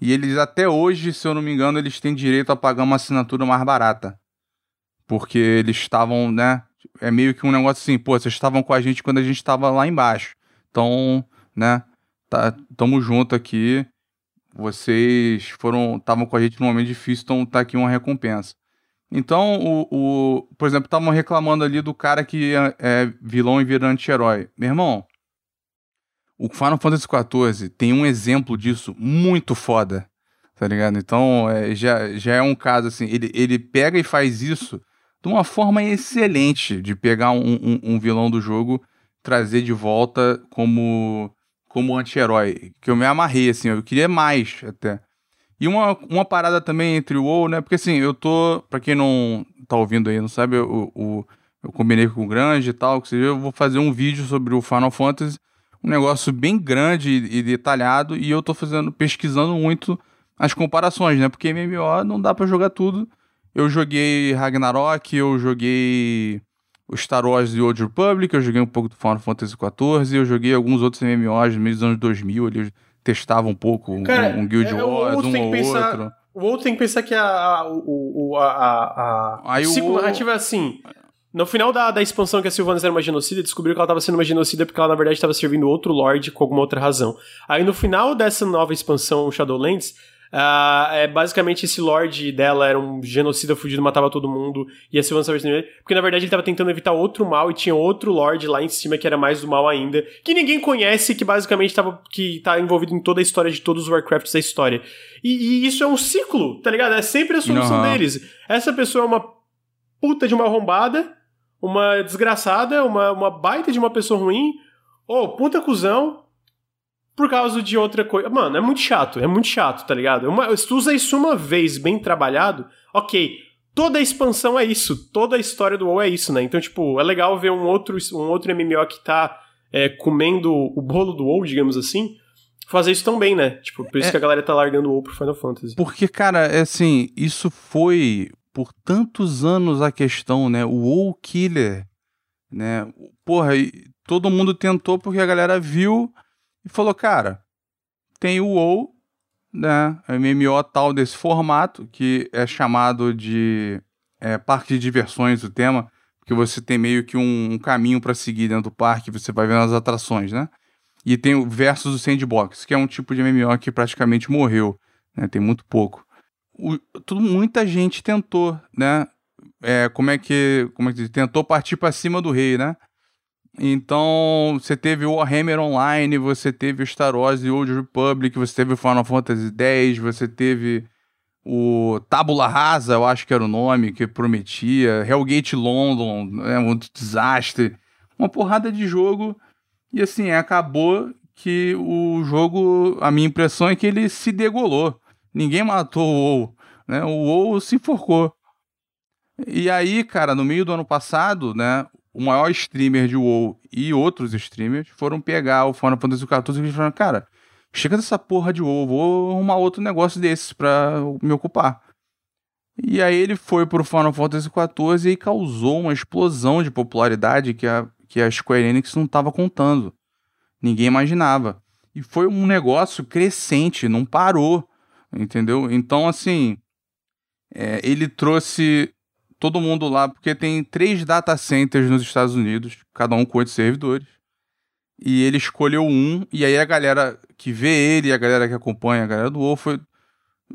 e eles até hoje, se eu não me engano, eles têm direito a pagar uma assinatura mais barata. Porque eles estavam, né? É meio que um negócio assim, pô, vocês estavam com a gente quando a gente estava lá embaixo. Então, né? Tá, tamo junto aqui. Vocês foram. estavam com a gente num momento difícil, então tá aqui uma recompensa. Então, o, o por exemplo, estavam reclamando ali do cara que é, é vilão e vira anti-herói. Meu irmão, o Final Fantasy XIV tem um exemplo disso muito foda, tá ligado? Então, é, já, já é um caso assim, ele, ele pega e faz isso de uma forma excelente de pegar um, um, um vilão do jogo, trazer de volta como, como anti-herói. Que eu me amarrei, assim, eu queria mais até. E uma, uma parada também entre o WoW, né? Porque assim, eu tô. Pra quem não tá ouvindo aí, não sabe, eu, eu, eu combinei com o Grande e tal, que seja, eu vou fazer um vídeo sobre o Final Fantasy. Um negócio bem grande e, detalhado. E eu tô fazendo, pesquisando muito as comparações, né? Porque MMO não dá para jogar tudo. Eu joguei Ragnarok, eu joguei o Star Wars The Old Republic, eu joguei um pouco do Final Fantasy XIV, eu joguei alguns outros MMOs no meio dos anos 2000 ali testava um pouco Cara, um, um Guild é, Wars, um ou pensar, outro. O outro tem que pensar que a, a, o, a, a, a Aí o... narrativo é assim. No final da, da expansão que a Sylvanas era uma genocida, descobriu que ela estava sendo uma genocida porque ela, na verdade, estava servindo outro Lorde com alguma outra razão. Aí, no final dessa nova expansão, Shadowlands, Uh, é, basicamente, esse Lorde dela era um genocida fugido, matava todo mundo, e a Sylvanas estava porque na verdade ele estava tentando evitar outro mal e tinha outro Lorde lá em cima que era mais do mal ainda, que ninguém conhece, que basicamente estava que tá envolvido em toda a história de todos os Warcrafts da história. E, e isso é um ciclo, tá ligado? É sempre a solução uhum. deles. Essa pessoa é uma puta de uma arrombada, uma desgraçada, uma, uma baita de uma pessoa ruim, ou puta cuzão, por causa de outra coisa. Mano, é muito chato, é muito chato, tá ligado? Uma, se tu usa isso uma vez bem trabalhado, ok. Toda a expansão é isso, toda a história do WoW é isso, né? Então, tipo, é legal ver um outro, um outro MMO que tá é, comendo o bolo do WoW, digamos assim, fazer isso tão bem, né? Tipo, por isso é, que a galera tá largando o WoW pro Final Fantasy. Porque, cara, é assim, isso foi por tantos anos a questão, né? O WoW Killer, né? Porra, todo mundo tentou porque a galera viu e falou, cara, tem o WoW, né, MMO tal desse formato, que é chamado de é, parque de diversões o tema, porque você tem meio que um, um caminho para seguir dentro do parque, você vai vendo as atrações, né? E tem o Versus do Sandbox, que é um tipo de MMO que praticamente morreu, né? Tem muito pouco. O, tudo, muita gente tentou, né? É, como é que. Como é que tentou partir para cima do rei, né? Então, você teve o Warhammer Online, você teve o Star Wars e Old Republic, você teve o Final Fantasy X, você teve o Tábula Rasa, eu acho que era o nome que prometia, Hellgate London, é um desastre, uma porrada de jogo e assim acabou que o jogo, a minha impressão é que ele se degolou, ninguém matou o WoW, né? O WoW se enforcou. E aí, cara, no meio do ano passado, né, o maior streamer de WoW e outros streamers foram pegar o Final Fantasy XIV e falaram, cara, chega dessa porra de WoW, vou arrumar outro negócio desses pra me ocupar. E aí ele foi pro Final Fantasy XIV e causou uma explosão de popularidade que a, que a Square Enix não estava contando. Ninguém imaginava. E foi um negócio crescente, não parou, entendeu? Então, assim, é, ele trouxe todo mundo lá, porque tem três data centers nos Estados Unidos, cada um com oito servidores. E ele escolheu um, e aí a galera que vê ele, a galera que acompanha, a galera do WoW, foi,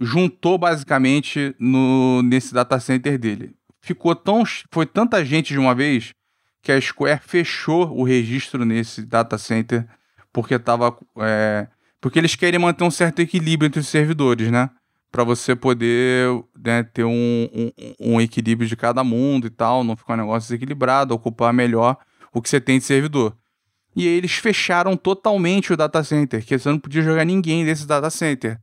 juntou basicamente no, nesse data center dele. Ficou tão. Foi tanta gente de uma vez que a Square fechou o registro nesse data center porque tava. É, porque eles querem manter um certo equilíbrio entre os servidores, né? para você poder né, ter um, um, um, equilíbrio de cada mundo e tal, não ficar um negócio desequilibrado, ocupar melhor o que você tem de servidor. E aí eles fecharam totalmente o data center, que você não podia jogar ninguém desse data center.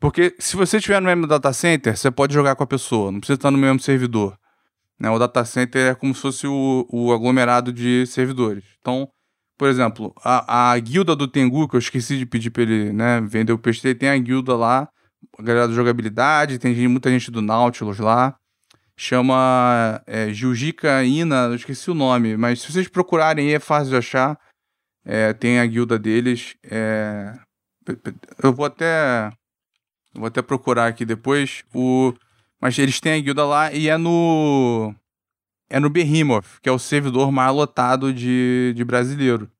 Porque se você estiver no mesmo data center, você pode jogar com a pessoa, não precisa estar no mesmo servidor. Né? O data center é como se fosse o, o aglomerado de servidores. Então, por exemplo, a, a guilda do Tengu, que eu esqueci de pedir para ele né, vender o peixe tem a guilda lá a galera da jogabilidade, tem muita gente do Nautilus lá. Chama é, Jiujica Ina, eu esqueci o nome, mas se vocês procurarem é fácil de achar. É, tem a guilda deles. É... Eu vou até. vou até procurar aqui depois. O... Mas eles têm a guilda lá e é no. É no Behemoth, que é o servidor mais lotado de, de brasileiro.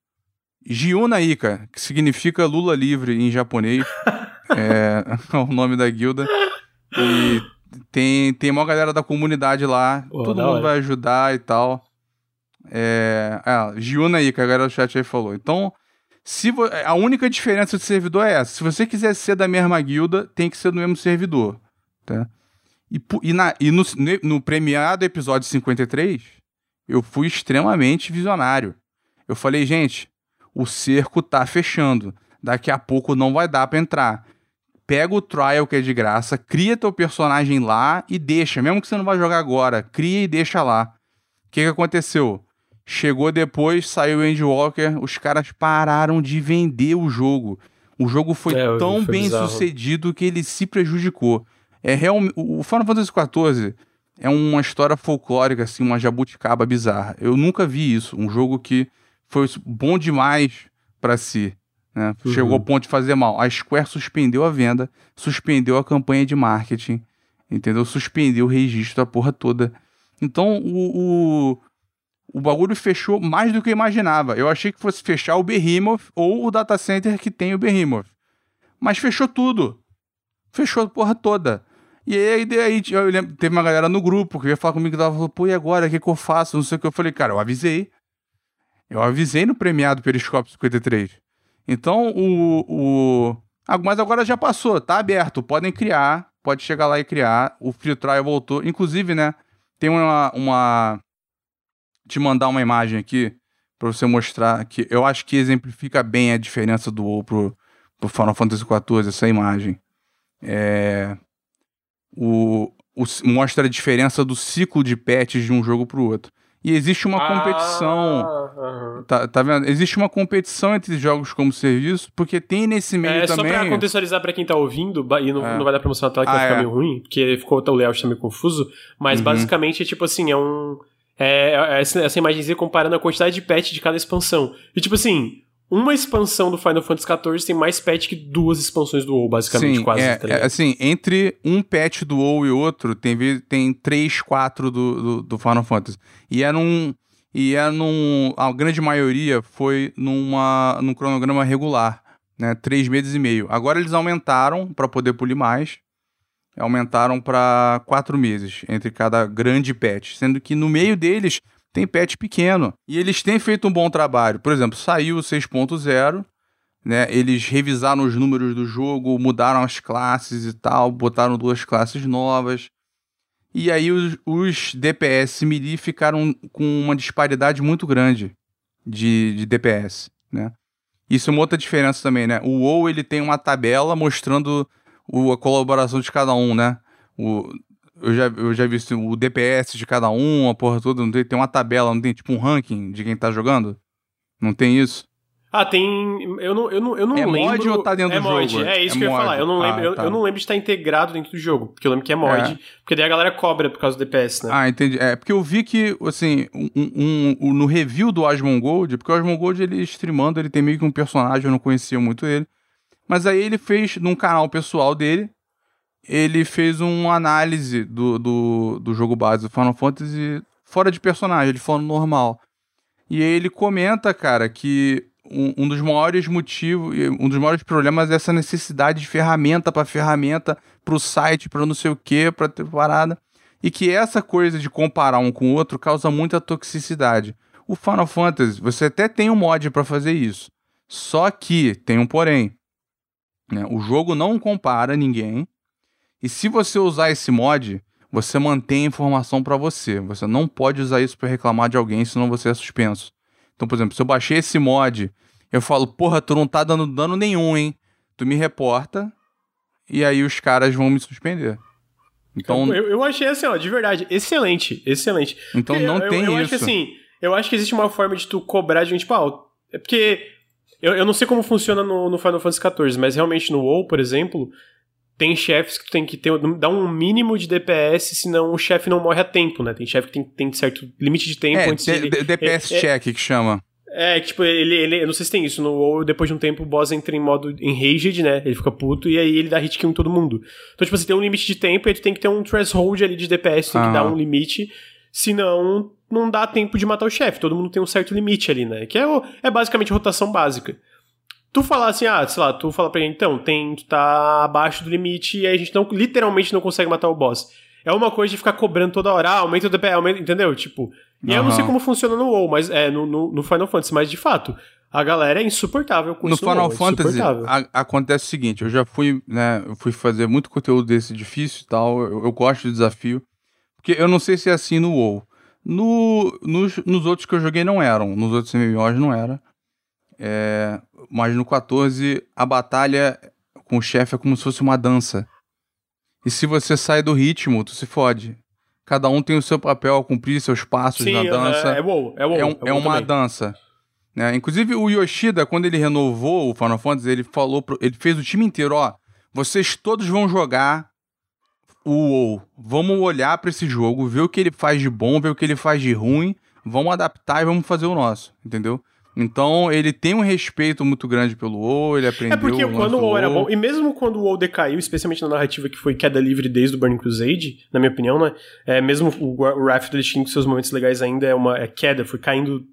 Giuna Ika, que significa Lula livre em japonês. é, o nome da guilda. E tem, tem uma galera da comunidade lá, todo mundo hora. vai ajudar e tal. É, é, Giuna aí, que a galera do chat aí falou. Então, se a única diferença de servidor é essa. Se você quiser ser da mesma guilda, tem que ser do mesmo servidor. Tá? E, e, na, e no, no premiado episódio 53, eu fui extremamente visionário. Eu falei, gente, o cerco tá fechando. Daqui a pouco não vai dar para entrar pega o trial que é de graça, cria teu personagem lá e deixa, mesmo que você não vá jogar agora, cria e deixa lá. O que, que aconteceu? Chegou depois, saiu o Endwalker, os caras pararam de vender o jogo. O jogo foi é, tão foi bem bizarro. sucedido que ele se prejudicou. É realmente o Final Fantasy XIV é uma história folclórica assim, uma jabuticaba bizarra. Eu nunca vi isso, um jogo que foi bom demais para si. Né? Uhum. Chegou ao ponto de fazer mal. A Square suspendeu a venda, suspendeu a campanha de marketing, entendeu? Suspendeu o registro da porra toda. Então o, o, o bagulho fechou mais do que eu imaginava. Eu achei que fosse fechar o Behemoth ou o data center que tem o Behemoth. Mas fechou tudo. Fechou a porra toda. E aí, aí eu lembro, teve uma galera no grupo que ia falar comigo que tava falando, pô, e agora? O que, que eu faço? Não sei o que. Eu falei, cara, eu avisei. Eu avisei no premiado Periscópio 53. Então, o, o. Ah, mas agora já passou, tá aberto. Podem criar, pode chegar lá e criar. O free trial voltou. Inclusive, né? Tem uma. uma... Te mandar uma imagem aqui para você mostrar que eu acho que exemplifica bem a diferença do WoW pro, pro Final Fantasy XIV, essa imagem. É. O, o, mostra a diferença do ciclo de patches de um jogo pro outro. E existe uma ah, competição. Uh -huh. tá, tá vendo? Existe uma competição entre jogos como serviço, porque tem nesse meio é, também. Só pra contextualizar pra quem tá ouvindo, e não, é. não vai dar pra mostrar na tela que ah, vai ficar é. meio ruim, porque ficou o layout tá meio confuso, mas uhum. basicamente é tipo assim, é um. É, é essa, essa imagenzinha comparando a quantidade de patch de cada expansão. E tipo assim, uma expansão do Final Fantasy XIV tem mais patch que duas expansões do WoW, basicamente, Sim, quase. É, tá é, assim, entre um patch do WoW e outro, tem, tem três, quatro do, do, do Final Fantasy. E era um... e é num. A grande maioria foi numa, num cronograma regular, né? Três meses e meio. Agora eles aumentaram para poder polir mais. Aumentaram para quatro meses entre cada grande patch. Sendo que no meio deles tem patch pequeno. E eles têm feito um bom trabalho. Por exemplo, saiu o 6.0. Né, eles revisaram os números do jogo, mudaram as classes e tal, botaram duas classes novas. E aí os, os DPS melee ficaram com uma disparidade muito grande de, de DPS, né? Isso é uma outra diferença também, né? O WoW, ele tem uma tabela mostrando o, a colaboração de cada um, né? O, eu, já, eu já vi o DPS de cada um, a porra toda, não tem, tem uma tabela, não tem tipo um ranking de quem tá jogando? Não tem isso? Ah, tem. Eu não, eu não, eu não é lembro. É mod ou tá dentro é do mod. jogo? É isso é que eu ia mod. falar. Eu não, lembro, ah, eu, tá. eu, não lembro de estar integrado dentro do jogo. Porque eu lembro que é mod. É. Porque daí a galera cobra por causa do DPS, né? Ah, entendi. É, porque eu vi que, assim, um, um, um, no review do Asmongold, porque o Asmongold, ele streamando, ele tem meio que um personagem, eu não conhecia muito ele. Mas aí ele fez, num canal pessoal dele, ele fez uma análise do, do, do jogo base do Final Fantasy fora de personagem, ele falando normal. E aí ele comenta, cara, que um, um, dos maiores motivos, um dos maiores problemas é essa necessidade de ferramenta para ferramenta, para o site, para não sei o que, para ter parada. E que essa coisa de comparar um com o outro causa muita toxicidade. O Final Fantasy, você até tem um mod para fazer isso. Só que tem um porém. Né? O jogo não compara ninguém. E se você usar esse mod, você mantém a informação para você. Você não pode usar isso para reclamar de alguém, senão você é suspenso. Então, por exemplo, se eu baixei esse mod, eu falo, porra, tu não tá dando dano nenhum, hein? Tu me reporta e aí os caras vão me suspender. Então, eu, eu achei assim, ó, de verdade, excelente, excelente. Então porque não eu, tem eu, eu isso. Acho que, assim, eu acho que existe uma forma de tu cobrar de gente, tipo, ah, é porque eu, eu não sei como funciona no, no Final Fantasy XIV, mas realmente no WoW, por exemplo, tem chefes que tu tem que ter, dar um mínimo de DPS, senão o chefe não morre a tempo, né? Tem chefe que tem, tem certo limite de tempo é, antes de... DPS é, check que chama. É, tipo, ele, ele. Eu não sei se tem isso. No WoW, depois de um tempo, o boss entra em modo enraged, né? Ele fica puto e aí ele dá hit kill em todo mundo. Então, tipo, você tem um limite de tempo e tu tem que ter um threshold ali de DPS, tem Ah. que dar um limite. Senão, não dá tempo de matar o chefe. Todo mundo tem um certo limite ali, né? Que é, é basicamente rotação básica. Tu falar assim, ah, sei lá, tu fala pra ele, então, tem, tu tá abaixo do limite e aí a gente não, literalmente não consegue matar o boss. É uma coisa de ficar cobrando toda hora, ah, aumenta o DPS, aumenta, entendeu? Tipo, e eu não sei como funciona no WoW, mas é no, no, no Final Fantasy, mas de fato, a galera é insuportável com No isso Final WoW, é Fantasy insuportável. a- acontece o seguinte, eu já fui, né, eu fui fazer muito conteúdo desse difícil e tal, eu, eu gosto de desafio, porque eu não sei se é assim no WoW. No, nos, nos outros que eu joguei não eram, nos outros MMOs não era. É, mas no 14 a batalha com o chefe é como se fosse uma dança. E se você sai do ritmo, tu se fode. Cada um tem o seu papel, cumprir seus passos Sim, na aham, dança é WoW, é WoW. é, um- é é uma também. dança. né? Inclusive, o Yoshida, quando ele renovou o Final Fantasy, ele falou, pro- ele fez o time inteiro, ó, vocês todos vão jogar o WoW. Vamos olhar pra esse jogo, ver o que ele faz de bom, ver o que ele faz de ruim, vamos adaptar e vamos fazer o nosso, entendeu? Então, ele tem um respeito muito grande pelo WoW, ele aprendeu É porque o quando o WoW era bom, e mesmo quando o WoW decaiu, especialmente na narrativa que foi queda livre desde o Burning Crusade, na minha opinião, né? É, mesmo o, o Wrath of the com seus momentos legais ainda é uma é queda, foi caindo.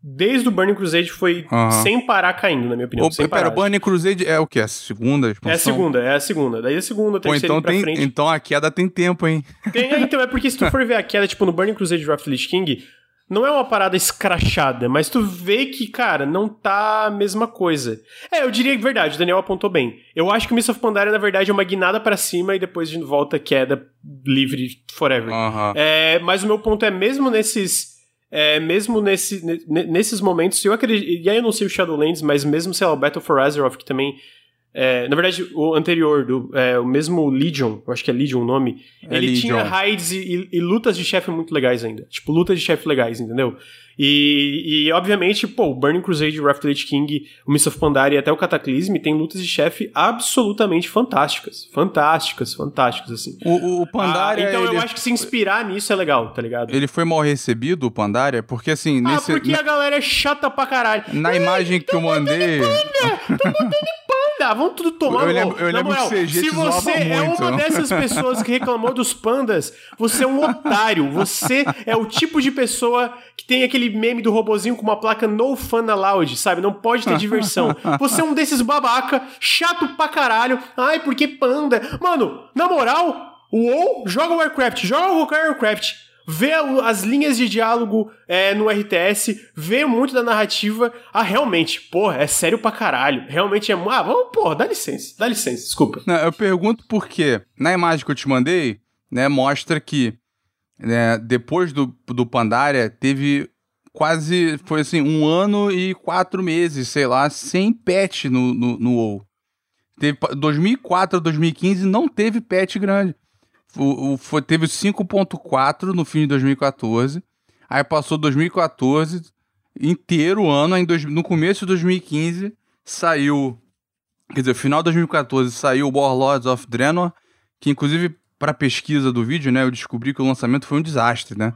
Desde o Burning Crusade foi sem parar caindo, na minha opinião. Ô, sem pera, parar. Burning Crusade é o quê? A segunda É a expansão? segunda, é a segunda. Daí a segunda, a Pô, terceira então, e pra tem, frente. então a queda tem tempo, hein? Tem- é, então, é porque se tu for ver a queda, tipo, no Burning Crusade the Lich King, não é uma parada escrachada, mas tu vê que, cara, não tá a mesma coisa. É, eu diria que verdade, o Daniel apontou bem. Eu acho que o Mists of Pandaria, na verdade, é uma guinada pra cima e depois de volta queda livre forever. Aham. É, mas o meu ponto é, mesmo nesses. é, mesmo nesse, ne- nesses momentos, eu acredito. E aí eu não sei o Shadowlands, mas mesmo, sei lá, o Battle for Azeroth, que também. É, na verdade, o anterior, do, é, o mesmo Legion, eu acho que é Legion o nome, É ele Legion. tinha raids e, e- e lutas de chefe muito legais ainda. Tipo, lutas de chefe legais, entendeu? E, e, obviamente, pô, o Burning Crusade, o Wrath of the Lich King, o Mists of Pandaria e até o Cataclysm tem lutas de chefe absolutamente fantásticas. Fantásticas, fantásticas, assim. O, o, Pandaria, Ah, então ele, eu acho que se inspirar nisso é legal, tá ligado? ele foi mal recebido, o Pandaria, porque assim, ah, nesse, porque na, a galera é chata pra caralho. na imagem que eu mandei... Panda, ah, vamos tudo tomar Eu lembro- eu lembro que moral, CG Se você é muito. uma dessas pessoas que reclamou dos pandas, você é um otário. Você é o tipo de pessoa que tem aquele meme do robozinho com uma placa no fun allowed, sabe? Não pode ter diversão. Você é um desses babaca, chato pra caralho. Ai, porque panda? Mano, na moral, o WoW joga Warcraft, joga qualquer Warcraft. Vê as linhas de diálogo é, no RTS, vê muito da narrativa. Ah, realmente, porra, é sério pra caralho. Realmente é. Ah, vamos, porra, dá licença, dá licença, desculpa. Não, eu pergunto porque na imagem que eu te mandei, né, mostra que né, depois do, do Pandaria teve quase, foi assim, um ano e quatro meses, sei lá, sem patch no, no, no WoW. Teve, pa- 2004 a 2015 não teve patch grande. O, o- foi, teve o 5.4 no fim de 2014, aí passou 2014 inteiro o ano, aí em dois- no começo de 2015 saiu Quer dizer, final de 2014 saiu o Warlords of Draenor, que inclusive para pesquisa do vídeo, né, eu descobri que o lançamento foi um desastre, né?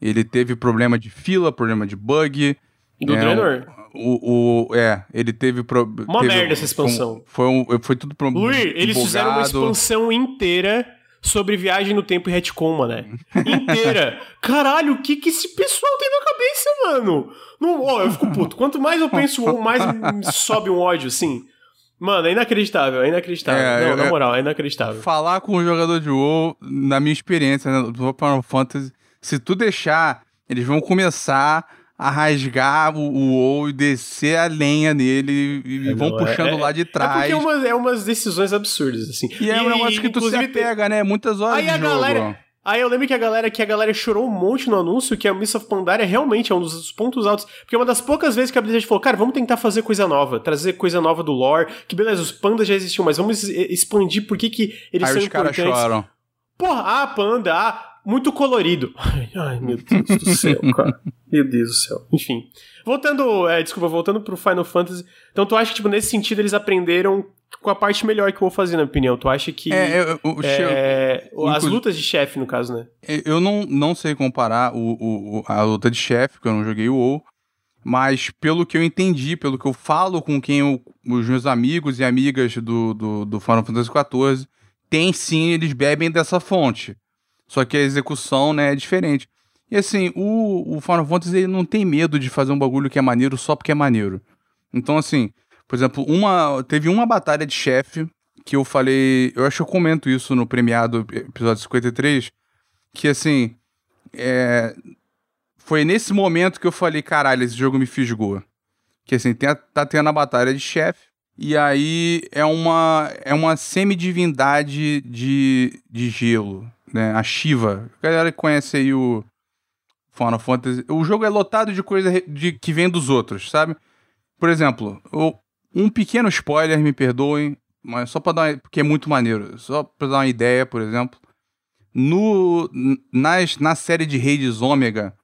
Ele teve problema de fila, problema de bug. Do é, Draenor? O, o, é, ele teve... Pro, Uma teve- merda essa expansão. Foi, um, foi tudo pro, Luiz, eles fizeram uma expansão inteira sobre viagem no tempo e retcon, mané. Inteira. Caralho, o que que esse pessoal tem na cabeça, mano? Não, ó, eu fico puto. Quanto mais eu penso, mais sobe um ódio, assim. Mano, é inacreditável, é inacreditável. É, Não, eu- na moral, é inacreditável. Falar com o jogador de WoW, na minha experiência, né, do Final Fantasy, se tu deixar, eles vão começar a rasgar o, o WoW e descer a lenha nele e É, vão não, puxando é- lá de É trás. porque é, uma, é umas decisões absurdas, assim. E é um negócio que tu se apega, né? Muitas horas Aí de a jogo. galera- Aí eu lembro que a galera que a galera chorou um monte no anúncio que a Miss of Pandaria realmente é um dos pontos altos, porque é uma das poucas vezes que a Blizzard falou, cara, vamos tentar fazer coisa nova, trazer coisa nova do lore, que beleza, os pandas já existiam, mas vamos expandir por que que eles Aí são os caras importantes. choram. Porra, ah, panda, ah, muito colorido. Ai, ai, meu Deus do céu, cara. Meu Deus do céu. Enfim. Voltando, é, desculpa, voltando pro Final Fantasy. Então tu acha que, tipo, nesse sentido eles aprenderam com a parte melhor que eu vou fazer, na minha opinião? Tu acha que... É, eu, o- o che- é, as lutas de chefe, no caso, né? eu não, não sei comparar o- o- a luta de chefe, porque eu não joguei o WoW, mas pelo que eu entendi, pelo que eu falo com quem eu- os meus amigos e amigas do, do, do Final Fantasy XIV, tem sim, eles bebem dessa fonte. Só que a execução, né, é diferente. E assim, o, o Final Fantasy ele não tem medo de fazer um bagulho que é maneiro só porque é maneiro. Então, assim, por exemplo, uma, teve uma batalha de chefe que eu falei. Eu acho que eu comento isso no premiado episódio 53. Que assim. É, foi nesse momento que eu falei: caralho, esse jogo me fisgou. Que assim, tem a- tá tendo a batalha de chefe. E aí é uma, é uma semidivindade de, de gelo, né? A Shiva. A galera que conhece aí o Final Fantasy. O jogo é lotado de coisa de, que vem dos outros, sabe? Por exemplo, um pequeno spoiler, me perdoem, mas só pra dar uma, porque é muito maneiro. Só pra dar uma ideia, por exemplo. No, nas, na série de Hades Ômega,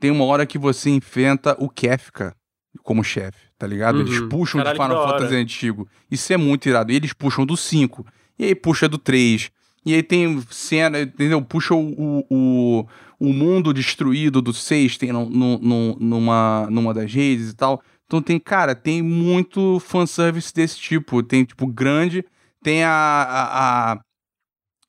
tem uma hora que você enfrenta o Kefka como chefe, tá ligado? Eles Uhum. puxam Caralho, do Final. Fantasy antigo. Isso é muito irado. E eles puxam do 5. E aí puxa do 3. E aí tem cena, entendeu? Puxa o, o, o, mundo destruído do 6, tem no, no, no- numa, numa das redes e tal. Então tem, cara, tem muito fanservice desse tipo. Tem, tipo, grande. Tem a. a, a-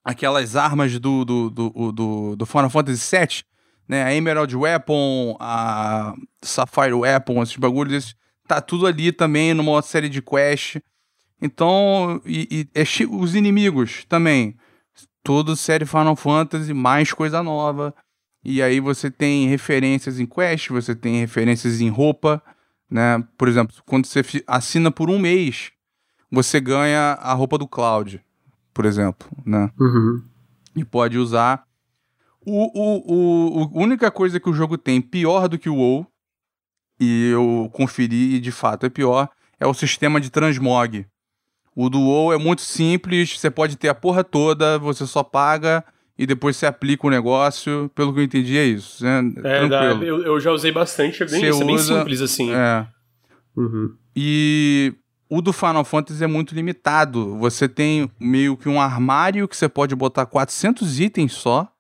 aquelas armas do, do, do, do, do Final Fantasy VII, né? A Emerald Weapon, a Sapphire Weapon, esses bagulhos. tá tudo ali também numa série de quest. Então, e, e é os inimigos também. Toda série Final Fantasy, mais coisa nova. E aí você tem referências em quest, você tem referências em roupa, né? Por exemplo, quando você assina por um mês, você ganha a roupa do Cloud, por exemplo, né? Uhum. E pode usar. O, o, o, o- a única coisa que o jogo tem pior do que o WoW, e eu conferi e de fato é pior, é o sistema de transmog. O WoW é muito simples, você pode ter a porra toda, você só paga e depois você aplica o negócio. Pelo que eu entendi, é isso. Né? É, dá- eu, eu já usei bastante, é bem, isso é bem usa- simples, assim. É. Uhum. E o do Final Fantasy é muito limitado. Você tem meio que um armário que você pode botar 400 itens só,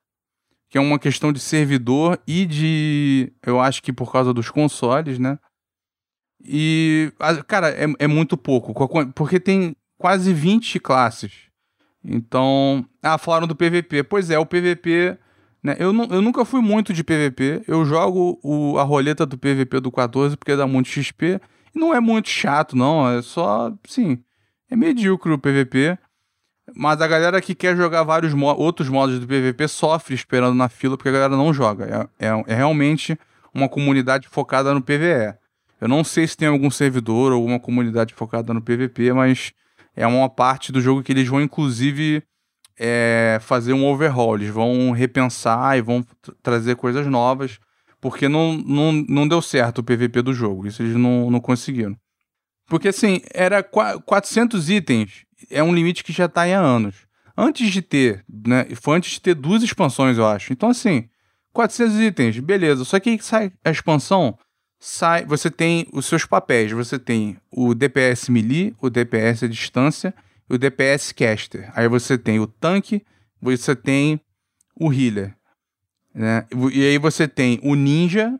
que é uma questão de servidor e de. Eu acho que por causa dos consoles, né? E, cara, é, é muito pouco. Porque tem quase 20 classes. Então. Ah, falaram do PVP. Pois é, o PVP. Né? Eu, eu nunca fui muito de PVP. Eu jogo o, a roleta do PVP do 14 porque dá muito XP. E não é muito chato, não. É só. Sim. É medíocre o PVP. Mas a galera que quer jogar vários mo outros modos do PVP sofre esperando na fila porque a galera não joga. É, é, é, realmente uma comunidade focada no PVE. Eu não sei se tem algum servidor ou alguma comunidade focada no PVP, mas é uma parte do jogo que eles vão, inclusive, é, fazer um overhaul. Eles vão repensar e vão trazer coisas novas, porque não, não, não deu certo o PVP do jogo. Isso eles não, não conseguiram. Porque, assim, era 400 itens é um limite que já está há anos. Antes de ter, né? Foi antes de ter duas expansões, eu acho. Então, assim, 400 itens, beleza. Só que aí sai a expansão, sai, você tem os seus papéis. Você tem o DPS melee, o DPS à distância e o DPS caster. Aí você tem o tanque, você tem o healer. Né? E aí você tem o ninja,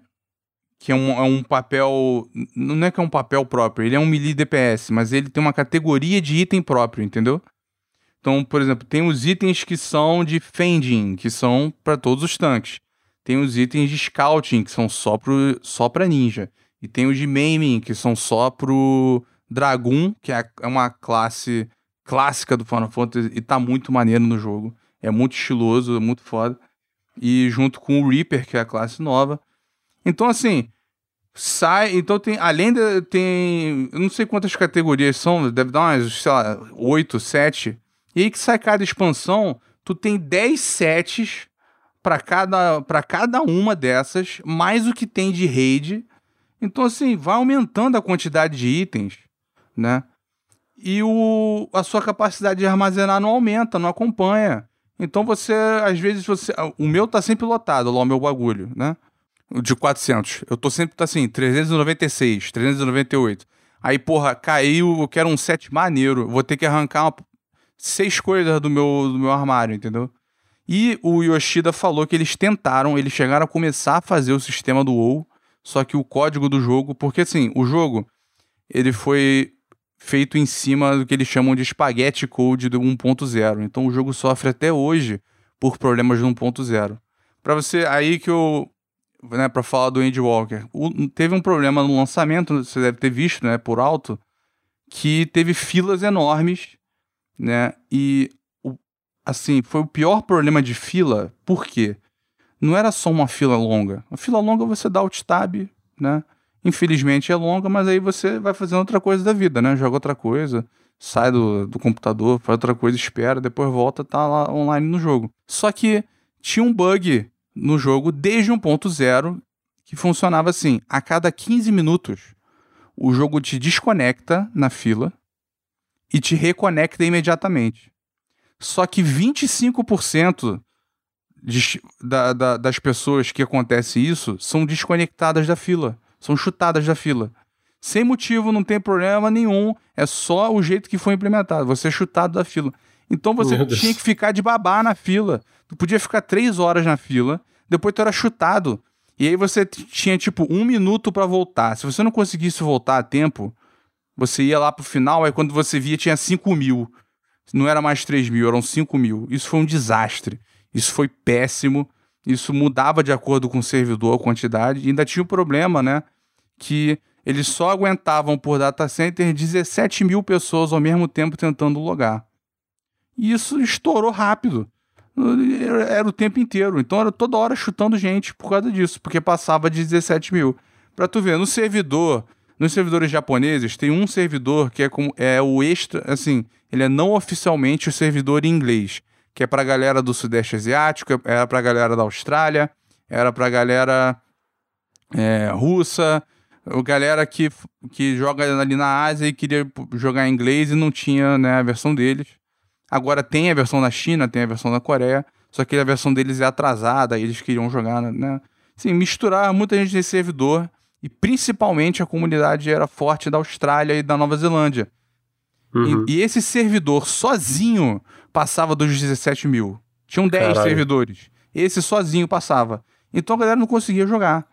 que é um, é um papel. Não é que é um papel próprio, ele é um melee DPS, mas ele tem uma categoria de item próprio, entendeu? Então, por exemplo, tem os itens que são de fending, que são para todos os tanques. Tem os itens de scouting, que são só, pro, só pra ninja. E tem os de maiming, que são só pro Dragoon, que é, é uma classe clássica do Final Fantasy e tá muito maneiro no jogo. É muito estiloso, é muito foda. E junto com o Reaper, que é a classe nova. Então, assim, sai. Então tem. Além de. Tem. Eu não sei quantas categorias são, deve dar umas, sei lá, 8, 7. E aí que sai cada expansão, tu tem 10 sets para cada, pra cada uma dessas, mais o que tem de raid. Então, assim, vai aumentando a quantidade de itens, né? E o, a sua capacidade de armazenar não aumenta, não acompanha. Então você, às vezes, você. O meu tá sempre lotado lá, o meu bagulho, né? de 400. Eu tô sempre assim, 396, 398. Aí, porra, caiu, eu quero um set maneiro. Vou ter que arrancar uma, seis coisas do meu, do meu armário, entendeu? E o Yoshida falou que eles tentaram, eles chegaram a começar a fazer o sistema do WoW, só que o código do jogo, porque assim, o jogo ele foi feito em cima do que eles chamam de spaghetti code do 1.0. Então o jogo sofre até hoje por problemas do 1.0. Para você aí que eu né, para falar do Andy Walker. O, teve um problema no lançamento, você deve ter visto, né, por alto, que teve filas enormes, né? E assim, foi o pior problema de fila, por quê? Não era só uma fila longa. A fila longa você dá alt tab, né? Infelizmente é longa, mas aí você vai fazendo outra coisa da vida, né? Joga outra coisa, sai do, do computador, faz outra coisa, espera, depois volta, tá lá online no jogo. Só que tinha um bug no jogo desde 1.0 que funcionava assim: a cada 15 minutos, o jogo te desconecta na fila e te reconecta imediatamente. Só que 25% de, da, da, das pessoas que acontece isso são desconectadas da fila, são chutadas da fila. Sem motivo, não tem problema nenhum, é só o jeito que foi implementado. Você é chutado da fila. Então você tinha que ficar de babá na fila. Tu podia ficar três horas na fila, depois tu era chutado. E aí você tinha, tipo, um minuto para voltar. Se você não conseguisse voltar a tempo, você ia lá pro final, aí quando você via tinha 5 mil. Não era mais 3 mil, eram 5 mil. Isso foi um desastre. Isso foi péssimo. Isso mudava de acordo com o servidor a quantidade. E ainda tinha o um problema, né? Que eles só aguentavam por data center 17 mil pessoas ao mesmo tempo tentando logar. E isso estourou rápido. Era o tempo inteiro. Então era toda hora chutando gente por causa disso, porque passava de 17 mil. Pra tu ver, no servidor, nos servidores japoneses, tem um servidor que é, como, é o extra, assim, ele é não oficialmente o servidor em inglês, que é pra galera do Sudeste Asiático, era pra galera da Austrália, era pra galera é, russa, galera que, que joga ali na Ásia e queria jogar em inglês e não tinha né, a versão deles. Agora tem a versão da China, tem a versão da Coreia, só que a versão deles é atrasada, eles queriam jogar, né? Sim, misturar muita gente nesse servidor e principalmente a comunidade era forte da Austrália e da Nova Zelândia. Uhum. E, e, esse servidor sozinho passava dos 17 mil. Tinham 10 Caralho. servidores. Esse sozinho passava. Então a galera não conseguia jogar.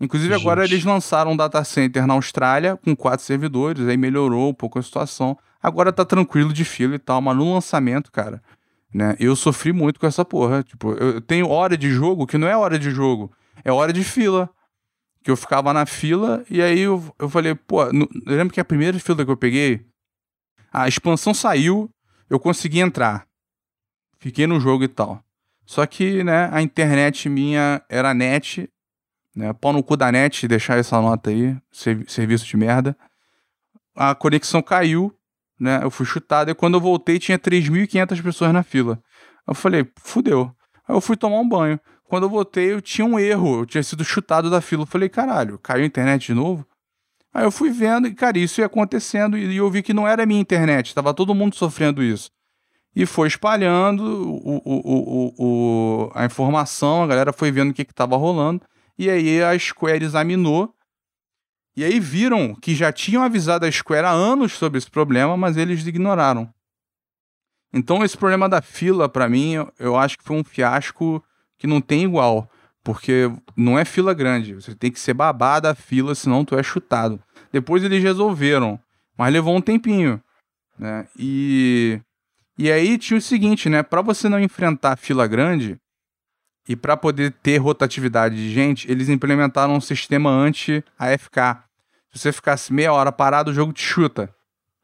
Inclusive Gente. agora eles lançaram um data center na Austrália com quatro servidores, aí melhorou um pouco a situação. Agora tá tranquilo de fila e tal, mas no lançamento, cara, né? Eu sofri muito com essa porra. Tipo, eu tenho hora de jogo que não é hora de jogo, é hora de fila. Que eu ficava na fila e aí eu, eu falei, pô, no, eu lembro que a primeira fila que eu peguei, a expansão saiu, eu consegui entrar. Fiquei no jogo e tal. Só que, né, a internet minha era net, né, pau no cu da net, deixar essa nota aí, serviço de merda. A conexão caiu, né? Eu fui chutado e quando eu voltei tinha 3.500 pessoas na fila. Eu falei, fudeu. Aí eu fui tomar um banho. Quando eu voltei, eu tinha um erro, eu tinha sido chutado da fila. Eu falei, caralho, caiu a internet de novo? Aí eu fui vendo e, cara, isso ia acontecendo e eu vi que não era a minha internet, estava todo mundo sofrendo isso. E foi espalhando o, o, o, a informação, a galera foi vendo o que estava rolando. E aí a Square examinou e aí viram que já tinham avisado a Square há anos sobre esse problema, mas eles ignoraram. Então esse problema da fila, para mim, eu acho que foi um fiasco que não tem igual. Porque não é fila grande, você tem que ser babada a fila, senão tu é chutado. Depois eles resolveram, mas levou um tempinho. Né? E, e aí tinha o seguinte, né? Para você não enfrentar fila grande, e para poder ter rotatividade de gente, eles implementaram um sistema anti-AFK. Se você ficasse meia hora parado, o jogo te chuta,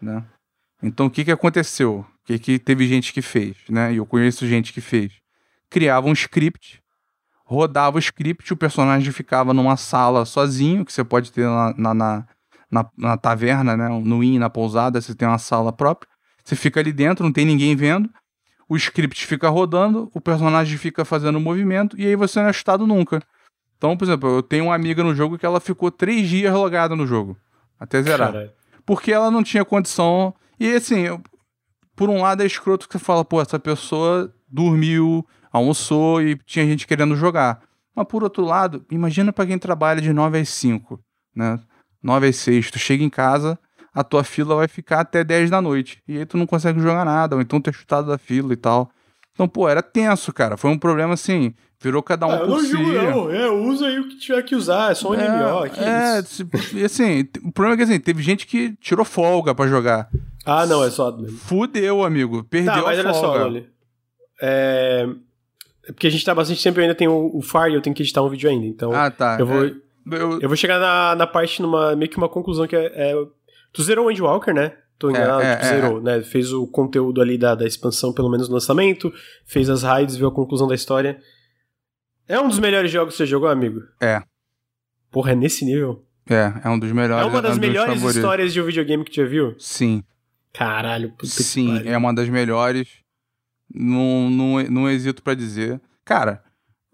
né? Então o que, que aconteceu? O que, que teve gente que fez, né? E eu conheço gente que fez. Criava um script, rodava o script, o personagem ficava numa sala sozinho, que você pode ter na, na, na, na, na taverna, né? No inn, na pousada, você tem uma sala própria. Você fica ali dentro, não tem ninguém vendo o script fica rodando, o personagem fica fazendo movimento e aí você não é chutado nunca. Então, por exemplo, eu tenho uma amiga no jogo que ela ficou três dias logada no jogo, até zerar. Caralho. Porque ela não tinha condição. E assim, por um lado é escroto que você fala, pô, essa pessoa dormiu, almoçou e tinha gente querendo jogar. Mas por outro lado, imagina para quem trabalha de 9 às 5, né? 9 às 6, tu chega em casa, a tua fila vai ficar até 10 da noite. E aí tu não consegue jogar nada, ou então tu é chutado da fila e tal. Então, pô, era tenso, cara. Foi um problema assim, virou cada um ah, por não si. Não. É, usa aí o que tiver que usar, é só um é, MMO. aqui. é, e assim, o problema é que assim, teve gente que tirou folga para jogar. Ah, não, é só. Fudeu, amigo. Perdeu tá, mas a folga. Olha só, Loli. É... é... Porque a gente tá bastante tempo ainda tem o, o Fire e eu tenho que editar um vídeo ainda. Então, ah, tá. eu vou. É, eu... eu... vou chegar na, na parte, numa meio que uma conclusão que é, é Tu zerou o Endwalker, né? Tô enganado, é, é, tu zerou, é. né? Fez o conteúdo ali da, da expansão, pelo menos no lançamento, fez as raids, viu a conclusão da história. É um dos melhores jogos que você jogou, amigo? É. Porra, é nesse nível? É, é um dos melhores. É uma das é um melhores histórias de um videogame que tu já viu? Sim. Caralho, puta Sim, é uma das melhores. Não, não, não hesito para dizer. Cara,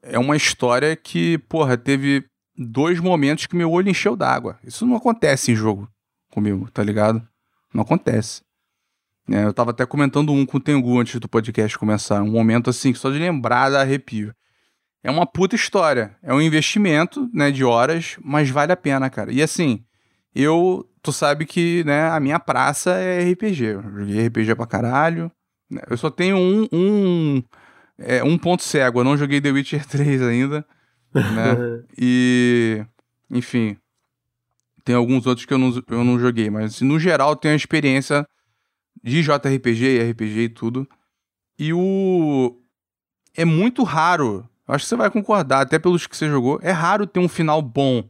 é uma história que, porra, teve dois momentos que meu olho encheu d'água. Isso não acontece em jogo comigo, tá ligado? Não acontece. É, eu tava até comentando um com o Tengu antes do podcast começar. Um momento assim, que só de lembrar dá arrepio. É uma puta história. É um investimento, né, de horas, mas vale a pena, cara. E assim, eu. Tu sabe que, né, a minha praça é RPG. Eu joguei RPG pra caralho. Né? Eu só tenho um. um é, um ponto cego. Eu não joguei The Witcher 3 ainda. Né? e. Enfim, tem alguns outros que eu não, eu não joguei, mas no geral tenho a experiência de JRPG, RPG e tudo. E o. É muito raro. Acho que você vai concordar, até pelos que você jogou. É raro ter um final bom.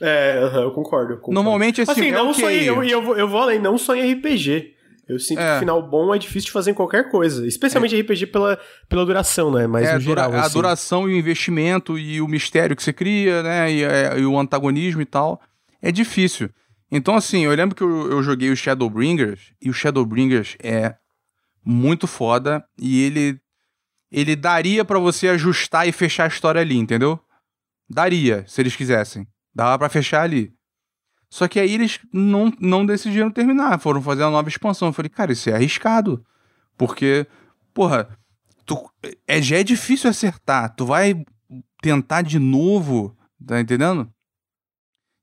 É, eu concordo. Eu concordo. Normalmente assim, assim é não okay. só em, eu, eu, eu vou além, não só em RPG. Eu sinto é. que final bom é difícil de fazer em qualquer coisa. Especialmente é. RPG pela, pela duração, né? Mas é, no geral. A assim. duração e o investimento e o mistério que você cria, né? E, é, e o antagonismo e tal é difícil. Então, assim, eu lembro que eu, eu joguei o Shadowbringers, e o Shadowbringers é muito foda, e ele ele daria para você ajustar e fechar a história ali, entendeu? Daria, se eles quisessem. Dava para fechar ali. Só que aí eles não, não decidiram terminar, foram fazer uma nova expansão. Eu falei, cara, isso é arriscado. Porque, porra, tu, é, já é difícil acertar. Tu vai tentar de novo, tá entendendo?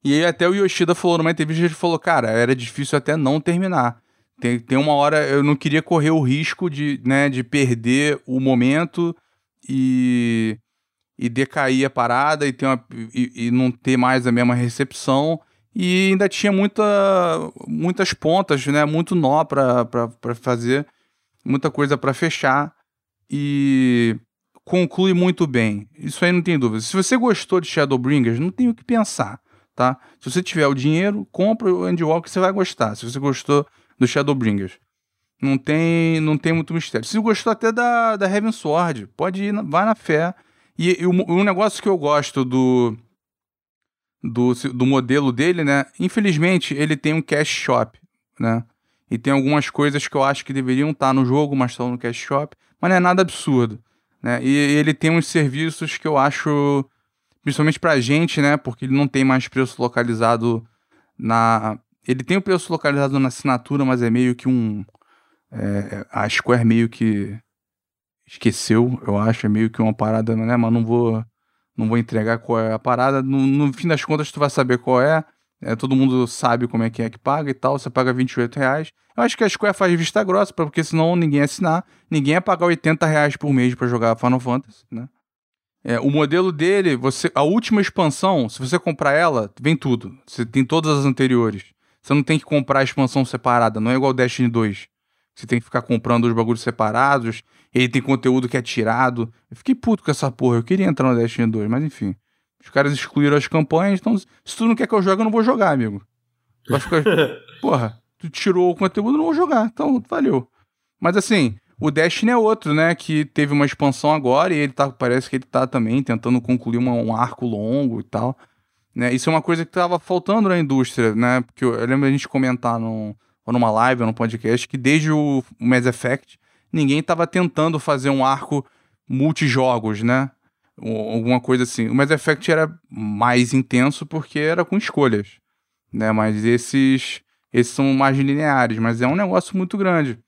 E aí até o Yoshida falou numa entrevista, ele falou, cara, era difícil até não terminar. Tem, tem uma hora, eu não queria correr o risco de, né, de perder o momento e, e decair a parada e, ter uma, e, e não ter mais a mesma recepção. E ainda tinha muita, muitas pontas, né? Muito nó para fazer, muita coisa para fechar e conclui muito bem. Isso aí não tem dúvida. Se você gostou de Shadowbringers, não tem o que pensar, tá? Se você tiver o dinheiro, compra o Endwalker, você vai gostar. Se você gostou do Shadowbringers. Não tem, não tem muito mistério. Se gostou até da, da Heaven Sword, pode ir, vai na fé. E, e o, um negócio que eu gosto do, do, do modelo dele, né? Infelizmente, ele tem um cash shop, né? E tem algumas coisas que eu acho que deveriam estar no jogo, mas estão no cash shop. Mas não é nada absurdo, né? E, e ele tem uns serviços que eu acho, principalmente pra gente, né? Porque ele não tem mais preço localizado na... Ele tem o preço localizado na assinatura, mas é meio que um é, a Square meio que esqueceu, eu acho, é meio que uma parada, né? Mas não vou, não vou entregar qual é a parada. No, no fim das contas, tu vai saber qual é. é. Todo mundo sabe como é que é que paga e tal. Você paga 28 reais. Eu acho que a Square faz vista grossa, porque senão ninguém ia assinar. Ninguém ia pagar 80 reais por mês para jogar Final Fantasy, né? É, o modelo dele, você, a última expansão, se você comprar ela, vem tudo. Você tem todas as anteriores. Você não tem que comprar a expansão separada, não é igual Destiny 2 você tem que ficar comprando os bagulhos separados. Ele tem conteúdo que é tirado. Eu fiquei puto com essa porra. Eu queria entrar no Destiny 2, mas enfim. Os caras excluíram as campanhas, então se tu não quer que eu jogue, eu não vou jogar, amigo. Vai ficar. porra, tu tirou o conteúdo, eu não vou jogar. Então, valeu. Mas assim, o Destiny é outro, né? Que teve uma expansão agora e ele tá. Parece que ele tá também tentando concluir uma, um arco longo e tal. Né? Isso é uma coisa que tava faltando na indústria, né? Porque eu, eu lembro a gente comentar no ou numa live, ou num podcast, que desde o Mass Effect, ninguém estava tentando fazer um arco multijogos, né? Ou alguma coisa assim. O Mass Effect era mais intenso porque era com escolhas, né? Mas esses, esses são mais lineares, mas é um negócio muito grande.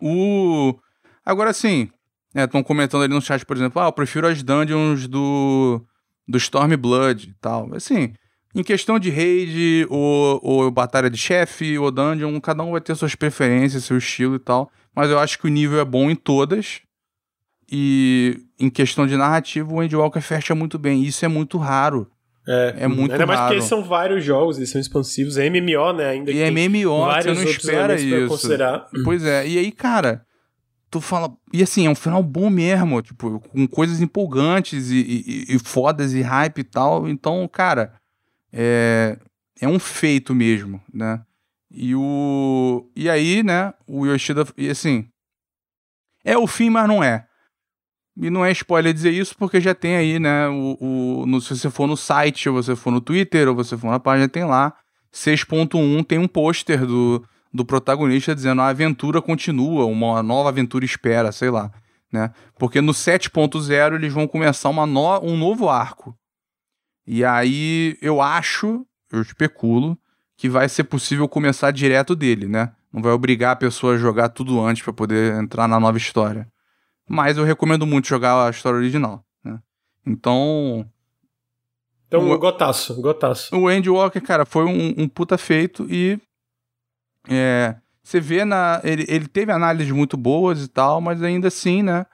O... Agora sim, estão né, comentando ali no chat, por exemplo, ah, eu prefiro as dungeons do, do Stormblood e tal. Assim, em questão de raid, ou, ou batalha de chefe, ou dungeon, cada um vai ter suas preferências, seu estilo e tal. Mas eu acho que o nível é bom em todas. E em questão de narrativa, o Endwalker fecha muito bem. Isso é muito raro. É, é muito Ainda mais raro. porque são vários jogos, eles são expansivos. É MMO, né? Ainda e é MMO, você não espera isso. Considerar. Pois é. E aí, cara, tu fala. E assim, é um final bom mesmo, tipo, com coisas empolgantes e, e, e fodas e hype e tal. Então, cara é, é um feito mesmo, né? E o e aí, né, o Yoshida e assim, é o fim, mas não é. E não é spoiler dizer isso porque já tem aí, né, o, o no, se você for no site, ou você for no Twitter, ou você for na página, tem lá 6.1 tem um pôster do, do protagonista dizendo a aventura continua, uma nova aventura espera, sei lá, né? Porque no 7.0 eles vão começar uma no, um novo arco, e aí eu acho, eu especulo, que vai ser possível começar direto dele, né? Não vai obrigar a pessoa a jogar tudo antes para poder entrar na nova história. Mas eu recomendo muito jogar a história original, né? Então. Então, o, gotaço, gotaço. O Andy Walker, cara, foi um, um puta feito e. É, você vê na. Ele, ele teve análises muito boas e tal, mas ainda assim, né?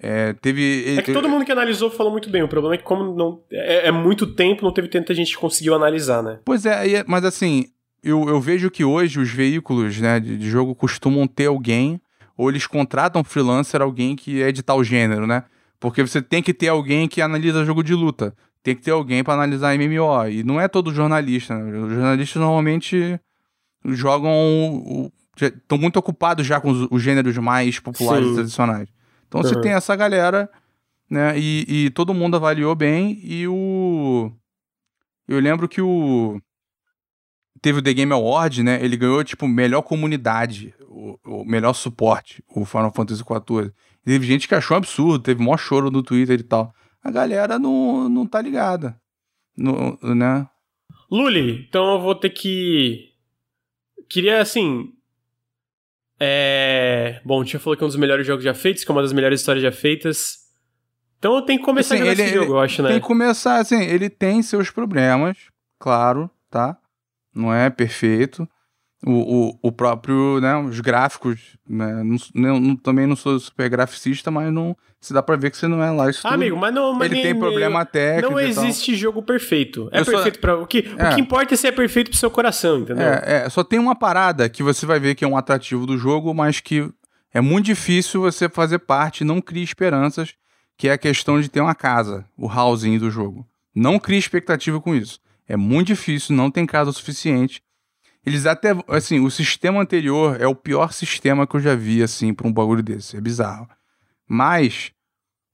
É, teve. É que todo mundo que analisou falou muito bem. O problema é que, como não. É, é muito tempo, não teve tanta gente que conseguiu analisar, né? Pois é, mas assim, eu, eu vejo que hoje os veículos né, de, de jogo costumam ter alguém, ou eles contratam freelancer, alguém que é de tal gênero, né? Porque você tem que ter alguém que analisa jogo de luta. Tem que ter alguém para analisar MMO. E não é todo jornalista. Né? Os jornalistas normalmente jogam. Estão muito ocupados já com os, os gêneros mais populares Sim. e tradicionais. Então uhum. você tem essa galera, né? E, e, todo mundo avaliou bem. E o. Eu lembro que o. Teve o The Game Award, né? Ele ganhou, tipo, melhor comunidade, o, o melhor suporte, o Final Fantasy XIV. Teve gente que achou um absurdo, teve maior choro no Twitter e tal. A galera não, não tá ligada. No, né? Luli, então eu vou ter que. Queria, assim, é... Bom, o Tia falou que é um dos melhores jogos já feitos, que é uma das melhores histórias já feitas. Então eu tenho que começar assim, a jogar ele, esse jogo, eu acho, né? Tem que começar, assim, ele tem seus problemas, claro, tá? Não é perfeito. O, o, o próprio, né, os gráficos, né, não, não, também não sou super graficista, mas não, se dá pra ver que você não é lá isso ah, Amigo, mas não... Mas Ele tem problema técnico Não existe jogo perfeito. É eu perfeito só... para o que é. O que importa é se é perfeito pro seu coração, entendeu? É, é, só tem uma parada que você vai ver que é um atrativo do jogo, mas que é muito difícil você fazer parte, não crie esperanças, que é a questão de ter uma casa, o housing do jogo. Não crie expectativa com isso. É muito difícil, não tem casa o suficiente eles até. Assim, o sistema anterior é o pior sistema que eu já vi, assim, pra um bagulho desse. É bizarro. Mas.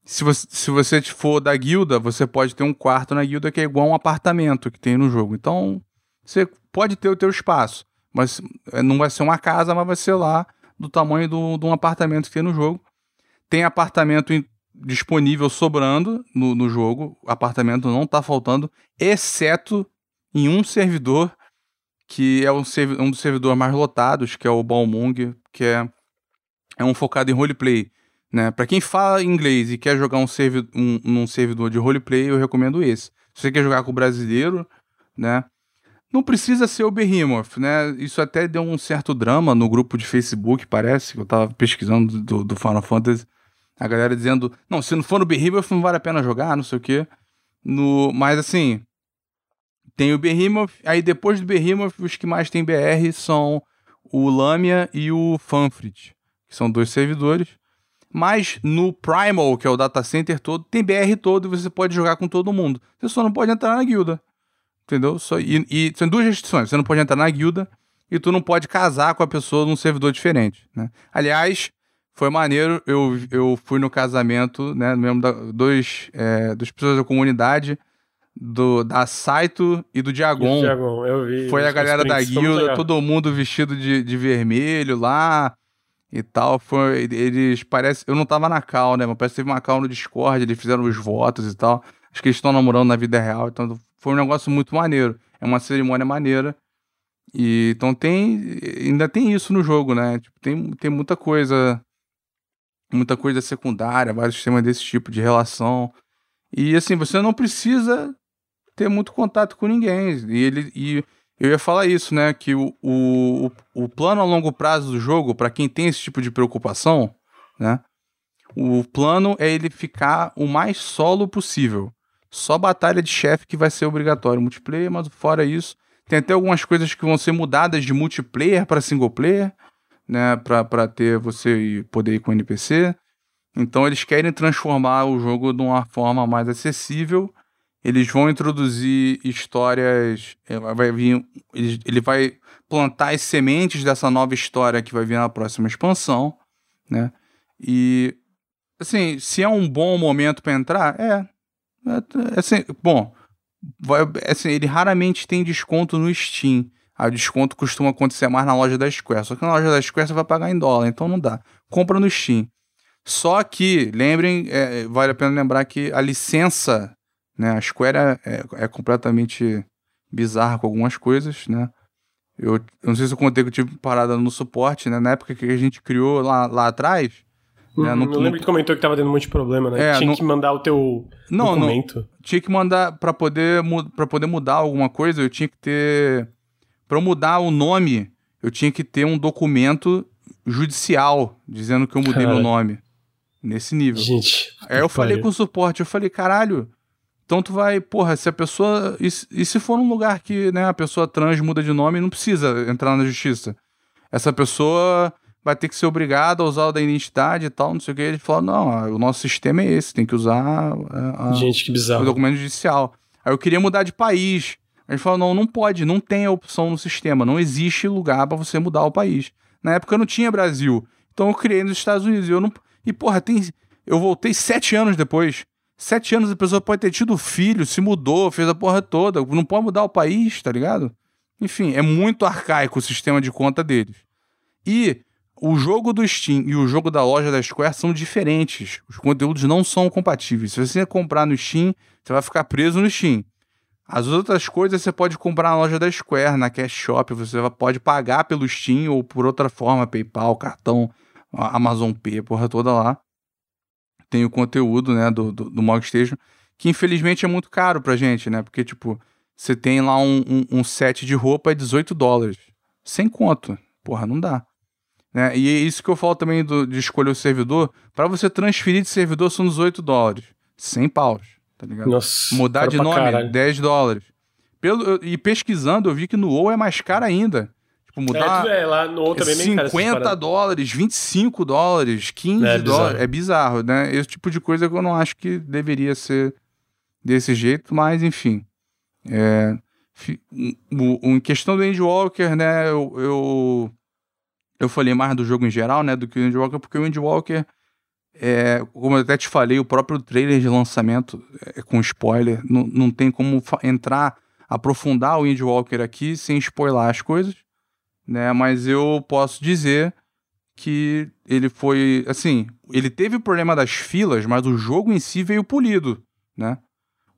Se você, se você for da guilda, você pode ter um quarto na guilda que é igual a um apartamento que tem no jogo. Então, você pode ter o teu espaço. Mas é, não vai ser uma casa, mas vai ser lá do tamanho do, de um apartamento que tem no jogo. Tem apartamento in, disponível sobrando no, no jogo. Apartamento não tá faltando, exceto em um servidor que é um, um dos servidores mais lotados, que é o Balmung, que é, é um focado em roleplay. Né? Para quem fala inglês e quer jogar um, servi um, um servidor de roleplay, eu recomendo esse. Se você quer jogar com o brasileiro, né? Não precisa ser o Behemoth, né? Isso até deu um certo drama no grupo de Facebook, parece, que eu tava pesquisando do, do Final Fantasy. A galera dizendo, não, se não for no Behemoth não vale a pena jogar, não sei o quê. No, mas assim, tem o Behemoth, aí depois do Behemoth, os que mais tem BR são o Lamia e o Fanfrit, que são dois servidores. Mas no Primal, que é o data center todo, tem BR todo e você pode jogar com todo mundo. Você só não pode entrar na guilda. Entendeu? Só, e, e são duas restrições. Você não pode entrar na guilda e tu não pode casar com a pessoa num servidor diferente. Né? Aliás, foi maneiro. Eu, eu fui no casamento, né? Mesmo da, dois, é, duas pessoas da comunidade do, da Saito e do Diagon. Diagon, eu vi. Foi a galera da guilda, todo mundo vestido de, de vermelho lá e tal. Foi, eles parece, eu não tava na cal, né? Mas parece que teve uma cal no Discord, eles fizeram os votos e tal. Acho que eles estão namorando na vida real, então foi um negócio muito maneiro. É uma cerimônia maneira. E então tem ainda tem isso no jogo, né? Tipo, tem, tem muita coisa muita coisa secundária, vários sistemas desse tipo de relação. E assim, você não precisa ter muito contato com ninguém. E ele e eu ia falar isso, né? Que o, o, o plano a longo prazo do jogo, para quem tem esse tipo de preocupação, né? O plano é ele ficar o mais solo possível. Só batalha de chefe que vai ser obrigatório multiplayer, mas fora isso, tem até algumas coisas que vão ser mudadas de multiplayer para single player, né? Para ter você poder ir com NPC. Então eles querem transformar o jogo de uma forma mais acessível eles vão introduzir histórias. É, vai vir, ele vai plantar as sementes dessa nova história que vai vir na próxima expansão, né? E assim, se é um bom momento para entrar, é, é, assim, bom, vai, assim, ele raramente tem desconto no Steam. O desconto costuma acontecer mais na loja da Square. Só que na loja da Square você vai pagar em dólar, então não dá. Compra no Steam. Só que, lembrem, é, vale a pena lembrar que a licença né? A Square é, é, é completamente bizarra com algumas coisas, né? Eu, eu, não sei se eu contei que eu tive parada no suporte, né? Na época que a gente criou lá, lá atrás. Né? Uhum, não, eu lembro que comentou que tava tendo um monte de problema, né? É, tinha não, que mandar o teu não, documento. Não, tinha que mandar para poder para poder mudar alguma coisa, eu tinha que ter para mudar o nome, eu tinha que ter um documento judicial dizendo que eu mudei meu nome. Nesse nível. Gente. Aí eu falei com o suporte, eu falei, caralho, então tu vai, porra, se a pessoa. E, e, se for um lugar que né, a pessoa trans muda de nome, não precisa entrar na justiça. Essa pessoa vai ter que ser obrigada a usar o da identidade e tal, não sei o que. Ele falou: não, o nosso sistema é esse, tem que usar a, Gente, que bizarro. o documento judicial. Aí eu queria mudar de país. Ele falou: não, não pode, não tem a opção no sistema, não existe lugar para você mudar o país. Na época não tinha Brasil. Então eu criei nos Estados Unidos. E, eu não... e porra, tem... eu voltei sete anos depois. Sete anos a pessoa pode ter tido filho, se mudou, fez a porra toda. Não pode mudar o país, tá ligado? Enfim, é muito arcaico o sistema de conta deles. E o jogo do Steam e o jogo da loja da Square são diferentes. Os conteúdos não são compatíveis. Se você comprar no Steam, você vai ficar preso no Steam. As outras coisas você pode comprar na loja da Square, na Cash Shop, você pode pagar pelo Steam ou por outra forma, PayPal, cartão, Amazon Pay, porra toda lá tem o conteúdo, né, do, do, do Mogstation, que infelizmente é muito caro pra gente, né? Porque, tipo, você tem lá um, um, um, set de roupa é 18 dólares, sem conto. Porra, não dá. Né? E é isso que eu falo também do, de escolher o servidor. Para você transferir de servidor são 18 dólares. 100 paus, tá ligado? Nossa, Mudar de nome, caralho. 10 dólares. Pelo, e pesquisando, eu vi que no WoW é mais caro ainda. Tipo, mudar. É, é lá no WoW também 50 é dólares, 25 dólares, 15 é, dólares. É bizarro, né? Esse tipo de coisa que eu não acho que deveria ser desse jeito, mas enfim. É, em questão do Endwalker, né? Eu, eu, eu falei mais do jogo em geral, né? Do que o Endwalker, porque o Endwalker. É, como eu até te falei, o próprio trailer de lançamento é, com spoiler, não, não tem como entrar aprofundar o Windwalker aqui sem spoiler as coisas, né? Mas eu posso dizer que ele foi, assim, ele teve o problema das filas, mas o jogo em si veio polido, né?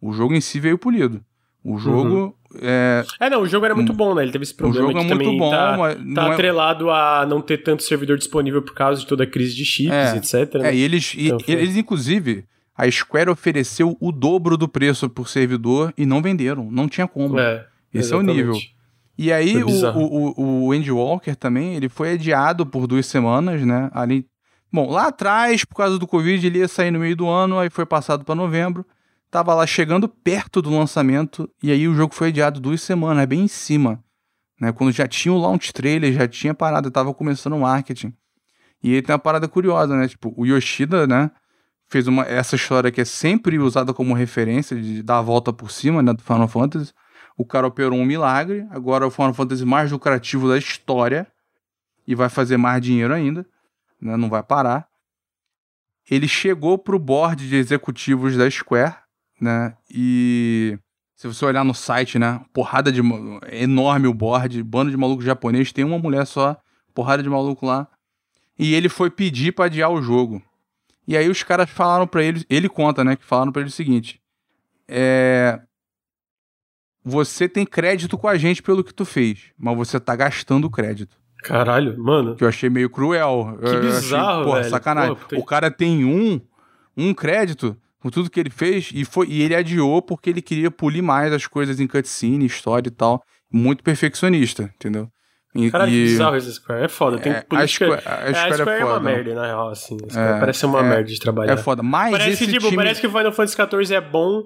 O jogo em si veio polido. O jogo uhum. é... é... não, o jogo era muito bom, né? Ele teve esse problema o jogo é muito bom, tá, mas tá é atrelado a não ter tanto servidor disponível por causa de toda a crise de chips, é, etc. Né? É, e eles, então, e, eles inclusive, a Square ofereceu o dobro do preço por servidor e não venderam. Não tinha como. É, Esse exatamente. é o nível. E aí o, o, o, Andy Walker também, ele foi adiado por duas semanas, né? Ali, bom, lá atrás, por causa do Covid, ele ia sair no meio do ano, aí foi passado para novembro. Tava lá chegando perto do lançamento, e aí o jogo foi adiado duas semanas, bem em cima. Né? Quando já tinha o launch trailer, já tinha parado, tava começando o marketing. E aí tem uma parada curiosa, né? Tipo, o Yoshida, né? fez uma, essa história que é sempre usada como referência de dar a volta por cima né, do Final Fantasy. O cara operou um milagre, agora é o Final Fantasy mais lucrativo da história e vai fazer mais dinheiro ainda, né, não vai parar. Ele chegou pro board de executivos da Square, né, e se você olhar no site, né, porrada de enorme o board, bando de maluco japonês, tem uma mulher só, porrada de maluco lá. E ele foi pedir para adiar o jogo. E aí os caras falaram para ele, ele conta, né, que falaram para ele o seguinte: é, você tem crédito com a gente pelo que tu fez, mas você tá gastando crédito. Caralho, mano. Que eu achei meio cruel. Que eu bizarro, achei, porra, velho. sacanagem. Pô, O cara tem um, um crédito com tudo que ele fez e, foi, e ele adiou porque ele queria polir mais as coisas em cutscene, história e tal. Muito perfeccionista, entendeu? Cara, e, que bizarro esse Square. É foda. Tem é, política... A Square, a Square, é, a Square é, é, uma merda, na real, assim. É, parece uma é, merda de trabalhar. É foda. Mas parece, esse tipo, time... parece que o Final Fantasy XIV é bom,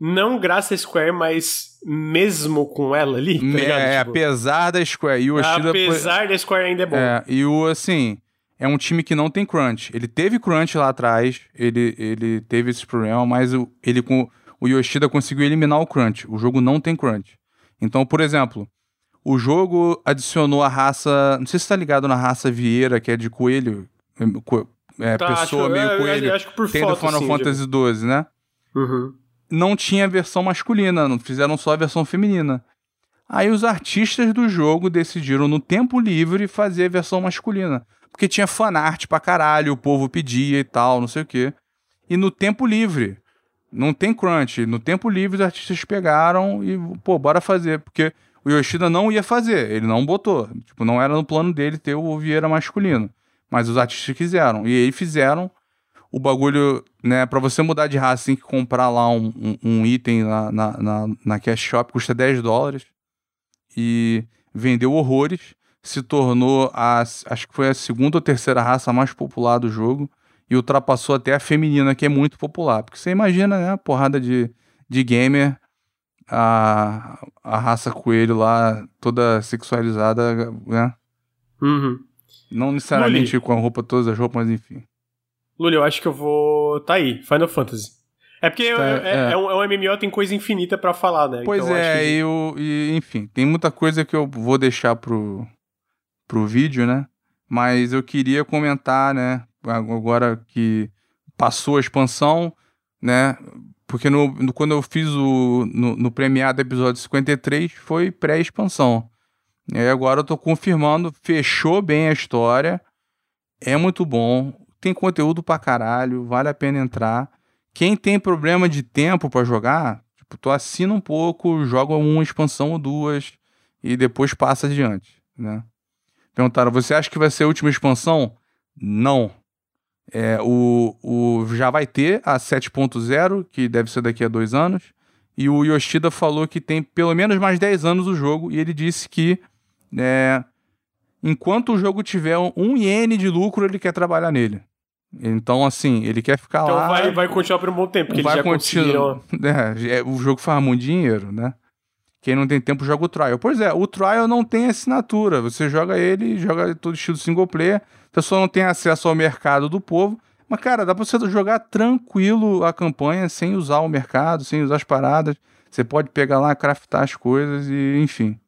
não graças a Square, mas mesmo com ela ali, tá ligado? É, tipo, apesar da Square. E o Yoshida... Apesar da Square ainda é bom. É, e o, assim... É um time que não tem crunch. Ele teve crunch lá atrás, ele, ele teve esse problema, mas o, ele com o Yoshida conseguiu eliminar o crunch. O jogo não tem crunch. Então, por exemplo, o jogo adicionou a raça. Não sei se tá ligado na raça Vieira, que é de coelho. É, tá, pessoa meio é, coelho. Acho que por Tem foto, do Final assim, Fantasy XII, né? Uhum. Não tinha versão masculina, não fizeram só a versão feminina. Aí os artistas do jogo decidiram, no tempo livre, fazer a versão masculina. Porque tinha fanart pra caralho, o povo pedia e tal, não sei o quê. E no tempo livre, não tem crunch, no tempo livre os artistas pegaram e, pô, bora fazer. Porque o Yoshida não ia fazer, ele não botou. Tipo, não era no plano dele ter o Vieira masculino. Mas os artistas quiseram. E aí fizeram o bagulho, né? Pra você mudar de raça, tem que comprar lá um, um, um item na, na, na, na Cash Shop, custa 10 dólares. E vendeu horrores. Se tornou, a, acho que foi a segunda ou terceira raça mais popular do jogo. E ultrapassou até a feminina, que é muito popular. Porque você imagina, né? A porrada de, de gamer a, a raça coelho lá, toda sexualizada, né? Uhum. Não necessariamente Luli. com a roupa, todas as roupas, mas enfim. Luli, eu acho que eu vou. Tá aí, Final Fantasy. É porque tá, é, é. é, um, é, um, MMO, tem coisa infinita para falar, né? Pois então, é, que... eu, e, enfim, tem muita coisa que eu vou deixar pro, pro vídeo, né? Mas eu queria comentar, né? Agora que passou a expansão, né? Porque no, no, quando eu fiz o. No, no premiado episódio 53 foi pré-expansão. E agora eu tô confirmando, fechou bem a história. É muito bom. Tem conteúdo pra caralho, vale a pena entrar. Quem tem problema de tempo para jogar, tipo, tu assina um pouco, joga uma expansão ou duas e depois passa adiante, né? Perguntaram, você acha que vai ser a última expansão? Não. É, o, o, já vai ter a 7.0, que deve ser daqui a dois anos. E o Yoshida falou que tem pelo menos mais 10 anos o jogo. E ele disse que é, enquanto o jogo tiver um iene de lucro, ele quer trabalhar nele. Então, assim, ele quer ficar então lá. Vai, vai continuar por um bom tempo, porque vai eles já continuar. É, o jogo faz muito dinheiro, né? Quem não tem tempo joga o Trial. Pois é, o Trial não tem assinatura. Você joga ele, joga todo estilo single player. A pessoa não tem acesso ao mercado do povo. Mas, cara, dá pra você jogar tranquilo a campanha sem usar o mercado, sem usar as paradas. Você pode pegar lá, craftar as coisas e, enfim.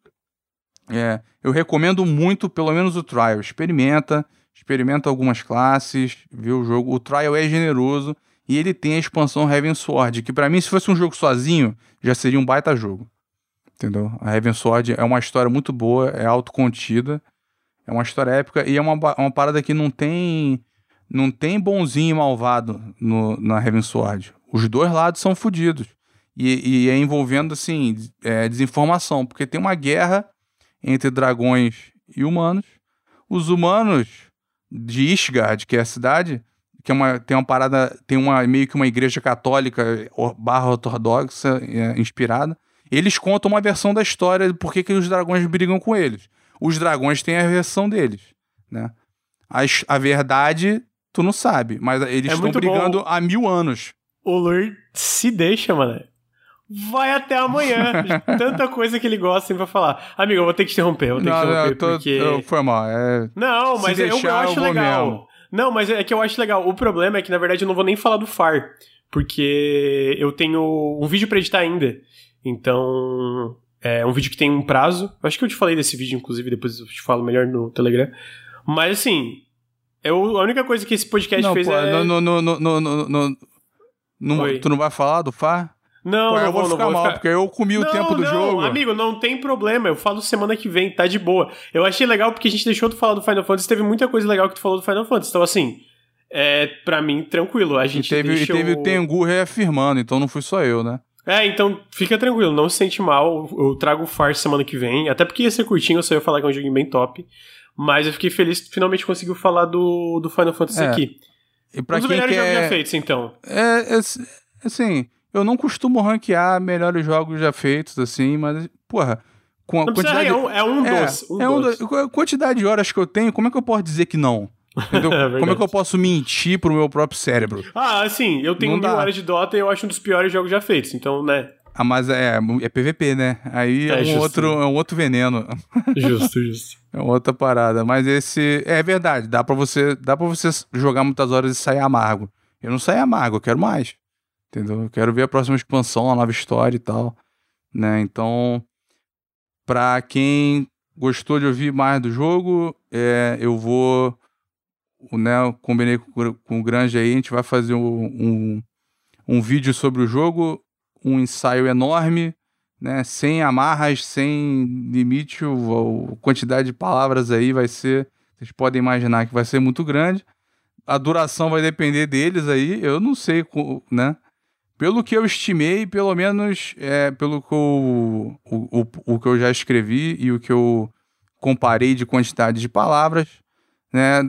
É, eu recomendo muito, pelo menos o Trial. Experimenta, experimenta algumas classes, vê o jogo. O Trial é generoso e ele tem a expansão Heaven Sword, que para mim, se fosse um jogo sozinho, já seria um baita jogo entendeu? A Heaven Sword é uma história muito boa, é autocontida, é uma história épica e é uma, uma parada que não tem não tem bonzinho e malvado no, na Heaven Sword. Os dois lados são fodidos. E, e, é envolvendo, assim, é, desinformação, porque tem uma guerra entre dragões e humanos. Os humanos de Ishgard, que é a cidade, que é uma, tem uma parada, tem uma meio que uma igreja católica barra ortodoxa é, inspirada. Eles contam uma versão da história de por que, que os dragões brigam com eles. Os dragões têm a versão deles, né? A, a verdade, tu não sabe, mas eles é estão brigando bom. há mil anos. O Lur se deixa, mano. Vai até amanhã. Tanta coisa que ele gosta sempre pra falar. Amigo, eu vou ter que te interromper. Vou ter não, que interromper não, tô, porque. Eu, foi mal. É... Não, mas eu, eu, acho eu legal. Mesmo. Não, mas é que eu acho legal. O problema é que, na verdade, eu não vou nem falar do FAR. Porque eu tenho um vídeo pra editar ainda. Então, é um vídeo que tem um prazo. Acho que eu te falei desse vídeo, inclusive, depois eu te falo melhor no Telegram. Mas assim, eu, a única coisa que esse podcast não, fez pô, é. No, no, no, no, no, no, tu não vai falar do FAR? Não, Pô, não eu vou, vou ficar não mal, ficar... porque eu comi não, o tempo do não, jogo. Amigo, não tem problema. Eu falo semana que vem, tá de boa. Eu achei legal porque a gente deixou de falar do Final Fantasy. Teve muita coisa legal que tu falou do Final Fantasy. Então, assim, é, pra mim, tranquilo. A gente e teve, deixou... e teve o Tengu reafirmando, então não fui só eu, né? É, então fica tranquilo, não se sente mal. Eu trago o Far semana que vem. Até porque ia ser curtinho, eu só ia falar que é um joguinho bem top. Mas eu fiquei feliz que finalmente conseguiu falar do, do Final Fantasy é. aqui. E pra um dos melhores quer... jogos já feitos, então. É, é, assim, eu não costumo ranquear melhores jogos já feitos, assim, mas, porra. Com a não quantidade... Precisa, é um, é um é, dos. Um é um dos. A quantidade de horas que eu tenho, como é que eu posso dizer que não? é Como é que eu posso mentir pro meu próprio cérebro? Ah, assim, eu tenho não mil dá. horas de Dota e eu acho um dos piores jogos já feitos, então, né? Ah, mas é, é PVP, né? Aí é, é um, outro, é um outro veneno. Justo, justo. É outra parada. Mas esse. É verdade, dá pra você, dá pra você jogar muitas horas e sair amargo. Eu não saio amargo, eu quero mais. Entendeu? Eu quero ver a próxima expansão, a nova história e tal. Né? Então, pra quem gostou de ouvir mais do jogo, é, eu vou. Né, combinei com, com o Grande aí, a gente vai fazer um, um, um vídeo sobre o jogo um ensaio enorme, né? Sem amarras, sem limite, a quantidade de palavras aí vai ser, vocês podem imaginar que vai ser muito grande. A duração vai depender deles aí, eu não sei, né? Pelo que eu estimei, pelo menos é, pelo que eu, o, o, o que eu já escrevi e o que eu comparei de quantidade de palavras, né?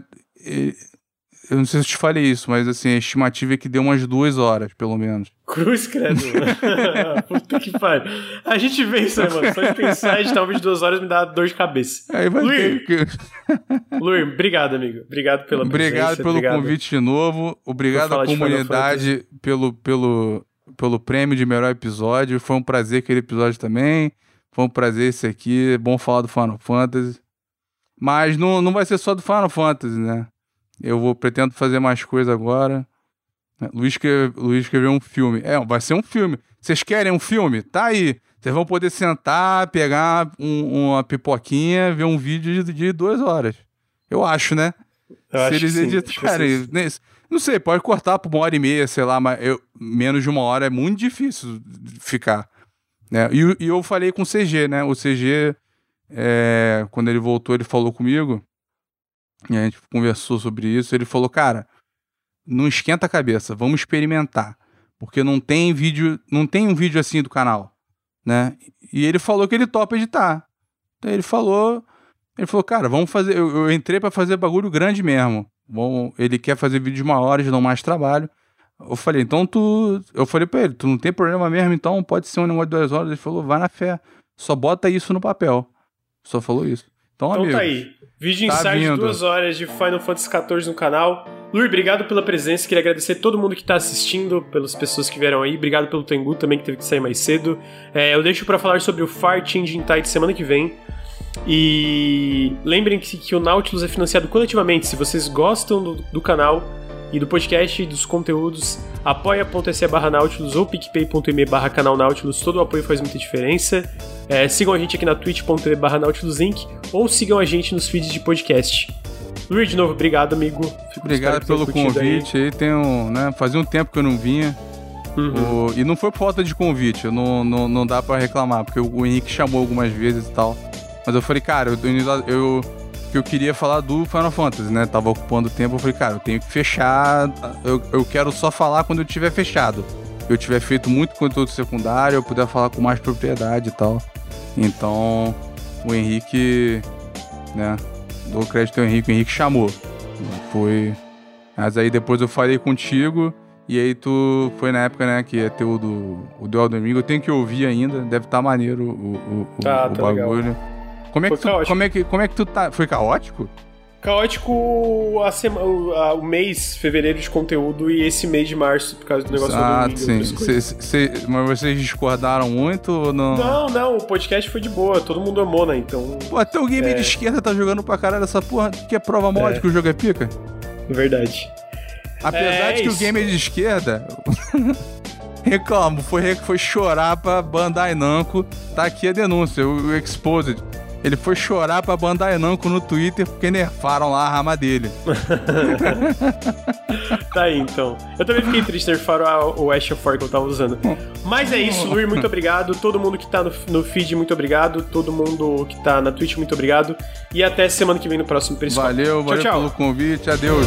Eu não sei se eu te falei isso, mas assim, a estimativa é que deu umas duas horas, pelo menos. Cruz, credo. Puta que pariu. A gente vê isso aí, mano. Só de pensar de talvez duas horas me dá dor de cabeça. Aí vai Luir, ter que... Luir, obrigado, amigo. Obrigado pela Obrigado pelo obrigado. convite de novo. Obrigado à comunidade pelo, pelo, pelo prêmio de melhor episódio. Foi um prazer aquele episódio também. Foi um prazer esse aqui. É bom falar do Final Fantasy. Mas não, não vai ser só do Final Fantasy, né? Eu vou pretendo fazer mais coisa agora. Luiz, escreve, Luiz escreveu um filme. É, vai ser um filme. Vocês querem um filme? Tá aí. Vocês vão poder sentar, pegar um, uma pipoquinha, ver um vídeo de, de duas horas. Eu acho, né? Eu Se eles editarem. Não sei, pode cortar por uma hora e meia, sei lá, mas eu, menos de uma hora é muito difícil ficar. Né? E, e eu falei com o CG, né? O CG, é, quando ele voltou, ele falou comigo. E a gente conversou sobre isso. Ele falou, cara, não esquenta a cabeça, vamos experimentar. Porque não tem vídeo, não tem um vídeo assim do canal, né? E ele falou que ele topa editar. Então ele falou, ele falou, cara, vamos fazer. Eu, eu entrei para fazer bagulho grande mesmo. Bom, ele quer fazer vídeo de uma hora, de não mais trabalho. Eu falei, então tu. Eu falei pra ele, tu não tem problema mesmo, então pode ser um negócio de duas horas. Ele falou, vai na fé. Só bota isso no papel. Só falou isso. Então, Então tá aí. Vídeo tá insight de vindo. duas horas de Final Fantasy XIV no canal. Lui, obrigado pela presença. Queria agradecer todo mundo que tá assistindo, pelas pessoas que vieram aí. Obrigado pelo Tengu também, que teve que sair mais cedo. É, eu deixo pra falar sobre o Fire Changing Tide semana que vem. E lembrem que, que o Nautilus é financiado coletivamente. Se vocês gostam do, do canal e do podcast e dos conteúdos, apoia.se barra Nautilus ou picpay.me barra canal Nautilus. Todo o apoio faz muita diferença. É, sigam a gente aqui na twitch.tv barra Nautilus Inc. ou sigam a gente nos feeds de podcast. Luiz, de novo, obrigado, amigo. Fico- Obrigado pelo aí. convite aí. Tem um, né, fazia um tempo que eu não vinha. Uhum. O- e não foi por falta de convite, não, não, não dá pra reclamar, porque o, o Henrique chamou algumas vezes e tal. Mas eu falei, cara, eu, eu, que eu queria falar do Final Fantasy, né? Tava ocupando tempo, eu falei, cara, eu tenho que fechar. Eu, eu quero só falar quando eu tiver fechado. Eu tiver feito muito conteúdo secundário, eu puder falar com mais propriedade e tal. Então, o Henrique, né? Dou crédito ao Henrique, o Henrique chamou. Foi. Mas aí depois eu falei contigo. E aí tu foi na época, né, que ia ter o do, o do Ring. Eu tenho que ouvir ainda, deve estar maneiro o, o, o, Tá, o tá bagulho. Como é, Foi que tu, caótico. como, é que, como é que tu tá? Foi caótico? Caótico a sema, o, a- o mês, fevereiro de conteúdo e esse mês de março, por causa do negócio ah, do domingo. sim. Cê- cê- mas vocês discordaram muito ou não? Não, não, o podcast foi de boa, todo mundo amou, né? Então, Pô, até o game É. de esquerda tá jogando pra caralho essa porra, que é prova mod É. que o jogo é pica. é verdade. Apesar É de que isso. o gamer de esquerda reclamo, foi, foi chorar pra Bandai Namco. Tá aqui a denúncia, o Exposed. Ele foi chorar pra Bandai Namco no Twitter porque nerfaram lá a arma dele. Tá aí, então. Eu também fiquei triste nerfaram a- o Ash of War que eu tava usando. Mas é isso, Luir, muito obrigado. Todo mundo que tá no, no feed, muito obrigado. Todo mundo que tá na Twitch, muito obrigado. E até semana que vem no próximo Periscope. Valeu, valeu tchau, tchau. pelo convite, adeus.